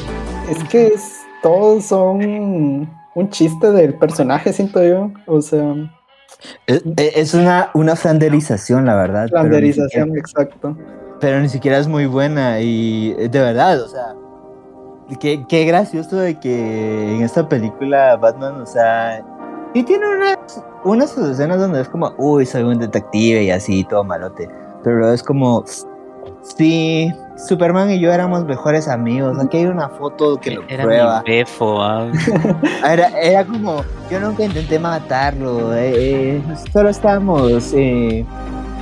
es que es, todos son un chiste del personaje, siento yo. O sea, Es, es una, una flanderización, la verdad. pero siquiera- exacto. pero ni siquiera es muy buena y eh, de verdad, o sea, qué, qué gracioso de que en esta película Batman, o sea, y tiene unas, unas escenas donde es como, uy, soy un detective y así, todo malote, pero es como, sí, Superman y yo éramos mejores amigos, aquí hay una foto que lo Era prueba. mi befo. ah. [LAUGHS] Era, era como, yo nunca intenté matarlo, eh, eh, solo estábamos eh,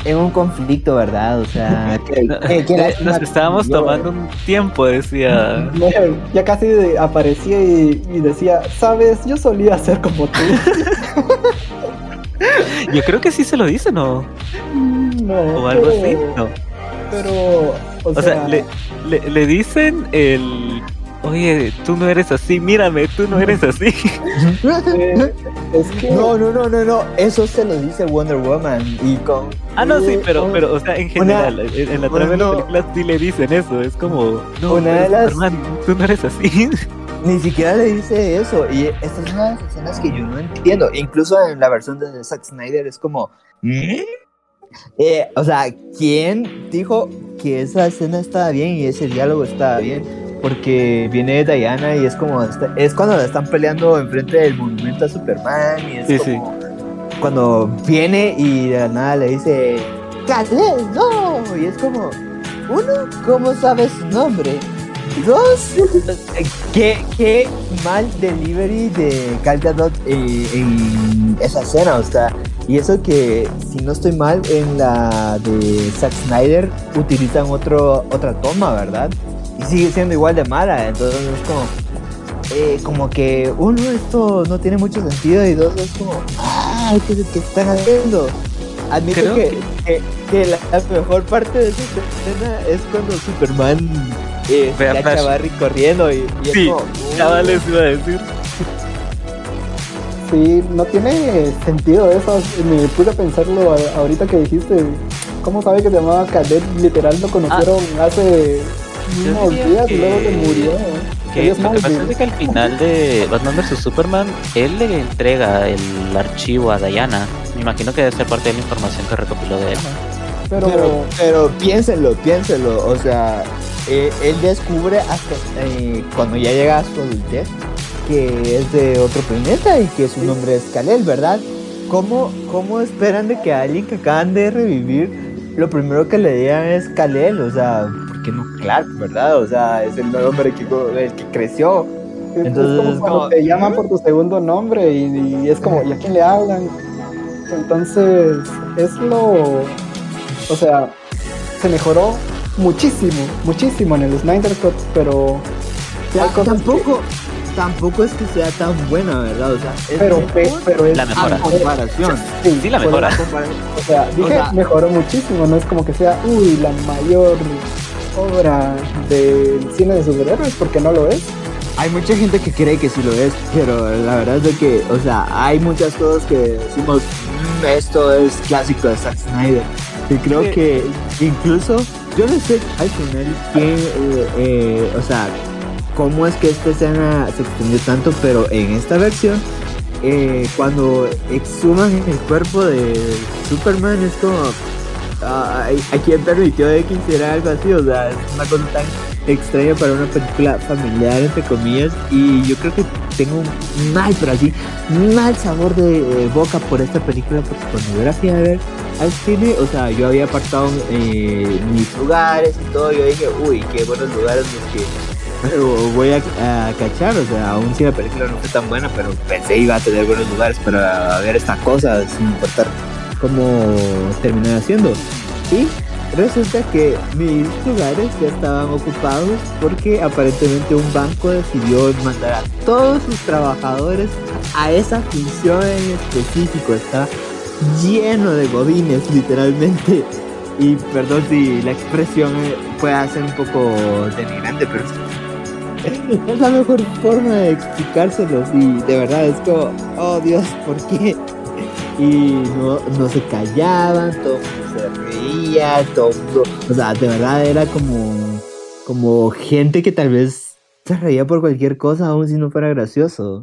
en un conflicto, ¿verdad? O sea, [LAUGHS] que, que- que lástima Nos estábamos tomando un tiempo, decía. [LAUGHS] Ya casi aparecía y, y decía, sabes, yo solía ser como tú. Yo creo que sí se lo dice, ¿no? no, O algo así. No. Pero, o, O sea, le, le, le dicen el. Oye, tú no eres así, mírame, tú no eres así. [LAUGHS] eh, es que No, no, no, no, no, eso se lo dice Wonder Woman y con... Ah, no, sí, pero, un- pero, o sea, en general, en, en la trama de la Bueno. película sí le dicen eso. Es como, no, Una tú de las- Superman, tú no eres así. [LAUGHS] Ni siquiera le dice eso y estas son las escenas que yo no entiendo. Incluso en la versión de Zack Snyder es como... ¿Mm? Eh, o sea, ¿quién dijo que esa escena estaba bien y ese diálogo estaba bien? Porque viene Diana y es como... está- Es cuando la están peleando enfrente del monumento a Superman y es Sí, sí. como... Cuando viene y de la nada le dice... ¡Kal-El, no! Y es como... Uno, ¿cómo sabes su nombre? Dos, ¿qué, qué mal delivery de Gal Gadot eh, en esa escena, o sea, y eso que, si no estoy mal, en la de Zack Snyder utilizan otro, otra toma, ¿verdad? Y sigue siendo igual de mala, entonces es como, eh, como que uno, esto no tiene mucho sentido, y dos, es como, ¡ay, qué, qué están haciendo! Admito Creo que, que- que, que la, la mejor parte de esa escena es cuando Superman eh, a Barry corriendo y, y es Sí, como, Chavales, iba a decir. Sí, no tiene sentido eso. Me puse a pensarlo ahorita que dijiste. ¿Cómo sabe que se llamaba Cadet? Literal lo conocieron hace Yo unos días y que- luego se murió. Que Ella es lo que pasa es que al final de Batman vs Superman, él le entrega el archivo a Diana. Me imagino que debe ser parte de la información que recopiló de él. Pero, Pero, pero piénsenlo, piénsenlo. O sea, eh, él descubre hasta eh, cuando ya llega a su adultez que es de otro planeta y que su nombre es Kalel, ¿verdad? ¿Cómo, ¿Cómo esperan de que a alguien que acaban de revivir, lo primero que le digan es Kalel? O sea, ¿por qué no Clark, verdad? O sea, es el nombre que, el que creció. es, entonces como es cuando como- te llaman por tu segundo nombre y, y es como, ¿y a quién le hablan? Entonces, es lo. O sea, se mejoró muchísimo, muchísimo en el Snyder Cut, pero. hay cosas tampoco, tampoco es que sea tan buena, ¿verdad? O sea, es Pero, pe- mejor pero es La mejora. a comparación. Sí, Sí, la mejora. O sea, dije O sea- mejoró muchísimo, no es como que sea, uy, la mayor obra del cine de superhéroes, porque no lo es. Hay mucha gente que cree que sí lo es, pero la verdad es de que, o sea, hay muchas cosas que decimos, "Mm, esto es clásico de Zack Snyder. Y creo Sí. que incluso, yo no sé al final quién, eh, eh, o sea, cómo es que esta escena se extendió tanto, pero en esta versión, eh, cuando exhuman el cuerpo de Superman, es como, ¿a quién permitió de que hiciera algo así? O sea, es una cosa tan extraña para una película familiar, entre comillas, y yo creo que tengo un mal, pero así, mal sabor de boca por esta película, porque cuando yo la fui a ver al cine, o sea, yo había apartado eh, mis lugares y todo, yo dije, uy, qué buenos lugares los que voy a, cachar, o sea, aún si la película no fue tan buena, pero pensé iba a tener buenos lugares para ver esta cosa sin importar cómo terminar haciendo. Y resulta que mis lugares ya estaban ocupados porque aparentemente un banco decidió mandar a todos sus trabajadores a esa función en específico. Está lleno de godines, literalmente. Y perdón si la expresión puede ser un poco denigrante, pero [LAUGHS] es la mejor forma de explicárselos. Y de verdad es como, oh Dios, ¿por qué? Y no, no se callaban, todo el mundo se reía, todo el mundo, o sea, de verdad era como, como gente que tal vez se reía por cualquier cosa, aun si no fuera gracioso.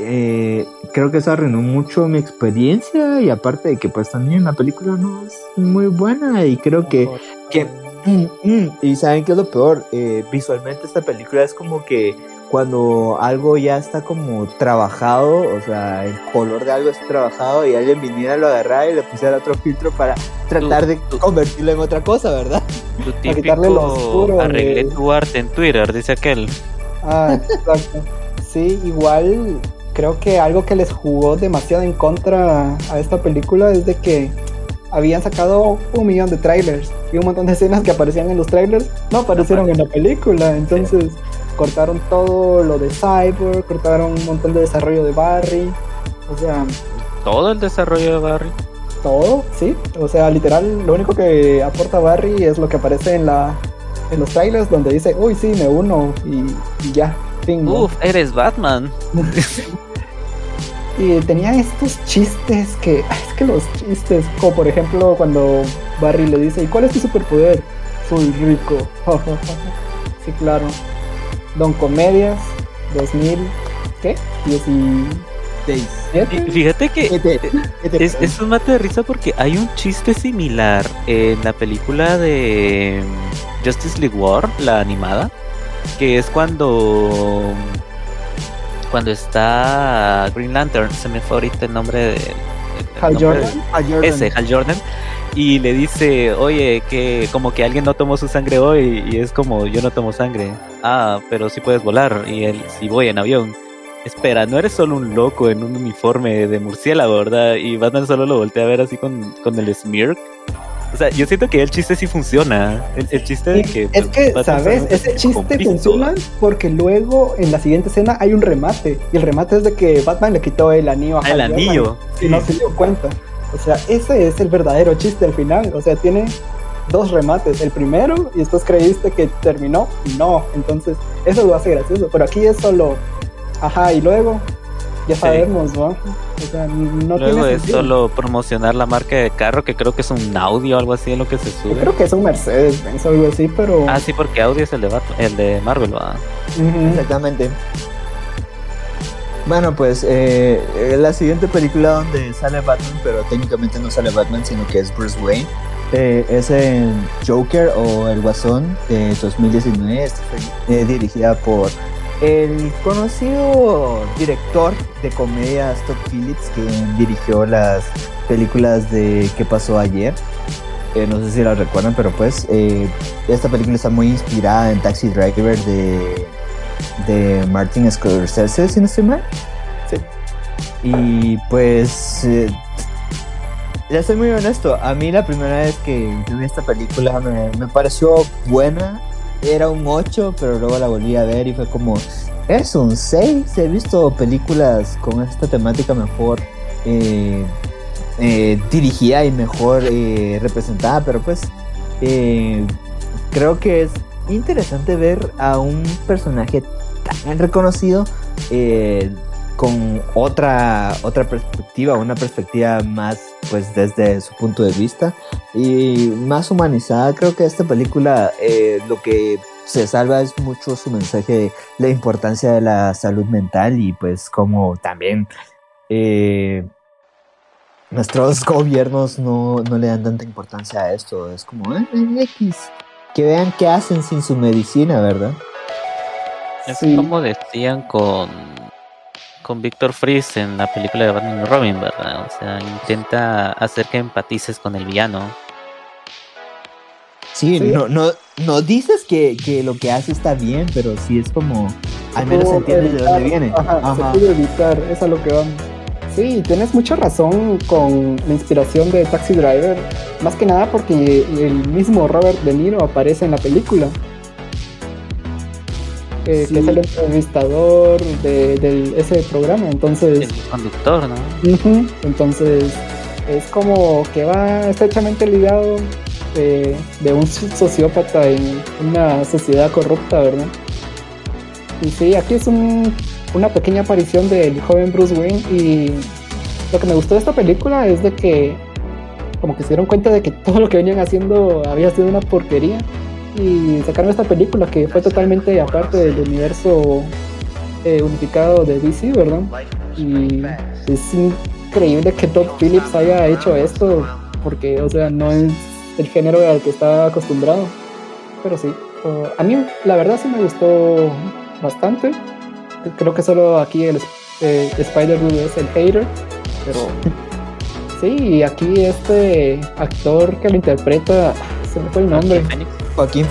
Eh, creo que eso arruinó mucho mi experiencia y aparte de que pues también la película no es muy buena y creo que, que y saben que es lo peor eh, visualmente esta película es como que cuando algo ya está como trabajado o sea el color de algo está trabajado y alguien viniera lo agarrara y le pusiera otro filtro para tratar de convertirlo en otra cosa verdad tu [LAUGHS] típico quitarle lo oscuro arreglé tu arte en Twitter dice aquel. Ah exacto. Sí igual creo que algo que les jugó demasiado en contra a esta película es de que habían sacado un millón de trailers y un montón de escenas que aparecían en los trailers no aparecieron en la película. Entonces cortaron todo lo de Cyborg, cortaron un montón de desarrollo de Barry. O sea. Todo el desarrollo de Barry. Todo, sí. O sea, literal, lo único que aporta Barry es lo que aparece en la en los trailers donde dice, uy, sí, me uno y, y ya. Fin, Uf, eres Batman. [LAUGHS] y tenía estos chistes que, es que los chistes, como por ejemplo cuando Barry le dice, ¿y cuál es tu superpoder? Soy rico. [LAUGHS] sí, claro. Don Comedias, 2000, ¿qué? 16. Fíjate que es, es un mate de risa porque hay un chiste similar en la película de Justice League War, la animada, que es cuando cuando está Green Lantern, se me fue ahorita el nombre de. Hal, Jordan? Jordan. Ese, Hal Jordan. Y le dice, oye, que como que alguien no tomó su sangre hoy. Y es como, yo no tomo sangre. Ah, pero sí puedes volar. Y él, sí voy en avión. Espera, no eres solo un loco en un uniforme de murciélago, ¿verdad? Y Batman solo lo voltea a ver así con, con el smirk. O sea, yo siento que el chiste sí funciona. El, el chiste de que. Es que, ¿sabes? Ese chiste funciona porque luego en la siguiente escena hay un remate. Y el remate es de que Batman le quitó el anillo a ah, El anillo. Y no se dio cuenta. O sea, ese es el verdadero chiste al final. O sea, tiene dos remates. El primero, y después creíste que terminó. No. Entonces, eso lo hace gracioso. Pero aquí es solo. Ajá, y luego ya sabemos, sí. ¿no? O sea, no Luego tiene es solo promocionar la marca de carro, que creo que es un Audi o algo así en lo que se sube. Yo creo que es un Mercedes Benz o algo así, pero. Ah, sí, porque Audi es el de, Batman, el de Marvel, ¿verdad? Uh -huh. Exactamente. Bueno, pues eh, la siguiente película donde sale Batman, pero técnicamente no sale Batman, sino que es Bruce Wayne. Eh, es en Joker o El Guasón de 2019, eh, dirigida por el conocido director de comedias Todd Phillips, que dirigió las películas de ¿Qué pasó ayer? Eh, no sé si la recuerdan, pero pues eh, esta película está muy inspirada en Taxi Driver de, de Martin Scorsese, si no estoy mal. Sí. Y pues, eh, ya soy muy honesto, a mí la primera vez que vi esta película me, me pareció buena, era un 8, pero luego la volví a ver y fue como, es un 6. He visto películas con esta temática mejor eh, eh, dirigida y mejor eh, representada, pero pues creo que es interesante ver a un personaje tan reconocido con otra otra perspectiva, una perspectiva más pues desde su punto de vista y más humanizada. Creo que esta película eh, lo que se salva es mucho su mensaje de la importancia de la salud mental y pues como también eh, nuestros gobiernos no, no, le dan tanta importancia a esto. Es como eh, X, que vean qué hacen sin su medicina, ¿verdad? Es sí. como decían con con Victor Freeze en la película de Batman y Robin, ¿verdad? O sea, intenta hacer que empatices con el villano. Sí, No, no, no dices que, que, lo que hace está bien, pero sí es como, al menos entiendes de dónde viene. Ajá, se puede evitar, es a lo que vamos. Sí, tienes mucha razón con la inspiración de Taxi Driver, más que nada porque el mismo Robert De Niro aparece en la película. Eh, que es el entrevistador de, ese programa, entonces... El conductor, ¿no? entonces es como que va estrechamente ligado de, un sociópata en una sociedad corrupta, ¿verdad? Y sí, aquí es una pequeña aparición del joven Bruce Wayne y lo que me gustó de esta película es de que como que se dieron cuenta de que todo lo que venían haciendo había sido una porquería y sacaron esta película que fue totalmente aparte del universo eh, unificado de DC, ¿verdad? Y es increíble que Todd Phillips haya hecho esto porque, o sea, no es el género al que está acostumbrado. Pero sí, a mí la verdad sí me gustó bastante. Creo que solo aquí el eh, Spider-Man es el hater, pero [LAUGHS] sí, aquí este actor que lo interpreta, se me fue el nombre. Joaquín Phoenix. Joaquín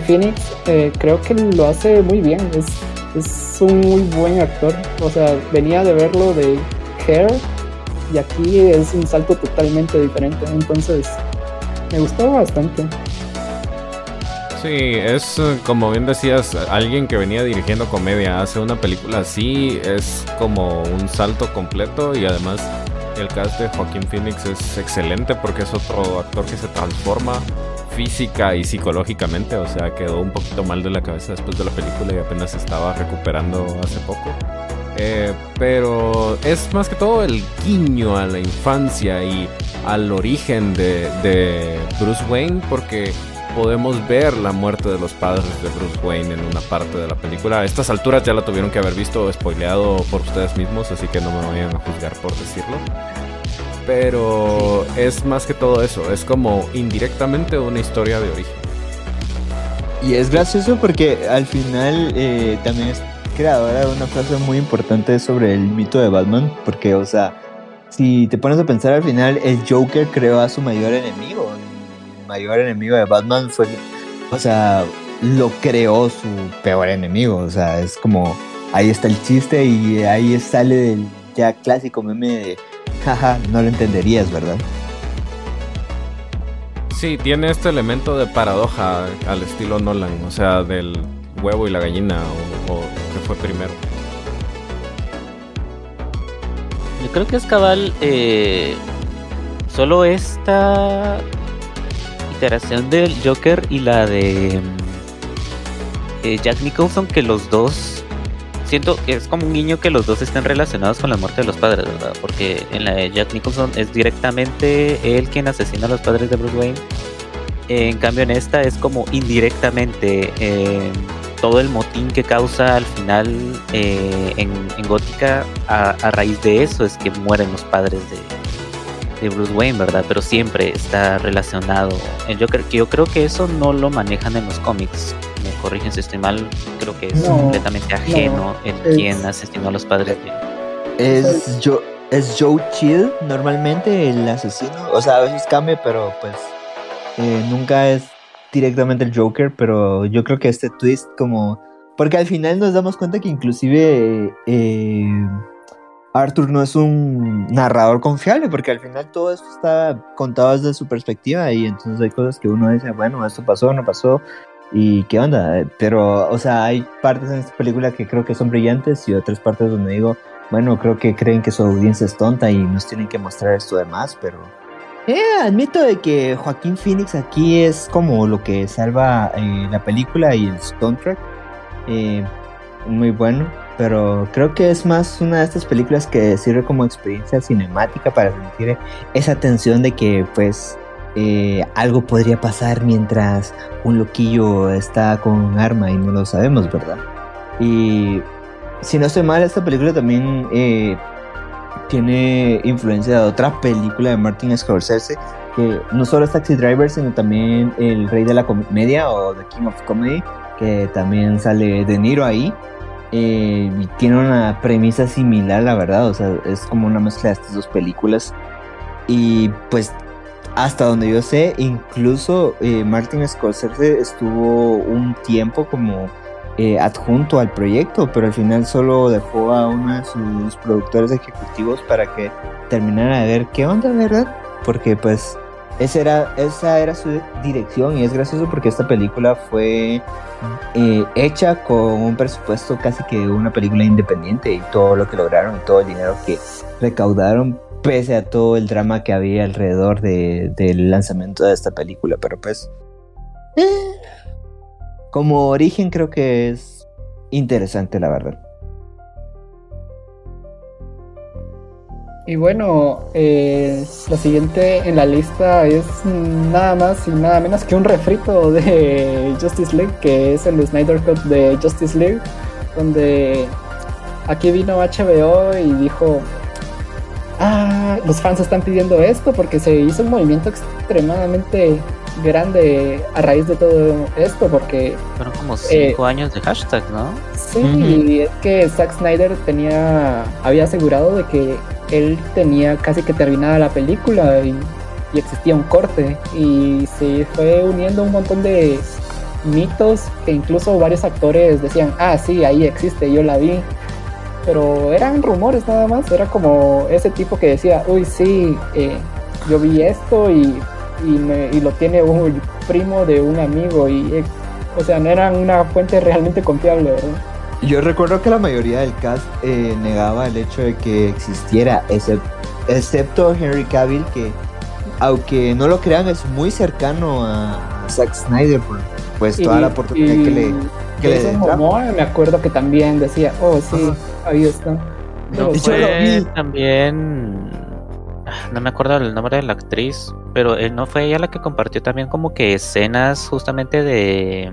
Phoenix, eh, creo que lo hace muy bien, es, es un muy buen actor. O sea, venía de verlo de Hair y aquí es un salto totalmente diferente. Entonces, me gustó bastante. Sí, es como bien decías, alguien que venía dirigiendo comedia hace una película así, es como un salto completo y además el cast de Joaquín Phoenix es excelente porque es otro actor que se transforma física y psicológicamente, o sea, quedó un poquito mal de la cabeza después de la película y apenas estaba recuperando hace poco. Eh, pero es más que todo el guiño a la infancia y al origen de, Bruce Wayne, porque podemos ver la muerte de los padres de Bruce Wayne en una parte de la película. A estas alturas ya la tuvieron que haber visto spoileado por ustedes mismos, así que no me vayan a juzgar por decirlo. Pero es más que todo eso, es como indirectamente una historia de origen. Y es gracioso porque al final eh, también es creadora de una frase muy importante sobre el mito de Batman, porque, o sea, si te pones a pensar al final, el Joker creó a su mayor enemigo. El mayor enemigo de Batman fue, o sea, lo creó su peor enemigo. O sea, es como, ahí está el chiste y ahí sale el ya clásico meme de, jaja, no lo entenderías, ¿verdad? Sí, tiene este elemento de paradoja al estilo Nolan, o sea, del huevo y la gallina o, que fue primero. Yo creo que es cabal eh, solo esta iteración del Joker y la de eh, Jack Nicholson que los dos siento que es como un niño que los dos estén relacionados con la muerte de los padres, ¿verdad? Porque en la de Jack Nicholson es directamente él quien asesina a los padres de Bruce Wayne. En cambio en esta es como indirectamente eh, todo el motín que causa al final eh, en, Gótica, a, raíz de eso es que mueren los padres de, Bruce Wayne, ¿verdad? Pero siempre está relacionado. En Joker, que yo creo que eso no lo manejan en los cómics. Me corrigen si estoy mal, creo que es completamente ajeno en quien asesinó a los padres de. Es, yo, es Joe Chill normalmente el asesino. O sea, a veces cambia, pero pues eh, nunca es directamente el Joker, pero yo creo que este twist como... Porque al final nos damos cuenta que inclusive eh, Arthur no es un narrador confiable, porque al final todo esto está contado desde su perspectiva y entonces hay cosas que uno dice, bueno, esto pasó, no pasó, y qué onda. Pero, o sea, hay partes en esta película que creo que son brillantes y otras partes donde digo, bueno, creo que creen que su audiencia es tonta y nos tienen que mostrar esto de más, pero eh, admito de que Joaquín Phoenix aquí es como lo que salva eh, la película y el soundtrack. Eh, muy bueno, pero creo que es más una de estas películas que sirve como experiencia cinemática para sentir esa tensión de que pues eh, algo podría pasar mientras un loquillo está con un arma y no lo sabemos, ¿verdad? Y si no estoy mal, esta película también tiene influencia de otra película de Martin Scorsese, que no solo es Taxi Driver, sino también El Rey de la Comedia o The King of Comedy, que también sale De Niro ahí. Eh, y tiene una premisa similar, la verdad, o sea, es como una mezcla de estas dos películas. Y pues hasta donde yo sé, incluso eh, Martin Scorsese estuvo un tiempo como eh, adjunto al proyecto, pero al final solo dejó a uno de sus productores ejecutivos para que terminara de ver qué onda, ¿verdad? Porque pues esa era, su dirección y es gracioso porque esta película fue eh, hecha con un presupuesto casi que una película independiente y todo lo que lograron y todo el dinero que recaudaron pese a todo el drama que había alrededor de, del lanzamiento de esta película, pero pues eh, como origen creo que es interesante la verdad. Y bueno, eh, la siguiente en la lista es nada más y nada menos que un refrito de Justice League, que es el Snyder Cut de Justice League, donde aquí vino HBO y dijo, ah, los fans están pidiendo esto porque se hizo un movimiento extremadamente grande a raíz de todo esto porque fueron como cinco eh, años de hashtag no sí y es que Zack Snyder tenía había asegurado de que él tenía casi que terminada la película y, y existía un corte y se fue uniendo un montón de mitos que incluso varios actores decían ah sí ahí existe yo la vi pero eran rumores nada más. Era como ese tipo que decía, uy, sí, eh, yo vi esto y, y, lo tiene un primo de un amigo. y eh, O sea, no eran una fuente realmente confiable, ¿verdad? Yo recuerdo que la mayoría del cast eh, negaba el hecho de que existiera, excepto Henry Cavill, que aunque no lo crean, es muy cercano a Zack Snyder pues toda la oportunidad que le, que le me acuerdo que también decía, oh sí, ahí está. No fue también no me acuerdo el nombre de la actriz, pero él no fue ella la que compartió también como que escenas justamente de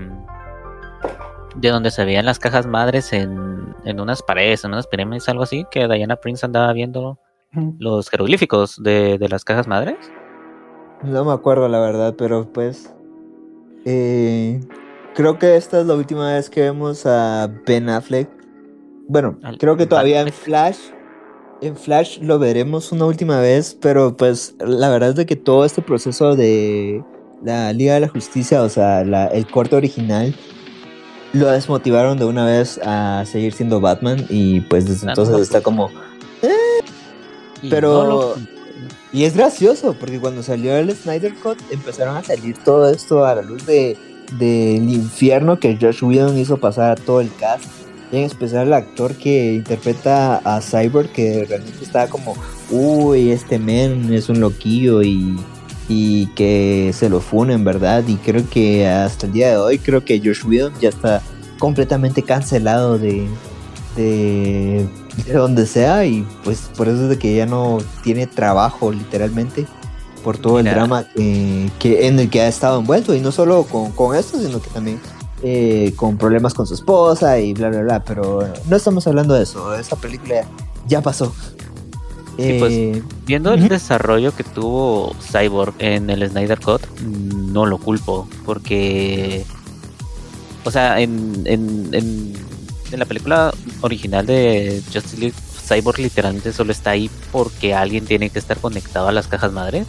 de donde se veían las cajas madres en, en unas paredes, en unas pirámides, algo así, que Diana Prince andaba viendo los jeroglíficos de, de las cajas madres. No me acuerdo la verdad, pero pues eh, creo que esta es la última vez que vemos a Ben Affleck. Bueno, creo que todavía en Flash. En Flash lo veremos una última vez, pero pues la verdad es de que todo este proceso de la Liga de la Justicia, o sea, el corte original, lo desmotivaron de una vez a seguir siendo Batman y pues desde entonces está como... Eh". pero... Y es gracioso, porque cuando salió el Snyder Cut empezaron a salir todo esto a la luz de del infierno que Josh Whedon hizo pasar a todo el cast. Y en especial el actor que interpreta a Cyborg, que realmente estaba como, uy, este men es un loquillo y, y que se lo funen, ¿verdad? Y creo que hasta el día de hoy, creo que Josh Whedon ya está completamente cancelado de, de de donde sea y pues por eso es de que ya no tiene trabajo literalmente por todo el drama que, en el que ha estado envuelto y no solo con, esto sino que también eh, con problemas con su esposa y bla bla bla pero no estamos hablando de eso esa película ya pasó. Pues, eh, viendo el desarrollo que tuvo Cyborg en el Snyder Cut no lo culpo porque o sea en, en, en en la película original de Justice League, Cyborg literalmente solo está ahí porque alguien tiene que estar conectado a las cajas madres.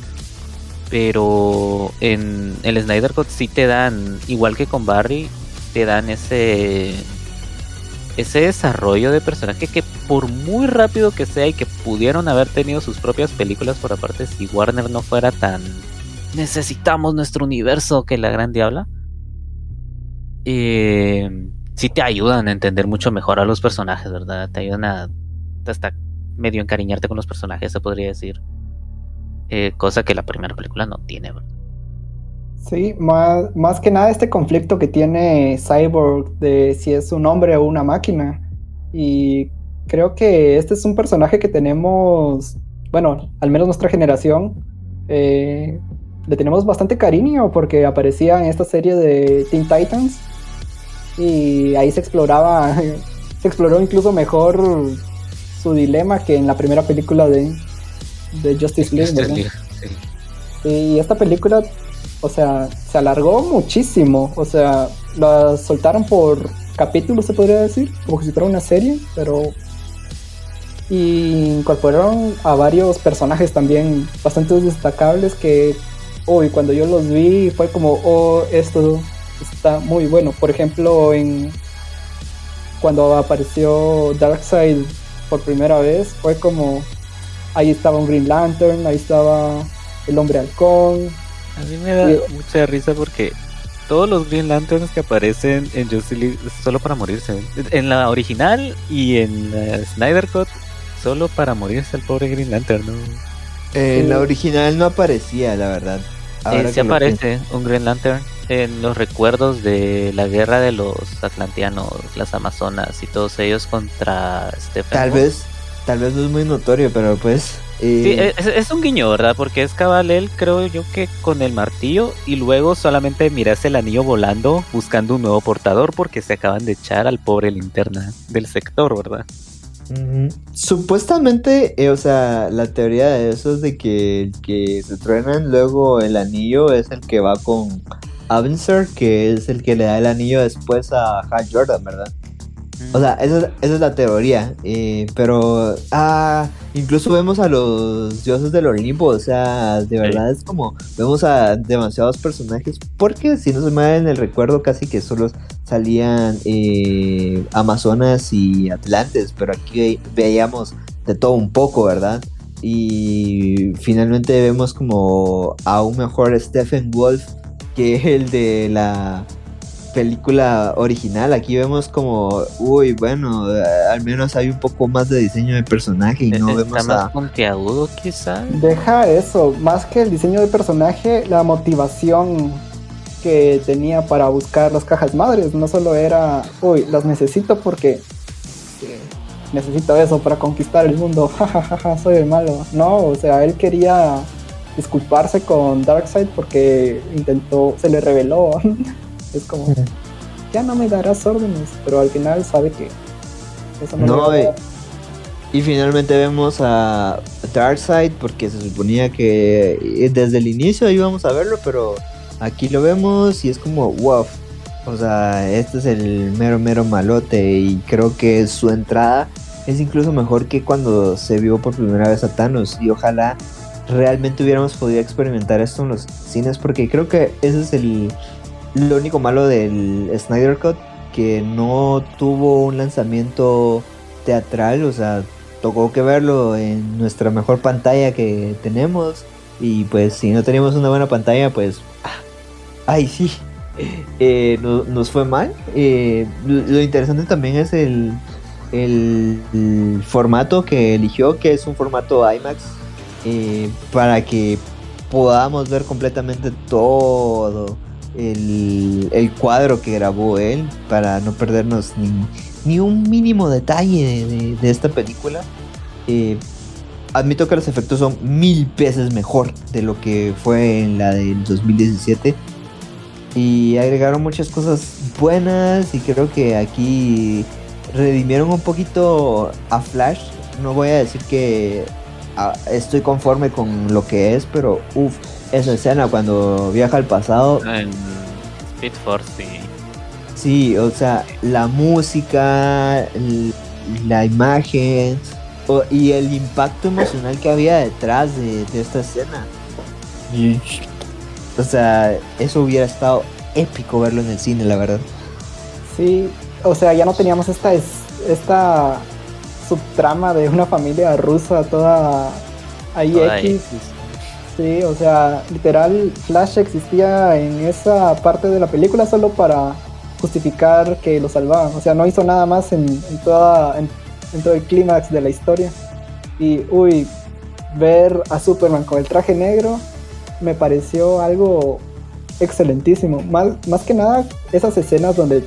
Pero en el Snyder Cut sí te dan, igual que con Barry, te dan ese ese desarrollo de personaje que por muy rápido que sea y que pudieron haber tenido sus propias películas por aparte si Warner no fuera tan necesitamos nuestro universo que la gran diabla eh, sí te ayudan a entender mucho mejor a los personajes, ¿verdad? Te ayudan a hasta medio encariñarte con los personajes, se podría decir. Eh, cosa que la primera película no tiene, ¿verdad? Sí, más, más que nada este conflicto que tiene Cyborg de si es un hombre o una máquina. Y creo que este es un personaje que tenemos, bueno, al menos nuestra generación, eh, le tenemos bastante cariño porque aparecía en esta serie de Teen Titans y ahí se exploraba, [LAUGHS] se exploró incluso mejor su dilema que en la primera película de, de Justice League. Y esta película, o sea, se alargó muchísimo, o sea, la soltaron por capítulos, se podría decir, como si fuera una serie, pero y incorporaron a varios personajes también bastante destacables que uy, cuando yo los vi fue como, oh, esto está muy bueno. Por ejemplo, en cuando apareció Darkseid por primera vez, fue como, ahí estaba un Green Lantern, ahí estaba el hombre halcón. A mí me da mucha risa porque todos los Green Lanterns que aparecen en Justice League solo para morirse. En la original y en la Snyder Cut, solo para morirse el pobre Green Lantern, ¿no? En la original no aparecía, la verdad. Eh, sí aparece un Green Lantern en los recuerdos de la guerra de los Atlanteanos, las Amazonas y todos ellos contra Stephen. Tal vez, tal vez no es muy notorio, pero pues. Sí, es, un guiño, ¿verdad? Porque es cabal él, creo yo que con el martillo y luego solamente miras el anillo volando buscando un nuevo portador porque se acaban de echar al pobre linterna del sector, ¿verdad? Supuestamente, eh, o sea, la teoría de eso es de que el que se truenan luego el anillo es el que va con Avencer, que es el que le da el anillo después a Hal Jordan, ¿verdad? O sea, esa, es la teoría. Eh, pero ah, incluso vemos a los dioses del Olimpo. O sea, de verdad es como vemos a demasiados personajes. Porque si no se me en el recuerdo, casi que solo salían eh, Amazonas y Atlantes. Pero aquí veíamos de todo un poco, ¿verdad? Y finalmente vemos como a un mejor Stephen Wolf que el de la película original. Aquí vemos como, uy, bueno, eh, al menos hay un poco más de diseño de personaje y no vemos más puntiagudo quizá. Deja eso, más que el diseño de personaje, la motivación que tenía para buscar las cajas madres, no solo era, uy, las necesito porque eh, necesito eso para conquistar el mundo, [LAUGHS] jajaja, soy el malo. No, o sea, él quería disculparse con Darkseid porque intentó, se le reveló. [LAUGHS] es como, ya no me darás órdenes, pero al final sabe que eso no, no y, finalmente vemos a Darkseid porque se suponía que eh, desde el inicio íbamos a verlo, pero aquí lo vemos y es como, wow. O sea, este es el mero, mero malote y creo que su entrada es incluso mejor que cuando se vio por primera vez a Thanos. Y ojalá realmente hubiéramos podido experimentar esto en los cines porque creo que ese es el lo único malo del Snyder Cut que no tuvo un lanzamiento teatral, o sea, tocó que verlo en nuestra mejor pantalla que tenemos y pues si no teníamos una buena pantalla pues ah, ay sí [LAUGHS] eh, nos fue mal. Eh, lo interesante también es el, el formato que eligió que es un formato IMAX eh, para que podamos ver completamente todo el, cuadro que grabó él, para no perdernos ni, un mínimo detalle de, esta película. Eh, admito que los efectos son mil veces mejor de lo que fue en la del 2017. Y agregaron muchas cosas buenas y creo que aquí redimieron un poquito a Flash. No voy a decir que estoy conforme con lo que es, pero uff, esa escena cuando viaja al pasado. En Speed Force, sí. Sí, o sea, la música, la imagen y el impacto emocional que había detrás de, esta escena. o sea, eso hubiera estado épico verlo en el cine, la verdad. Sí, o sea, ya no teníamos esta, esta subtrama de una familia rusa toda ahí X. Sí, o sea, literal, Flash existía en esa parte de la película solo para justificar que lo salvaban. O sea, no hizo nada más en, toda, en, todo el clímax de la historia. Y, uy, ver a Superman con el traje negro me pareció algo excelentísimo. Más, más que nada, esas escenas donde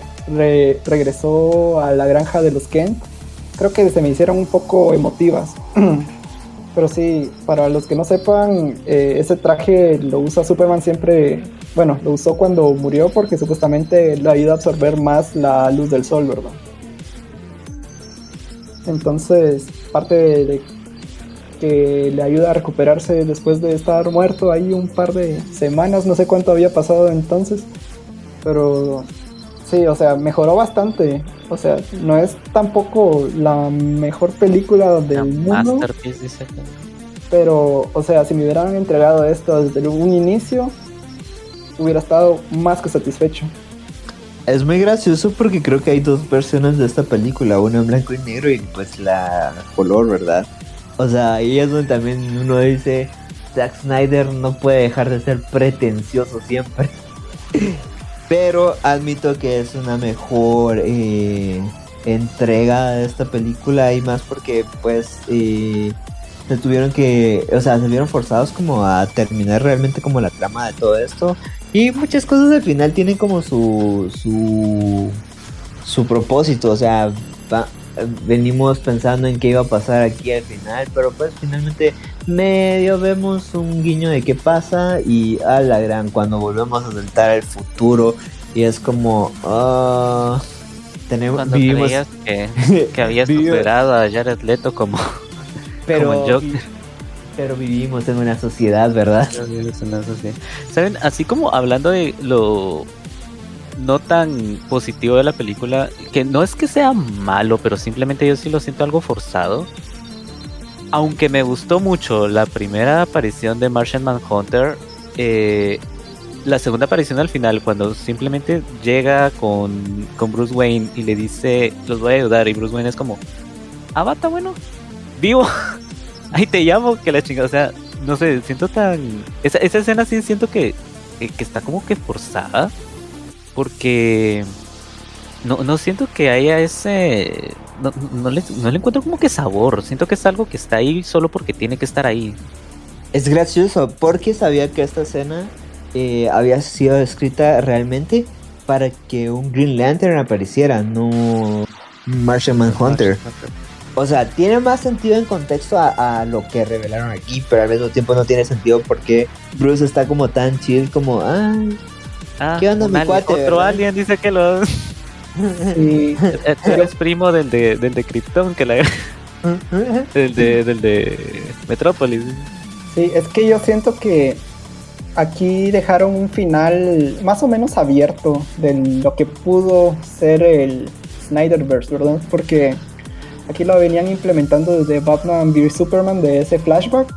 regresó a la granja de los Kent creo que se me hicieron un poco emotivas. [CLEARS THROAT] Pero sí, para los que no sepan, eh, ese traje lo usa Superman siempre, bueno, lo usó cuando murió porque supuestamente le ayuda a absorber más la luz del sol, ¿verdad? Entonces, parte de, que le ayuda a recuperarse después de estar muerto ahí un par de semanas, no sé cuánto había pasado entonces, pero sí, o sea, mejoró bastante o sea, no es tampoco la mejor película del mundo. Pero, o sea, si me hubieran entregado esto desde un inicio, hubiera estado más que satisfecho. Es muy gracioso porque creo que hay dos versiones de esta película, una en blanco y negro y pues la color, ¿verdad? O sea, ahí es donde también uno dice, Zack Snyder no puede dejar de ser pretencioso siempre. [LAUGHS] Pero admito que es una mejor eh, entrega de esta película y más porque pues eh, se tuvieron que, o sea, se vieron forzados como a terminar realmente como la trama de todo esto. Y muchas cosas al final tienen como su su su propósito, o sea, venimos pensando en qué iba a pasar aquí al final, pero pues finalmente medio vemos un guiño de qué pasa y a la gran cuando volvemos a saltar al futuro y es como uh, tenemos cuando vivimos [LAUGHS] que, que había superado a Jared Leto como [LAUGHS] pero pero vivimos en una sociedad, ¿verdad? Saben, así como hablando de lo no tan positivo de la película, que no es que sea malo, pero simplemente yo sí lo siento algo forzado. Aunque me gustó mucho la primera aparición de Martian Manhunter, eh, la segunda aparición al final, cuando simplemente llega con, con, Bruce Wayne y le dice, los voy a ayudar, y Bruce Wayne es como, ah, bata, bueno, vivo, [LAUGHS] ahí te llamo, que la chingada, o sea, no sé, siento tan... Esa, esa escena sí siento que, que está como que forzada porque no, no siento que haya ese... No, no, le, no le encuentro como que sabor, siento que es algo que está ahí solo porque tiene que estar ahí. Es gracioso porque sabía que esta escena eh, había sido escrita realmente para que un Green Lantern apareciera, no Martian Manhunter. O sea, tiene más sentido en contexto a, a, lo que revelaron aquí, pero al mismo tiempo no tiene sentido porque Bruce está como tan chill como, ay, Ah, ¿Qué onda, mi cuate? Otro alien dice que lo. Sí. [LAUGHS] Eres primo del de, del de Krypton, que la. [LAUGHS] del, de, del de Metrópolis. Sí, es que yo siento que aquí dejaron un final más o menos abierto de lo que pudo ser el Snyderverse, ¿verdad? Porque aquí lo venían implementando desde Batman vs Superman de ese flashback.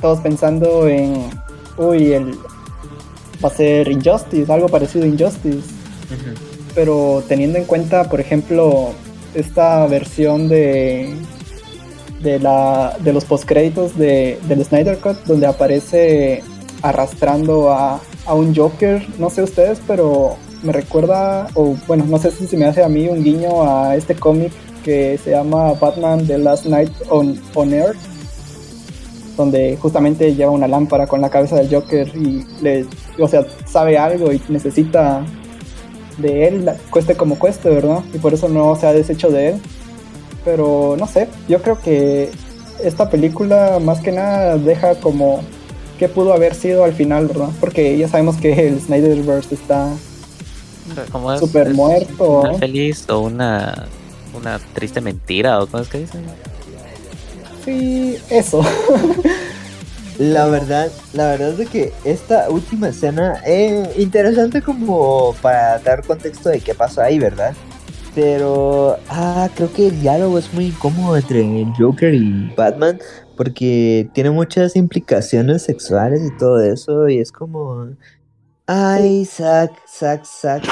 Todos pensando en, uy, el, va a ser Injustice, algo parecido a Injustice. Pero teniendo en cuenta, por ejemplo, esta versión de de la de los postcréditos de del Snyder Cut donde aparece arrastrando a, a un Joker, no sé ustedes, pero me recuerda o bueno, no sé si se me hace a mí un guiño a este cómic que se llama Batman The Last Night on, on Earth donde justamente lleva una lámpara con la cabeza del Joker y le, o sea, sabe algo y necesita de él, cueste como cueste, ¿verdad? Y por eso no se ha deshecho de él. Pero no sé, yo creo que esta película más que nada deja como qué pudo haber sido al final, ¿verdad? Porque ya sabemos que el Snyderverse está súper muerto. Una feliz o una, una triste mentira o cómo es que dicen. Sí, eso. [LAUGHS] La verdad, la verdad es que esta última escena es interesante como para dar contexto de qué pasó ahí, ¿verdad? Pero, ah, creo que el diálogo es muy incómodo entre el Joker y Batman porque tiene muchas implicaciones sexuales y todo eso y es como, ay, Zack, Zack, Zack,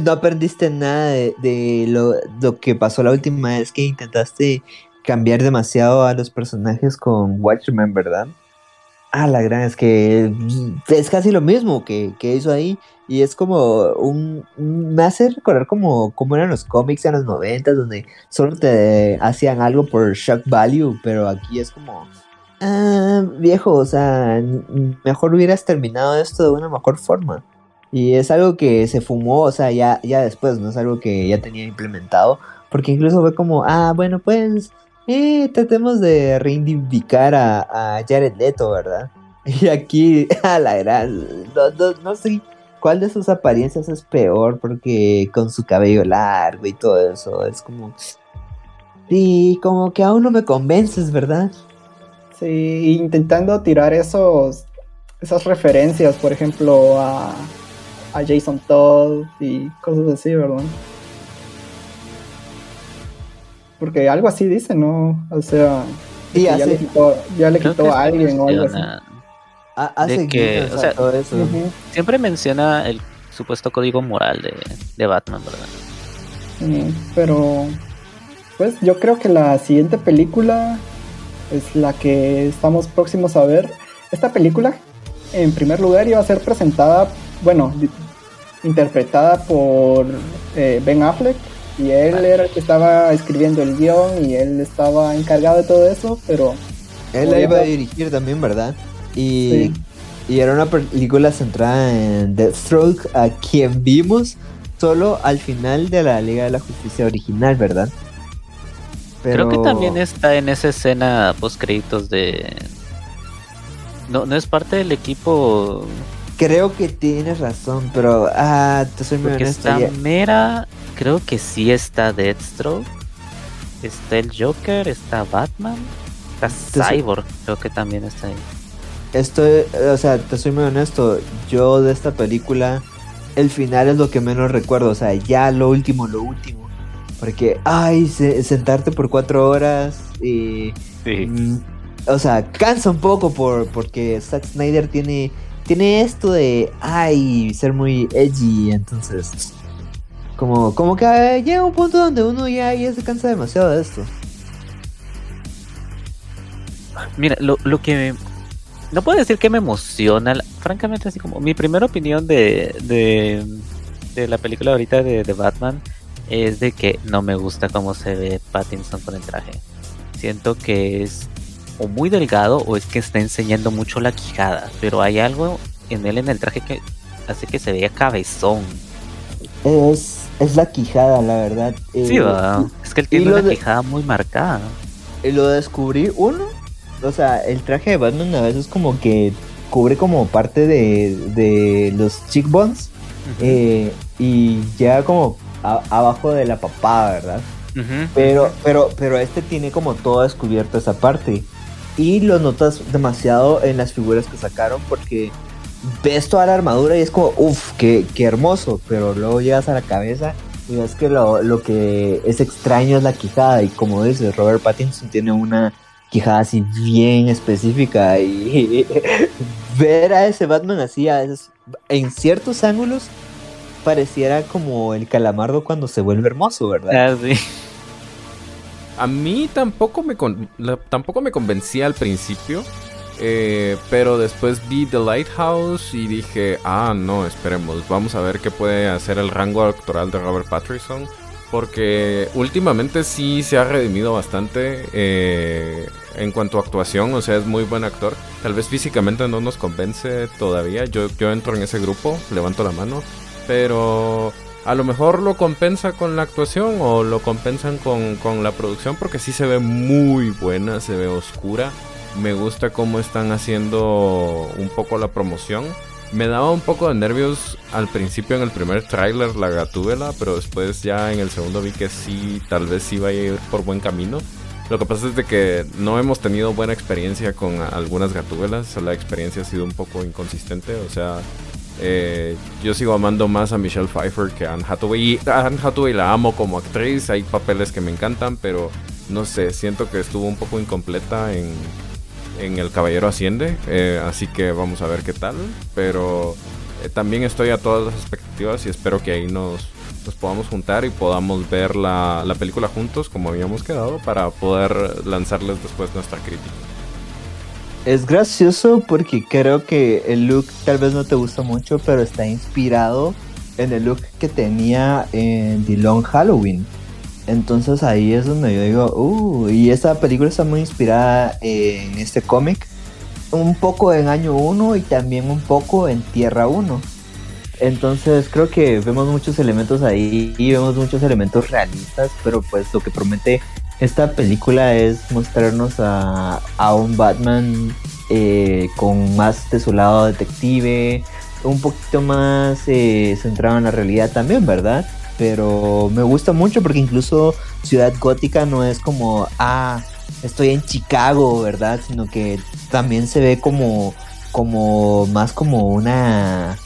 no aprendiste nada de, lo, lo que pasó la última vez que intentaste cambiar demasiado a los personajes con Watchmen, ¿verdad? Ah, la gran es que es casi lo mismo que, hizo ahí. Y es como un, Me hace recordar como, como eran los cómics en los 90 donde solo te hacían algo por shock value, pero aquí es como. Ah, viejo, o sea, mejor hubieras terminado esto de una mejor forma. Y es algo que se fumó, o sea, ya, ya después, no es algo que ya tenía implementado. Porque incluso fue como, ah, bueno, pues eh, tratemos de reivindicar a, Jared Leto, ¿verdad? [LAUGHS] Y aquí, [LAUGHS] a la gran, no, sé cuál de sus apariencias es peor, porque con su cabello largo y todo eso, es como... Sí, como que aún no me convences, ¿verdad? Sí, intentando tirar esos, esas referencias, por ejemplo, a, a Jason Todd y cosas así, ¿verdad? Porque algo así dice, ¿no? O sea, Y ya, le quitó, ya le quitó a alguien o algo así. Hace que, o sea, todo eso. Siempre menciona el supuesto código moral de, de Batman, ¿verdad? pero, pues yo creo que la siguiente película es la que estamos próximos a ver. Esta película, en primer lugar, iba a ser presentada, bueno, interpretada por eh, Ben Affleck. Y él era el que estaba escribiendo el guion y él estaba encargado de todo eso, pero... Él la iba a dirigir también, ¿verdad? Y, y era una película centrada en Deathstroke, a quien vimos solo al final de la Liga de la Justicia original, ¿verdad? Creo que también está en esa escena post créditos de. No, no es parte del equipo. Creo que tienes razón, pero ah, te soy muy honesto. Está Mera, creo que sí está Deathstroke. Está el Joker, está Batman, está Cyborg, creo que también está ahí. Estoy, o sea, te soy muy honesto. Yo de esta película, el final es lo que menos recuerdo. O sea, ya lo último, lo último porque, ay, sentarte por cuatro horas y... Sí. Mm, o sea, cansa un poco por, porque Zack Snyder tiene, tiene esto de, ay, ser muy edgy, entonces... Como, como que llega un punto donde uno ya, ya se cansa demasiado de esto. Mira, lo, lo que no puedo decir que me emociona, francamente así como mi primera opinión de, de, de la película ahorita de, de Batman es de que no me gusta cómo se ve Pattinson con el traje. Siento que es o muy delgado o es que está enseñando mucho la quijada, pero hay algo en él en el traje que hace que se vea cabezón. Es, es la quijada, la verdad. Sí, eh, es que él tiene una quijada muy marcada. Y lo descubrí, uno, o sea, el traje de Batman a veces como que cubre como parte de, de los cheekbones eh, y ya como abajo de la papada, ¿verdad? pero, pero, pero este tiene como todo descubierto esa parte. Y lo notas demasiado en las figuras que sacaron porque ves toda la armadura y es como, uff, qué, hermoso. Pero luego llegas a la cabeza y ves que lo, lo que es extraño es la quijada. Y como dices, Robert Pattinson tiene una quijada así bien específica. Y [LAUGHS] ver a ese Batman así, a en ciertos ángulos, pareciera como el calamardo cuando se vuelve hermoso, ¿verdad? Ah, sí. A mí tampoco me, tampoco me convencía al principio, eh, pero después vi The Lighthouse y dije, ah, no, esperemos, vamos a ver qué puede hacer el rango actoral de Robert Pattinson. Porque últimamente sí se ha redimido bastante eh, en cuanto a actuación, o sea, es muy buen actor. Tal vez físicamente no nos convence todavía. Yo, yo entro en ese grupo, levanto la mano pero a lo mejor lo compensa con la actuación o lo compensan con, con, la producción porque sí se ve muy buena, se ve oscura. Me gusta cómo están haciendo un poco la promoción. Me daba un poco de nervios al principio en el primer tráiler la gatúbela, pero después ya en el segundo vi que sí, tal vez iba a ir por buen camino. Lo que pasa es de que no hemos tenido buena experiencia con algunas gatúbelas, la experiencia ha sido un poco inconsistente, o sea, eh, yo sigo amando más a Michelle Pfeiffer que a Anne Hathaway. Y a Anne Hathaway la amo como actriz. Hay papeles que me encantan, pero no sé, siento que estuvo un poco incompleta en, en El Caballero Asciende. Eh, así que vamos a ver qué tal. Pero eh, también estoy a todas las expectativas y espero que ahí nos, nos podamos juntar y podamos ver la, la película juntos como habíamos quedado para poder lanzarles después nuestra crítica. Es gracioso porque creo que el look tal vez no te gusta mucho, pero está inspirado en el look que tenía en The Long Halloween. Entonces ahí es donde yo digo, uh, y esta película está muy inspirada en este cómic, un poco en Año 1 y también un poco en Tierra 1. Entonces creo que vemos muchos elementos ahí y vemos muchos elementos realistas, pero pues lo que promete esta película es mostrarnos a, un Batman eh, con más de su lado detective, un poquito más eh, centrado en la realidad también, ¿verdad? Pero me gusta mucho porque incluso Ciudad Gótica no es como, ah, estoy en Chicago, ¿verdad? Sino que también se ve como, como más como una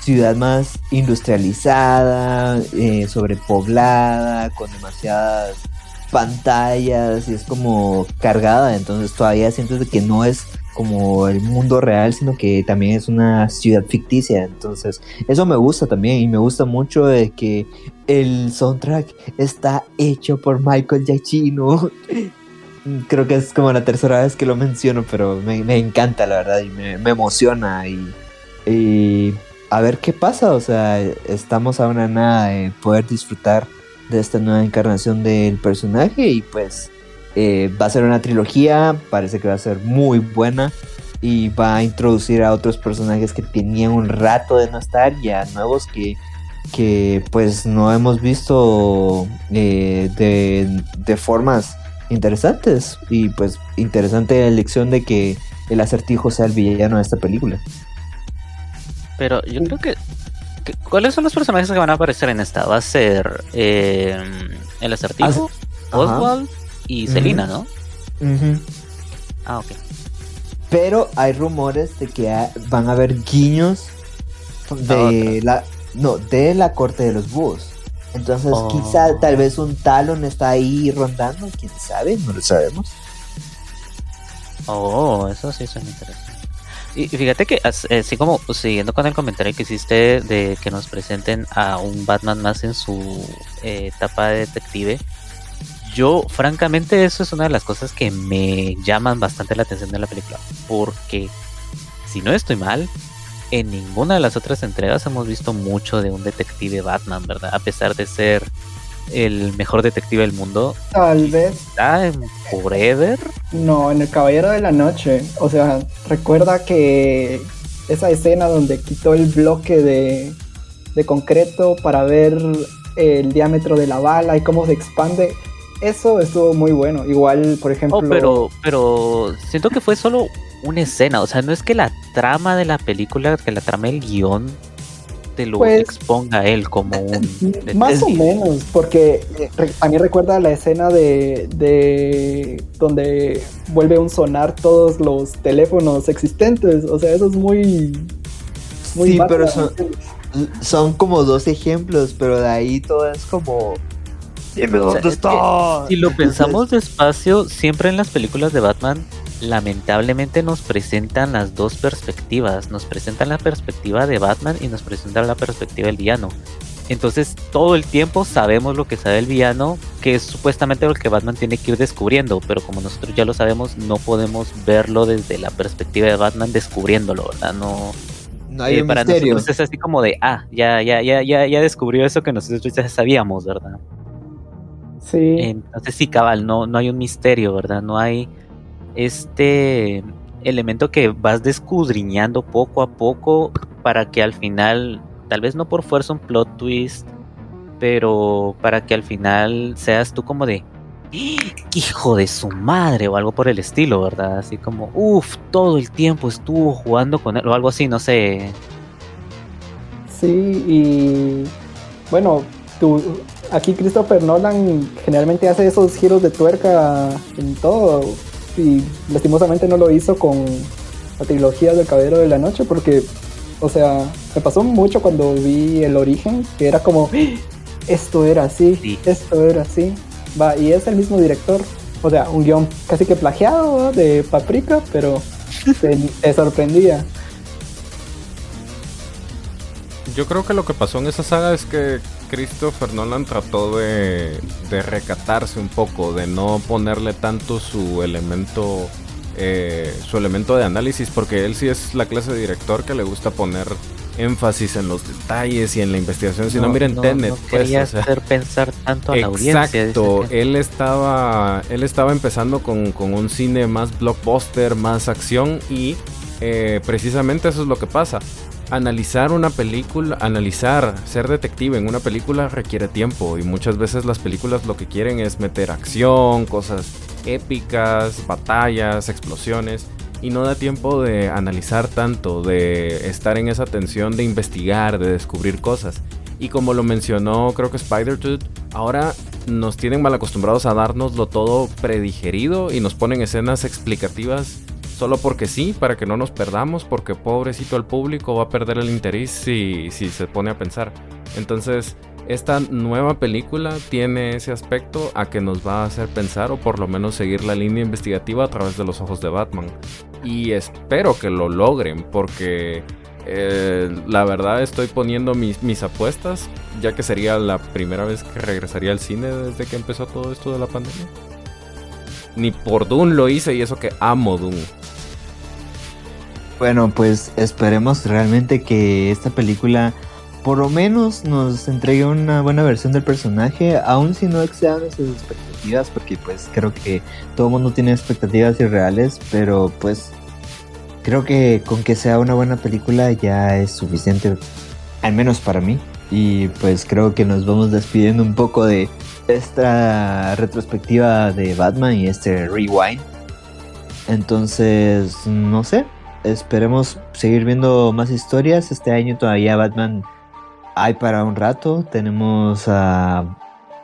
ciudad más industrializada, eh, sobrepoblada, con demasiadas pantallas y es como cargada, entonces todavía sientes que no es como el mundo real, sino que también es una ciudad ficticia. Entonces, eso me gusta también y me gusta mucho de que el soundtrack está hecho por Michael Giacchino. [LAUGHS] Creo que es como la tercera vez que lo menciono, pero me, encanta la verdad y me, emociona y, a ver qué pasa. O sea, estamos a una nada de poder disfrutar de esta nueva encarnación del personaje y pues eh, va a ser una trilogía, parece que va a ser muy buena y va a introducir a otros personajes que tenían un rato de no estar y a nuevos que, que pues no hemos visto eh, de, de, formas interesantes. Y pues interesante la elección de que el acertijo sea el villano de esta película. Pero yo creo que, ¿cuáles son los personajes que van a aparecer en esta? Va a ser eh, el acertijo, Oswald y Selina, ¿no? Ah, ok. Pero hay rumores de que van a haber guiños de la no, de la corte de los búhos. Entonces, oh. quizá tal vez un Talon está ahí rondando, quién sabe, no lo sabemos. Oh, eso sí suena interesante. Y fíjate que así como siguiendo con el comentario que hiciste de que nos presenten a un Batman más en su eh, etapa de detective, yo, francamente, eso es una de las cosas que me llaman bastante la atención de la película. Porque, si no estoy mal, en ninguna de las otras entregas hemos visto mucho de un detective Batman, ¿verdad? A pesar de ser el mejor detective del mundo. Tal vez. ¿Está en Forever? No, en El Caballero de la Noche. O sea, recuerda que esa escena donde quitó el bloque de, de concreto para ver el diámetro de la bala y cómo se expande eso estuvo muy bueno. Igual, por ejemplo. Oh, pero, pero siento que fue solo una escena. O sea, no es que la trama de la película, que la trama del guion te lo pues, exponga él como un. [LAUGHS] Más o menos, porque a mí recuerda la escena de, de donde vuelve a sonar todos los teléfonos existentes. O sea, eso es muy. muy sí, pero son, son como dos ejemplos, pero de ahí todo es como dónde está. Si lo [LAUGHS] pensamos despacio, siempre en las películas de Batman, lamentablemente nos presentan las dos perspectivas. Nos presentan la perspectiva de Batman y nos presentan la perspectiva del villano. Entonces todo el tiempo sabemos lo que sabe el villano, que es supuestamente lo que Batman tiene que ir descubriendo, pero como nosotros ya lo sabemos, no podemos verlo desde la perspectiva de Batman descubriéndolo, ¿verdad? No, no hay eh, para nosotros es así como de, ah, ya, ya, ya, ya, ya descubrió eso que nosotros ya sabíamos, ¿verdad? Sí. Entonces sí, cabal, no, no hay un misterio, ¿verdad? No hay este elemento que vas descudriñando poco a poco para que al final, tal vez no por fuerza un plot twist, pero para que al final seas tú como de, hijo de su madre o algo por el estilo, ¿verdad? Así como, uff, todo el tiempo estuvo jugando con él o algo así, no sé. Sí, y bueno, tú, aquí Christopher Nolan generalmente hace esos giros de tuerca en todo. Y lastimosamente no lo hizo con la trilogía del Caballero de la Noche porque, o sea, me pasó mucho cuando vi el origen, que era como, ¡Ah! esto era así, esto era así. Va, y es el mismo director. O sea, un guion casi que plagiado de Paprika, pero te sorprendía. Yo creo que lo que pasó en esa saga es que Christopher Nolan trató de, recatarse un poco, de no ponerle tanto su elemento, eh, su elemento de análisis, porque él sí es la clase de director que le gusta poner énfasis en los detalles y en la investigación. Si no, miren Tenet, no pues, hacer pensar tanto a la audiencia. Exacto, él estaba, él estaba empezando con, un cine más blockbuster, más acción y eh, precisamente eso es lo que pasa analizar una película, analizar, ser detective en una película requiere tiempo y muchas veces las películas lo que quieren es meter acción, cosas épicas, batallas, explosiones y no da tiempo de analizar tanto, de estar en esa tensión de investigar, de descubrir cosas. Y como lo mencionó creo que Spider-Tooth, ahora nos tienen mal acostumbrados a dárnoslo todo predigerido y nos ponen escenas explicativas solo porque sí, para que no nos perdamos, porque pobrecito el público va a perder el interés si, se pone a pensar. Entonces, esta nueva película tiene ese aspecto a que nos va a hacer pensar o por lo menos seguir la línea investigativa a través de los ojos de Batman. Y espero que lo logren porque eh, la verdad estoy poniendo mis, mis, apuestas, ya que sería la primera vez que regresaría al cine desde que empezó todo esto de la pandemia. Ni por Dune lo hice y eso que amo Dune. Bueno, pues esperemos realmente que esta película por lo menos nos entregue una buena versión del personaje, aun si no exceda nuestras expectativas, porque pues creo que todo el mundo tiene expectativas irreales, pero pues creo que con que sea una buena película ya es suficiente, al menos para mí. Y pues creo que nos vamos despidiendo un poco de esta retrospectiva de Batman y este rewind. Entonces, no sé, esperemos seguir viendo más historias. Este año todavía Batman hay para un rato. Tenemos a,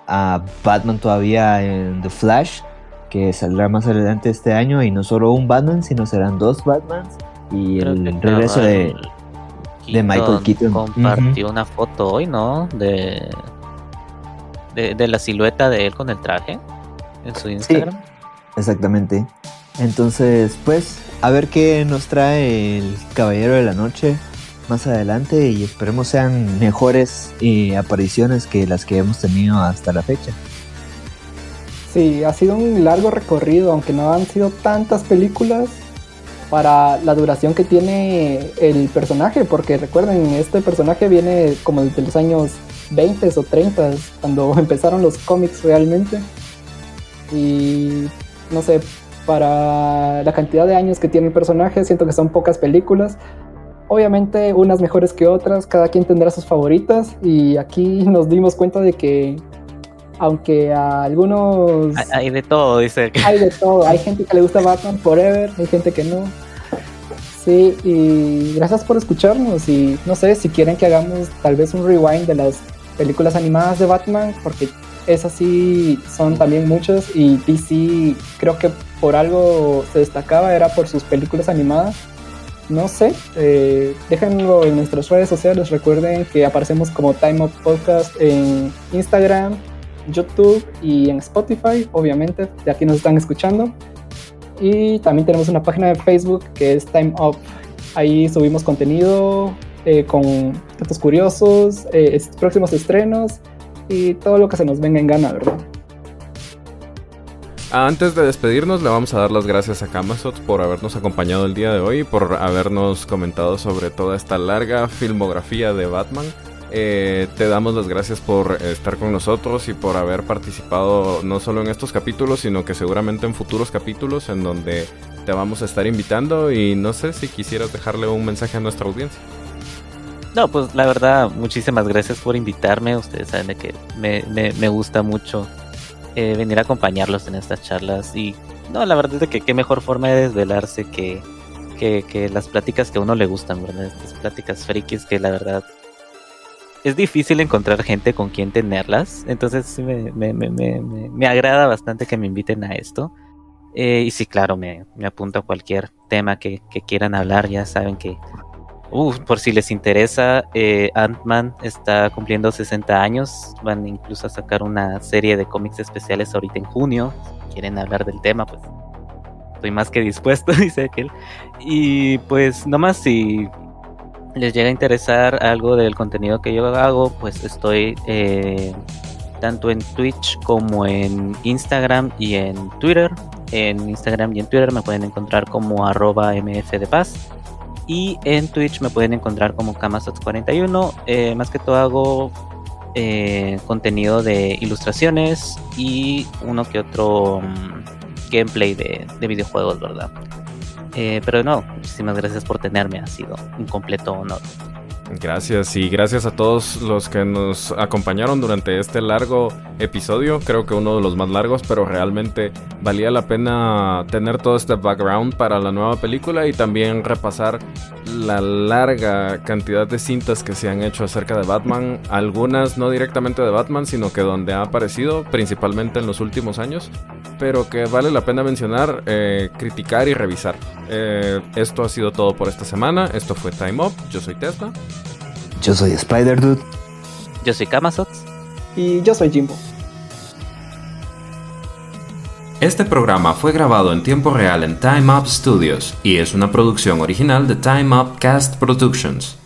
a Batman todavía en The Flash, que saldrá más adelante este año. Y no solo un Batman, sino serán dos Batmans. Y el regreso de, de Michael Keaton. Compartió una foto hoy, ¿no? De, de, la silueta de él con el traje en su Instagram. Sí, exactamente. Entonces, pues, a ver qué nos trae el Caballero de la Noche más adelante y esperemos sean mejores eh, apariciones que las que hemos tenido hasta la fecha. Sí, ha sido un largo recorrido, aunque no han sido tantas películas para la duración que tiene el personaje, porque recuerden, este personaje viene como desde los años 20 o 30, cuando [LAUGHS] empezaron los cómics realmente. Y no sé, para la cantidad de años que tiene el personaje, siento que son pocas películas, Obviamente unas mejores que otras, cada quien tendrá sus favoritas y aquí [LAUGHS] nos dimos cuenta de que aunque a algunos... Hay de todo, dice. Hay de [LAUGHS] todo, hay gente que le gusta Batman Forever, hay gente que no. Sí, y gracias por escucharnos y no sé si quieren que hagamos tal vez un rewind de las películas animadas de Batman, porque esas sí son también muchas y DC creo que por algo se destacaba, era por sus películas animadas no sé, eh, déjenlo en nuestras redes sociales. Recuerden que aparecemos como Time Up Podcast en Instagram, YouTube y en Spotify, obviamente, de aquí nos están escuchando. Y también tenemos una página de Facebook que es Time Up. Ahí subimos contenido eh, con datos curiosos, eh, próximos estrenos y todo lo que se nos venga en gana, ¿verdad? Antes de despedirnos, le vamos a dar las gracias a Kamasot por habernos acompañado el día de hoy, por habernos comentado sobre toda esta larga filmografía de Batman. Eh, te damos las gracias por estar con nosotros y por haber participado no solo en estos capítulos, sino que seguramente en futuros capítulos en donde te vamos a estar invitando y no sé si quisieras dejarle un mensaje a nuestra audiencia. No, pues la verdad, muchísimas gracias por invitarme. Ustedes saben de que me, gusta mucho eh, venir a acompañarlos en estas charlas. Y no, la verdad es que qué mejor forma de desvelarse que, que, las pláticas que a uno le gustan, ¿verdad? Estas pláticas frikis que la verdad es difícil encontrar gente con quien tenerlas. Entonces me, me, agrada bastante que me inviten a esto. Eh, y sí, claro, me, apunto a cualquier tema que quieran hablar. Ya saben que Por si les interesa, eh, Ant-Man está cumpliendo 60 años. Van incluso a sacar una serie de cómics especiales ahorita en junio. Si quieren hablar del tema, pues estoy más que dispuesto, [LAUGHS] dice aquel. Y pues nomás si les llega a interesar algo del contenido que yo hago, pues estoy eh, tanto en Twitch como en Instagram y en Twitter. En Instagram y en Twitter me pueden encontrar como arroba mfdepaz y en Twitch me pueden encontrar como Kamasats41. Eh, más que todo hago eh, contenido de ilustraciones y uno que otro mm, gameplay de, videojuegos, ¿verdad? Eh, pero no, muchísimas gracias por tenerme, ha sido un completo honor. Gracias y gracias a todos los que nos acompañaron durante este largo episodio, creo que uno de los más largos, pero realmente valía la pena tener todo este background para la nueva película y también repasar la larga cantidad de cintas que se han hecho acerca de Batman, algunas no directamente de Batman, sino que donde ha aparecido, principalmente en los últimos años, pero que vale la pena mencionar, eh, criticar y revisar. Eh, esto ha sido todo por esta semana, esto fue Time Up, yo soy Tesla. Yo soy Spider Dude. Yo soy Kamazots. Y yo soy Jimbo. Este programa fue grabado en tiempo real en Time Up Studios y es una producción original de Time Up Cast Productions.